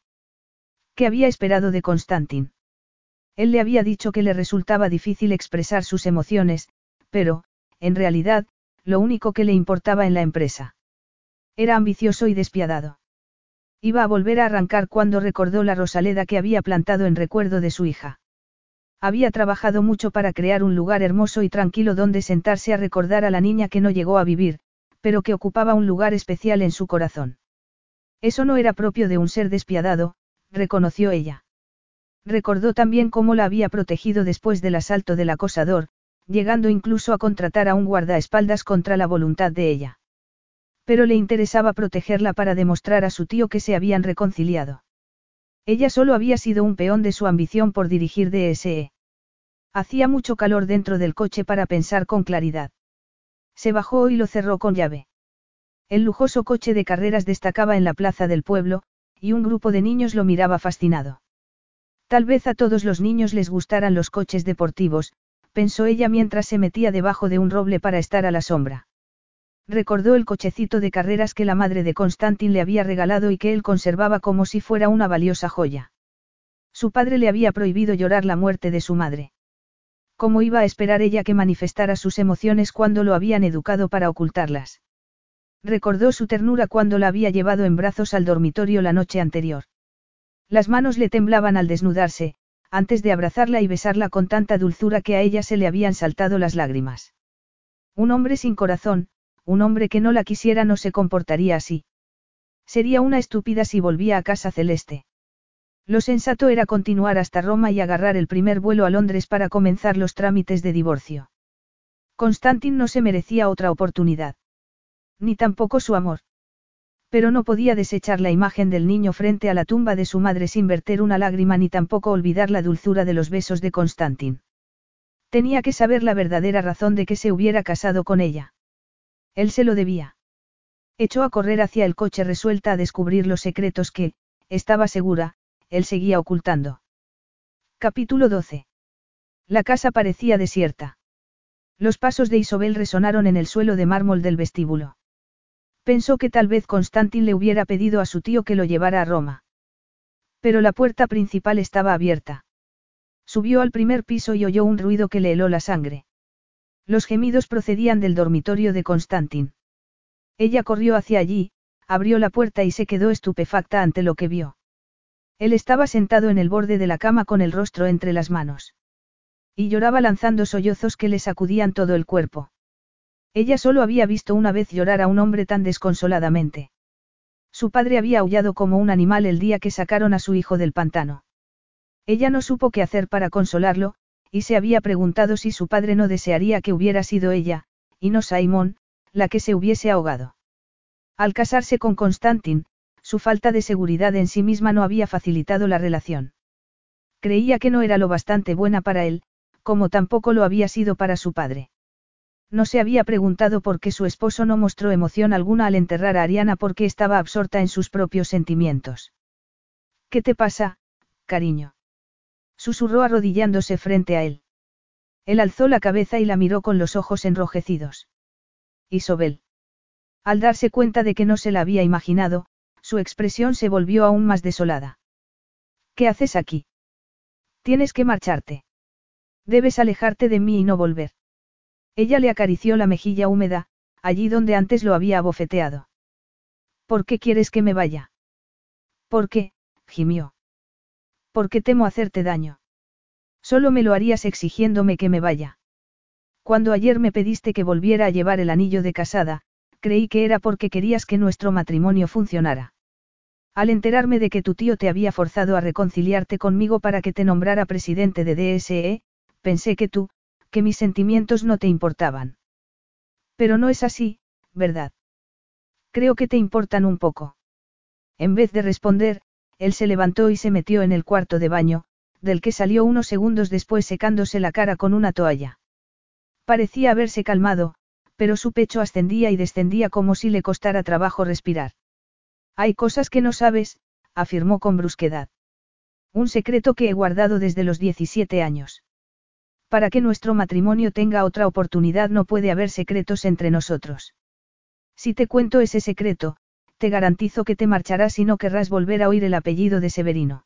¿Qué había esperado de Constantin? Él le había dicho que le resultaba difícil expresar sus emociones, pero, en realidad, lo único que le importaba en la empresa. Era ambicioso y despiadado. Iba a volver a arrancar cuando recordó la rosaleda que había plantado en recuerdo de su hija. Había trabajado mucho para crear un lugar hermoso y tranquilo donde sentarse a recordar a la niña que no llegó a vivir, pero que ocupaba un lugar especial en su corazón. Eso no era propio de un ser despiadado, reconoció ella. Recordó también cómo la había protegido después del asalto del acosador, llegando incluso a contratar a un guardaespaldas contra la voluntad de ella. Pero le interesaba protegerla para demostrar a su tío que se habían reconciliado. Ella solo había sido un peón de su ambición por dirigir DSE. Hacía mucho calor dentro del coche para pensar con claridad. Se bajó y lo cerró con llave. El lujoso coche de carreras destacaba en la plaza del pueblo, y un grupo de niños lo miraba fascinado. Tal vez a todos los niños les gustaran los coches deportivos, pensó ella mientras se metía debajo de un roble para estar a la sombra. Recordó el cochecito de carreras que la madre de Constantin le había regalado y que él conservaba como si fuera una valiosa joya. Su padre le había prohibido llorar la muerte de su madre. ¿Cómo iba a esperar ella que manifestara sus emociones cuando lo habían educado para ocultarlas? Recordó su ternura cuando la había llevado en brazos al dormitorio la noche anterior. Las manos le temblaban al desnudarse, antes de abrazarla y besarla con tanta dulzura que a ella se le habían saltado las lágrimas. Un hombre sin corazón, un hombre que no la quisiera no se comportaría así. Sería una estúpida si volvía a casa celeste. Lo sensato era continuar hasta Roma y agarrar el primer vuelo a Londres para comenzar los trámites de divorcio. Constantin no se merecía otra oportunidad. Ni tampoco su amor pero no podía desechar la imagen del niño frente a la tumba de su madre sin verter una lágrima ni tampoco olvidar la dulzura de los besos de Constantin. Tenía que saber la verdadera razón de que se hubiera casado con ella. Él se lo debía. Echó a correr hacia el coche resuelta a descubrir los secretos que, estaba segura, él seguía ocultando. Capítulo 12. La casa parecía desierta. Los pasos de Isobel resonaron en el suelo de mármol del vestíbulo. Pensó que tal vez Constantin le hubiera pedido a su tío que lo llevara a Roma. Pero la puerta principal estaba abierta. Subió al primer piso y oyó un ruido que le heló la sangre. Los gemidos procedían del dormitorio de Constantin. Ella corrió hacia allí, abrió la puerta y se quedó estupefacta ante lo que vio. Él estaba sentado en el borde de la cama con el rostro entre las manos. Y lloraba lanzando sollozos que le sacudían todo el cuerpo. Ella solo había visto una vez llorar a un hombre tan desconsoladamente. Su padre había aullado como un animal el día que sacaron a su hijo del pantano. Ella no supo qué hacer para consolarlo, y se había preguntado si su padre no desearía que hubiera sido ella, y no Simón, la que se hubiese ahogado. Al casarse con Constantin, su falta de seguridad en sí misma no había facilitado la relación. Creía que no era lo bastante buena para él, como tampoco lo había sido para su padre. No se había preguntado por qué su esposo no mostró emoción alguna al enterrar a Ariana porque estaba absorta en sus propios sentimientos. ¿Qué te pasa, cariño? Susurró arrodillándose frente a él. Él alzó la cabeza y la miró con los ojos enrojecidos. Isobel. Al darse cuenta de que no se la había imaginado, su expresión se volvió aún más desolada. ¿Qué haces aquí? Tienes que marcharte. Debes alejarte de mí y no volver. Ella le acarició la mejilla húmeda, allí donde antes lo había abofeteado. ¿Por qué quieres que me vaya? ¿Por qué? gimió. Porque temo hacerte daño. Solo me lo harías exigiéndome que me vaya. Cuando ayer me pediste que volviera a llevar el anillo de casada, creí que era porque querías que nuestro matrimonio funcionara. Al enterarme de que tu tío te había forzado a reconciliarte conmigo para que te nombrara presidente de DSE, pensé que tú, que mis sentimientos no te importaban. Pero no es así, ¿verdad? Creo que te importan un poco. En vez de responder, él se levantó y se metió en el cuarto de baño, del que salió unos segundos después secándose la cara con una toalla. Parecía haberse calmado, pero su pecho ascendía y descendía como si le costara trabajo respirar. Hay cosas que no sabes, afirmó con brusquedad. Un secreto que he guardado desde los 17 años. Para que nuestro matrimonio tenga otra oportunidad no puede haber secretos entre nosotros. Si te cuento ese secreto, te garantizo que te marcharás y no querrás volver a oír el apellido de Severino.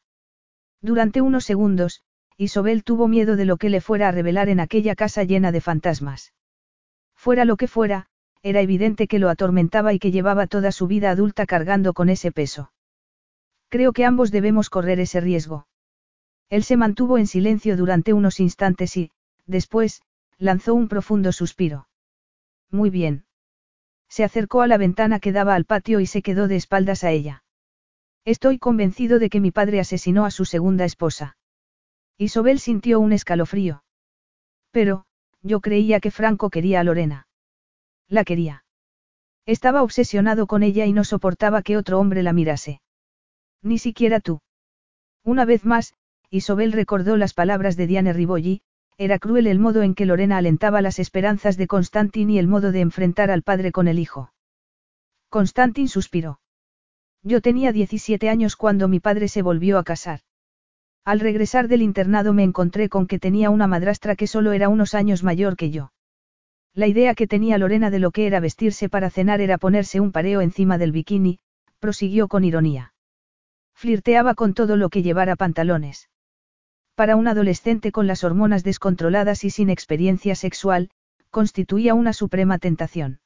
Durante unos segundos, Isobel tuvo miedo de lo que le fuera a revelar en aquella casa llena de fantasmas. Fuera lo que fuera, era evidente que lo atormentaba y que llevaba toda su vida adulta cargando con ese peso. Creo que ambos debemos correr ese riesgo. Él se mantuvo en silencio durante unos instantes y, después, lanzó un profundo suspiro. Muy bien. Se acercó a la ventana que daba al patio y se quedó de espaldas a ella. Estoy convencido de que mi padre asesinó a su segunda esposa. Isobel sintió un escalofrío. Pero, yo creía que Franco quería a Lorena. La quería. Estaba obsesionado con ella y no soportaba que otro hombre la mirase. Ni siquiera tú. Una vez más, Isobel recordó las palabras de Diane Ribolli, era cruel el modo en que Lorena alentaba las esperanzas de Constantin y el modo de enfrentar al padre con el hijo. Constantin suspiró. Yo tenía 17 años cuando mi padre se volvió a casar. Al regresar del internado me encontré con que tenía una madrastra que solo era unos años mayor que yo. La idea que tenía Lorena de lo que era vestirse para cenar era ponerse un pareo encima del bikini, prosiguió con ironía. Flirteaba con todo lo que llevara pantalones. Para un adolescente con las hormonas descontroladas y sin experiencia sexual, constituía una suprema tentación.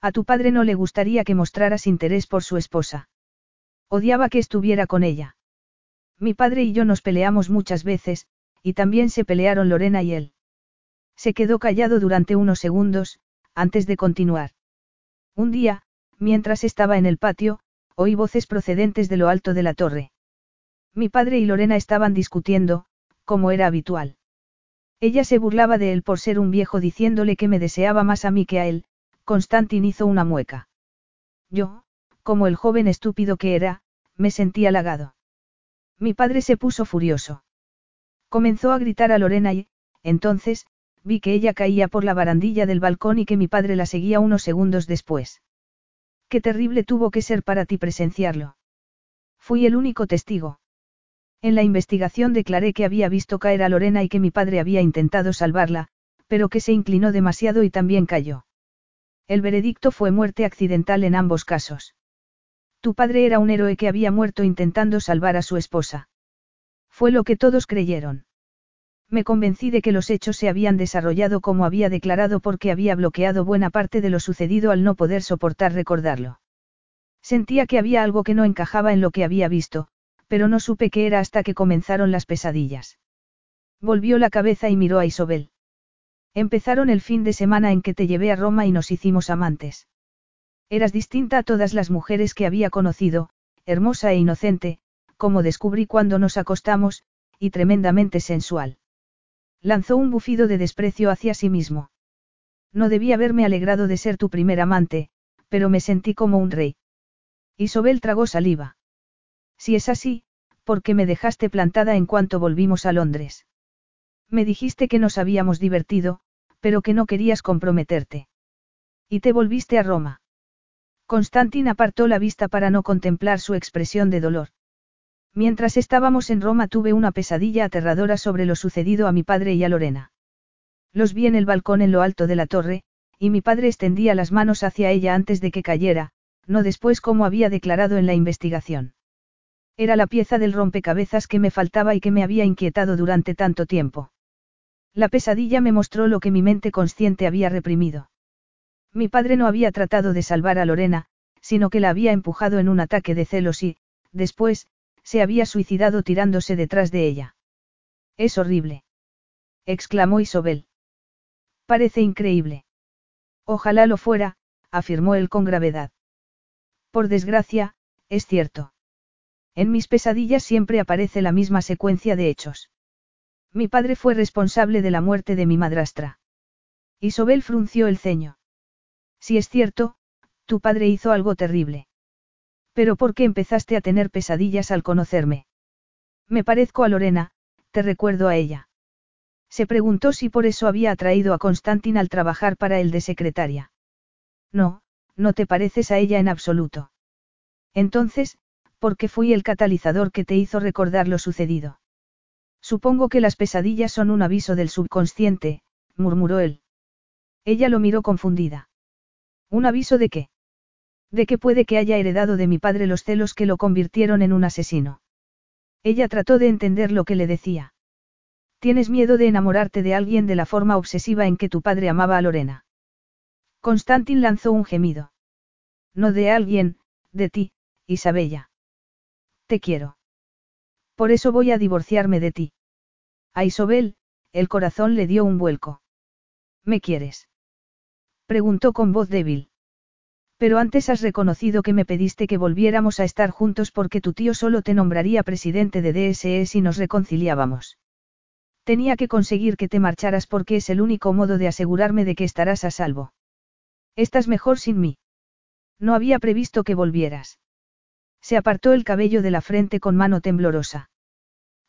A tu padre no le gustaría que mostraras interés por su esposa. Odiaba que estuviera con ella. Mi padre y yo nos peleamos muchas veces, y también se pelearon Lorena y él. Se quedó callado durante unos segundos, antes de continuar. Un día, mientras estaba en el patio, oí voces procedentes de lo alto de la torre. Mi padre y Lorena estaban discutiendo, como era habitual. Ella se burlaba de él por ser un viejo diciéndole que me deseaba más a mí que a él, Constantin hizo una mueca. Yo, como el joven estúpido que era, me sentí halagado. Mi padre se puso furioso. Comenzó a gritar a Lorena y, entonces, vi que ella caía por la barandilla del balcón y que mi padre la seguía unos segundos después. Qué terrible tuvo que ser para ti presenciarlo. Fui el único testigo. En la investigación declaré que había visto caer a Lorena y que mi padre había intentado salvarla, pero que se inclinó demasiado y también cayó. El veredicto fue muerte accidental en ambos casos. Tu padre era un héroe que había muerto intentando salvar a su esposa. Fue lo que todos creyeron. Me convencí de que los hechos se habían desarrollado como había declarado porque había bloqueado buena parte de lo sucedido al no poder soportar recordarlo. Sentía que había algo que no encajaba en lo que había visto, pero no supe qué era hasta que comenzaron las pesadillas. Volvió la cabeza y miró a Isobel. Empezaron el fin de semana en que te llevé a Roma y nos hicimos amantes. Eras distinta a todas las mujeres que había conocido, hermosa e inocente, como descubrí cuando nos acostamos, y tremendamente sensual. Lanzó un bufido de desprecio hacia sí mismo. No debía haberme alegrado de ser tu primer amante, pero me sentí como un rey. Isobel tragó saliva. Si es así, ¿por qué me dejaste plantada en cuanto volvimos a Londres? Me dijiste que nos habíamos divertido, pero que no querías comprometerte. Y te volviste a Roma. Constantin apartó la vista para no contemplar su expresión de dolor. Mientras estábamos en Roma tuve una pesadilla aterradora sobre lo sucedido a mi padre y a Lorena. Los vi en el balcón en lo alto de la torre, y mi padre extendía las manos hacia ella antes de que cayera, no después como había declarado en la investigación. Era la pieza del rompecabezas que me faltaba y que me había inquietado durante tanto tiempo. La pesadilla me mostró lo que mi mente consciente había reprimido. Mi padre no había tratado de salvar a Lorena, sino que la había empujado en un ataque de celos y, después, se había suicidado tirándose detrás de ella. Es horrible. exclamó Isobel. Parece increíble. Ojalá lo fuera, afirmó él con gravedad. Por desgracia, es cierto. En mis pesadillas siempre aparece la misma secuencia de hechos. Mi padre fue responsable de la muerte de mi madrastra. Isobel frunció el ceño. Si es cierto, tu padre hizo algo terrible. Pero ¿por qué empezaste a tener pesadillas al conocerme? Me parezco a Lorena, te recuerdo a ella. Se preguntó si por eso había atraído a Constantin al trabajar para él de secretaria. No, no te pareces a ella en absoluto. Entonces, ¿por qué fui el catalizador que te hizo recordar lo sucedido? Supongo que las pesadillas son un aviso del subconsciente, murmuró él. Ella lo miró confundida. ¿Un aviso de qué? De que puede que haya heredado de mi padre los celos que lo convirtieron en un asesino. Ella trató de entender lo que le decía. Tienes miedo de enamorarte de alguien de la forma obsesiva en que tu padre amaba a Lorena. Constantin lanzó un gemido. No de alguien, de ti, Isabella. Te quiero. Por eso voy a divorciarme de ti. A Isobel, el corazón le dio un vuelco. ¿Me quieres? Preguntó con voz débil. Pero antes has reconocido que me pediste que volviéramos a estar juntos porque tu tío solo te nombraría presidente de DSE si nos reconciliábamos. Tenía que conseguir que te marcharas porque es el único modo de asegurarme de que estarás a salvo. Estás mejor sin mí. No había previsto que volvieras. Se apartó el cabello de la frente con mano temblorosa.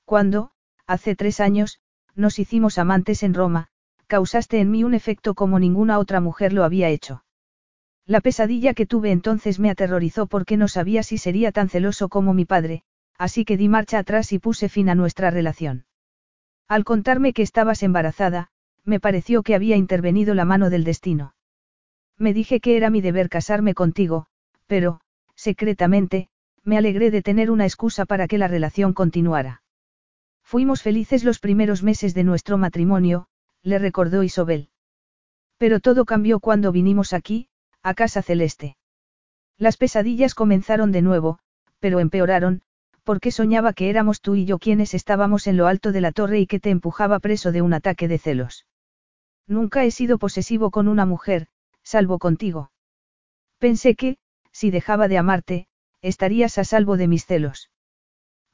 Cuando, hace tres años, nos hicimos amantes en Roma, causaste en mí un efecto como ninguna otra mujer lo había hecho. La pesadilla que tuve entonces me aterrorizó porque no sabía si sería tan celoso como mi padre, así que di marcha atrás y puse fin a nuestra relación. Al contarme que estabas embarazada, me pareció que había intervenido la mano del destino. Me dije que era mi deber casarme contigo, pero, secretamente, me alegré de tener una excusa para que la relación continuara. Fuimos felices los primeros meses de nuestro matrimonio, le recordó Isobel. Pero todo cambió cuando vinimos aquí, a Casa Celeste. Las pesadillas comenzaron de nuevo, pero empeoraron, porque soñaba que éramos tú y yo quienes estábamos en lo alto de la torre y que te empujaba preso de un ataque de celos. Nunca he sido posesivo con una mujer, salvo contigo. Pensé que, si dejaba de amarte, estarías a salvo de mis celos.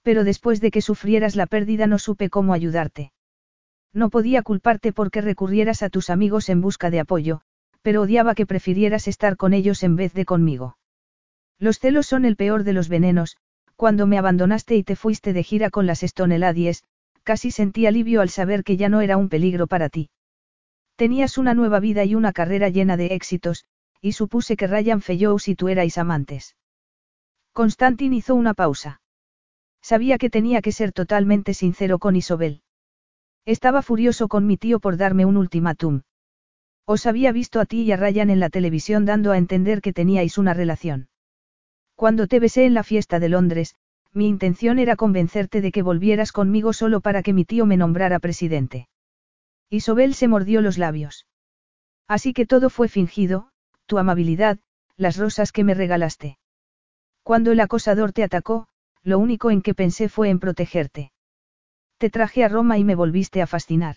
Pero después de que sufrieras la pérdida no supe cómo ayudarte. No podía culparte porque recurrieras a tus amigos en busca de apoyo, pero odiaba que prefirieras estar con ellos en vez de conmigo. Los celos son el peor de los venenos, cuando me abandonaste y te fuiste de gira con las Stoneladies, casi sentí alivio al saber que ya no era un peligro para ti. Tenías una nueva vida y una carrera llena de éxitos, y supuse que Ryan Fellows y tú erais amantes. Constantin hizo una pausa. Sabía que tenía que ser totalmente sincero con Isobel. Estaba furioso con mi tío por darme un ultimátum. Os había visto a ti y a Ryan en la televisión dando a entender que teníais una relación. Cuando te besé en la fiesta de Londres, mi intención era convencerte de que volvieras conmigo solo para que mi tío me nombrara presidente. Isobel se mordió los labios. Así que todo fue fingido, tu amabilidad, las rosas que me regalaste. Cuando el acosador te atacó, lo único en que pensé fue en protegerte. Te traje a Roma y me volviste a fascinar.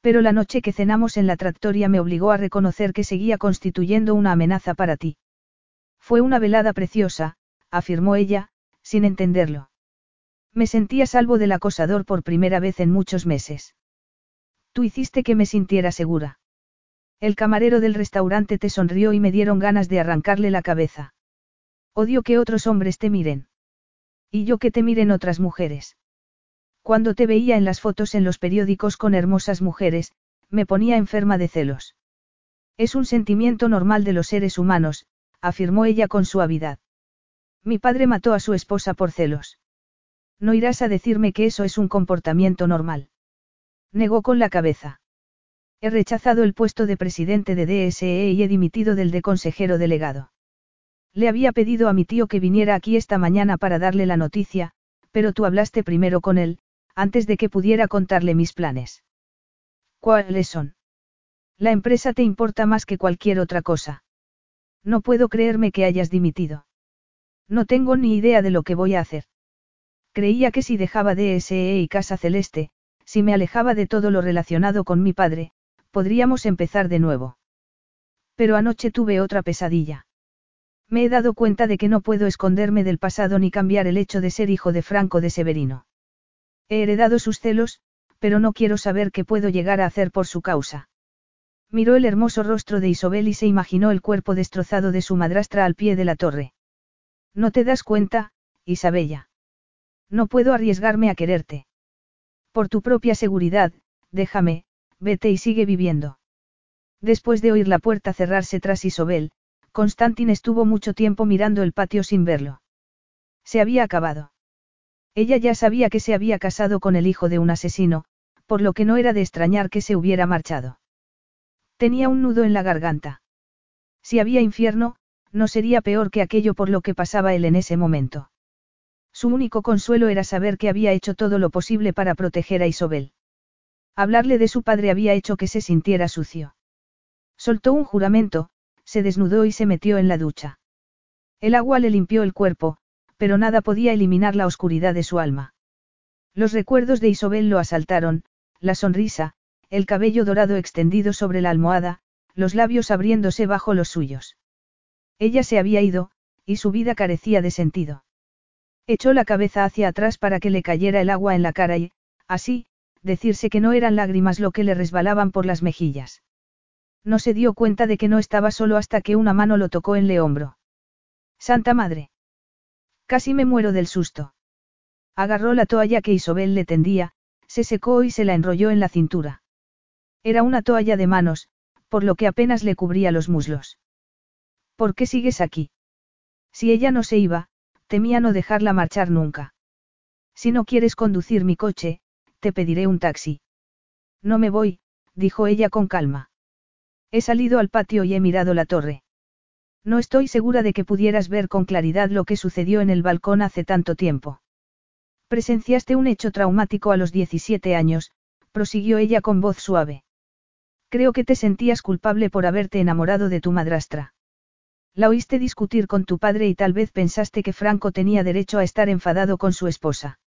Pero la noche que cenamos en la tractoria me obligó a reconocer que seguía constituyendo una amenaza para ti. Fue una velada preciosa, afirmó ella, sin entenderlo. Me sentía salvo del acosador por primera vez en muchos meses. Tú hiciste que me sintiera segura. El camarero del restaurante te sonrió y me dieron ganas de arrancarle la cabeza. Odio que otros hombres te miren. Y yo que te miren otras mujeres. Cuando te veía en las fotos en los periódicos con hermosas mujeres, me ponía enferma de celos. Es un sentimiento normal de los seres humanos, afirmó ella con suavidad. Mi padre mató a su esposa por celos. No irás a decirme que eso es un comportamiento normal. Negó con la cabeza. He rechazado el puesto de presidente de DSE y he dimitido del de consejero delegado. Le había pedido a mi tío que viniera aquí esta mañana para darle la noticia, pero tú hablaste primero con él, antes de que pudiera contarle mis planes. ¿Cuáles son? La empresa te importa más que cualquier otra cosa. No puedo creerme que hayas dimitido. No tengo ni idea de lo que voy a hacer. Creía que si dejaba DSE y Casa Celeste, si me alejaba de todo lo relacionado con mi padre, podríamos empezar de nuevo. Pero anoche tuve otra pesadilla. Me he dado cuenta de que no puedo esconderme del pasado ni cambiar el hecho de ser hijo de Franco de Severino. He heredado sus celos, pero no quiero saber qué puedo llegar a hacer por su causa. Miró el hermoso rostro de Isobel y se imaginó el cuerpo destrozado de su madrastra al pie de la torre. No te das cuenta, Isabella. No puedo arriesgarme a quererte. Por tu propia seguridad, déjame, vete y sigue viviendo. Después de oír la puerta cerrarse tras Isobel, Constantin estuvo mucho tiempo mirando el patio sin verlo. Se había acabado. Ella ya sabía que se había casado con el hijo de un asesino, por lo que no era de extrañar que se hubiera marchado. Tenía un nudo en la garganta. Si había infierno, no sería peor que aquello por lo que pasaba él en ese momento. Su único consuelo era saber que había hecho todo lo posible para proteger a Isobel. Hablarle de su padre había hecho que se sintiera sucio. Soltó un juramento, se desnudó y se metió en la ducha. El agua le limpió el cuerpo, pero nada podía eliminar la oscuridad de su alma. Los recuerdos de Isobel lo asaltaron, la sonrisa, el cabello dorado extendido sobre la almohada, los labios abriéndose bajo los suyos. Ella se había ido, y su vida carecía de sentido. Echó la cabeza hacia atrás para que le cayera el agua en la cara y, así, decirse que no eran lágrimas lo que le resbalaban por las mejillas. No se dio cuenta de que no estaba solo hasta que una mano lo tocó en le hombro. Santa Madre. Casi me muero del susto. Agarró la toalla que Isobel le tendía, se secó y se la enrolló en la cintura. Era una toalla de manos, por lo que apenas le cubría los muslos. ¿Por qué sigues aquí? Si ella no se iba, temía no dejarla marchar nunca. Si no quieres conducir mi coche, te pediré un taxi. No me voy, dijo ella con calma. He salido al patio y he mirado la torre. No estoy segura de que pudieras ver con claridad lo que sucedió en el balcón hace tanto tiempo. Presenciaste un hecho traumático a los 17 años, prosiguió ella con voz suave. Creo que te sentías culpable por haberte enamorado de tu madrastra. La oíste discutir con tu padre y tal vez pensaste que Franco tenía derecho a estar enfadado con su esposa.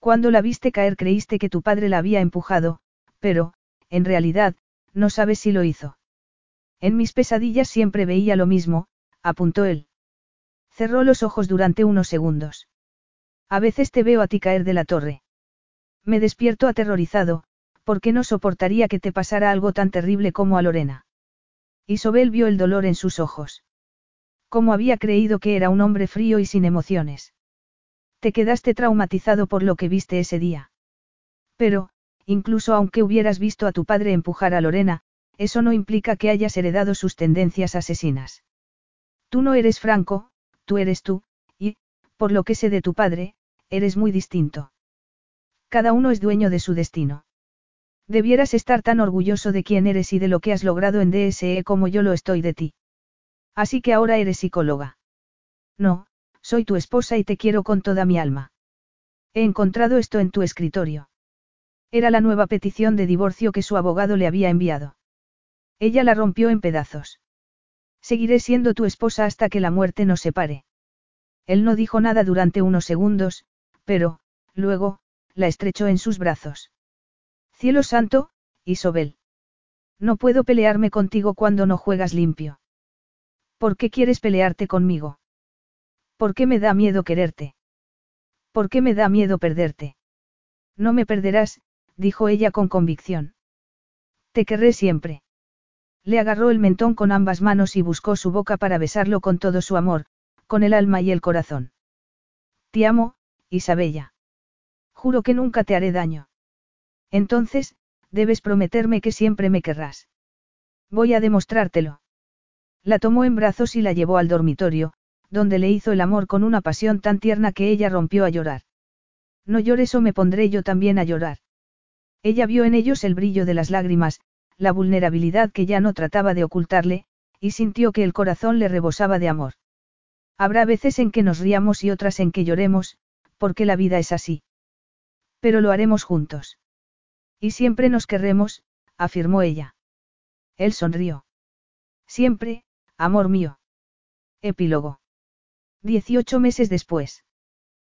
Cuando la viste caer creíste que tu padre la había empujado, pero, en realidad, no sabes si lo hizo. En mis pesadillas siempre veía lo mismo, apuntó él. Cerró los ojos durante unos segundos. A veces te veo a ti caer de la torre. Me despierto aterrorizado, porque no soportaría que te pasara algo tan terrible como a Lorena. Isobel vio el dolor en sus ojos. ¿Cómo había creído que era un hombre frío y sin emociones? Te quedaste traumatizado por lo que viste ese día. Pero, incluso aunque hubieras visto a tu padre empujar a Lorena, eso no implica que hayas heredado sus tendencias asesinas. Tú no eres Franco, tú eres tú, y, por lo que sé de tu padre, eres muy distinto. Cada uno es dueño de su destino. Debieras estar tan orgulloso de quién eres y de lo que has logrado en DSE como yo lo estoy de ti. Así que ahora eres psicóloga. No, soy tu esposa y te quiero con toda mi alma. He encontrado esto en tu escritorio. Era la nueva petición de divorcio que su abogado le había enviado. Ella la rompió en pedazos. Seguiré siendo tu esposa hasta que la muerte nos separe. Él no dijo nada durante unos segundos, pero, luego, la estrechó en sus brazos. Cielo santo, Isobel. No puedo pelearme contigo cuando no juegas limpio. ¿Por qué quieres pelearte conmigo? ¿Por qué me da miedo quererte? ¿Por qué me da miedo perderte? No me perderás, dijo ella con convicción. Te querré siempre. Le agarró el mentón con ambas manos y buscó su boca para besarlo con todo su amor, con el alma y el corazón. Te amo, Isabella. Juro que nunca te haré daño. Entonces, debes prometerme que siempre me querrás. Voy a demostrártelo. La tomó en brazos y la llevó al dormitorio, donde le hizo el amor con una pasión tan tierna que ella rompió a llorar. No llores o me pondré yo también a llorar. Ella vio en ellos el brillo de las lágrimas, la vulnerabilidad que ya no trataba de ocultarle, y sintió que el corazón le rebosaba de amor. Habrá veces en que nos riamos y otras en que lloremos, porque la vida es así. Pero lo haremos juntos. Y siempre nos querremos, afirmó ella. Él sonrió. Siempre, amor mío. Epílogo. Dieciocho meses después.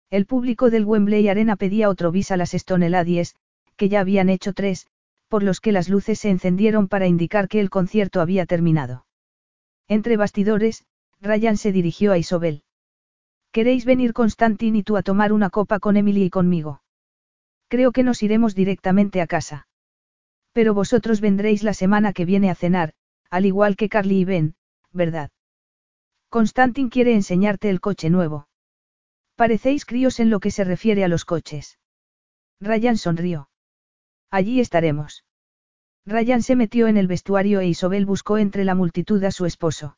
El público del Wembley Arena pedía otro bis a las Stone Ladies, que ya habían hecho tres, por los que las luces se encendieron para indicar que el concierto había terminado. Entre bastidores, Ryan se dirigió a Isobel. ¿Queréis venir Constantin y tú a tomar una copa con Emily y conmigo? Creo que nos iremos directamente a casa. Pero vosotros vendréis la semana que viene a cenar, al igual que Carly y Ben, ¿verdad? Constantin quiere enseñarte el coche nuevo. Parecéis críos en lo que se refiere a los coches. Ryan sonrió. Allí estaremos. Ryan se metió en el vestuario e Isobel buscó entre la multitud a su esposo.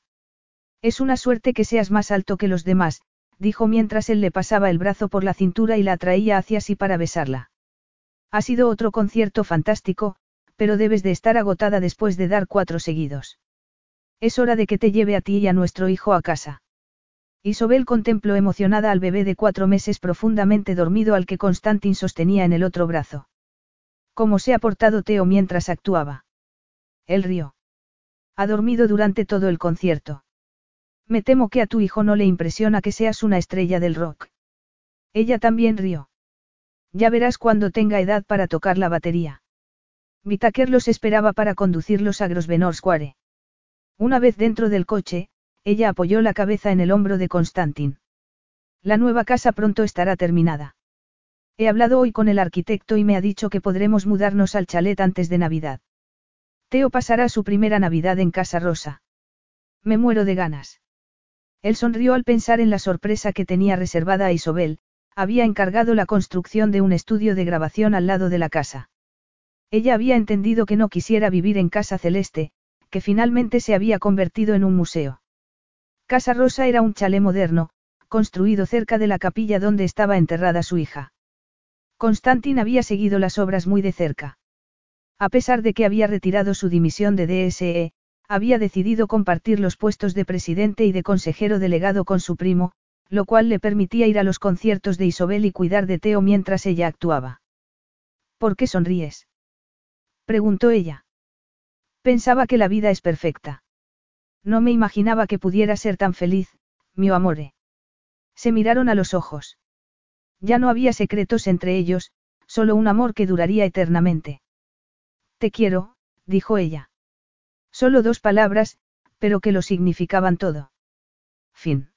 Es una suerte que seas más alto que los demás, dijo mientras él le pasaba el brazo por la cintura y la atraía hacia sí para besarla. Ha sido otro concierto fantástico, pero debes de estar agotada después de dar cuatro seguidos. Es hora de que te lleve a ti y a nuestro hijo a casa. Isobel contempló emocionada al bebé de cuatro meses profundamente dormido al que Constantin sostenía en el otro brazo. ¿Cómo se ha portado Teo mientras actuaba? Él rió. Ha dormido durante todo el concierto. Me temo que a tu hijo no le impresiona que seas una estrella del rock. Ella también rió. Ya verás cuando tenga edad para tocar la batería. Vitaker los esperaba para conducirlos a Grosvenor Square. Una vez dentro del coche, ella apoyó la cabeza en el hombro de Constantin. La nueva casa pronto estará terminada. He hablado hoy con el arquitecto y me ha dicho que podremos mudarnos al chalet antes de Navidad. Teo pasará su primera Navidad en Casa Rosa. Me muero de ganas. Él sonrió al pensar en la sorpresa que tenía reservada a Isobel, había encargado la construcción de un estudio de grabación al lado de la casa. Ella había entendido que no quisiera vivir en Casa Celeste, que finalmente se había convertido en un museo. Casa Rosa era un chalet moderno, construido cerca de la capilla donde estaba enterrada su hija. Constantin había seguido las obras muy de cerca. A pesar de que había retirado su dimisión de DSE, había decidido compartir los puestos de presidente y de consejero delegado con su primo, lo cual le permitía ir a los conciertos de Isobel y cuidar de Teo mientras ella actuaba. ¿Por qué sonríes? preguntó ella. Pensaba que la vida es perfecta. No me imaginaba que pudiera ser tan feliz, mi amore. Se miraron a los ojos. Ya no había secretos entre ellos, solo un amor que duraría eternamente. Te quiero, dijo ella. Solo dos palabras, pero que lo significaban todo. Fin.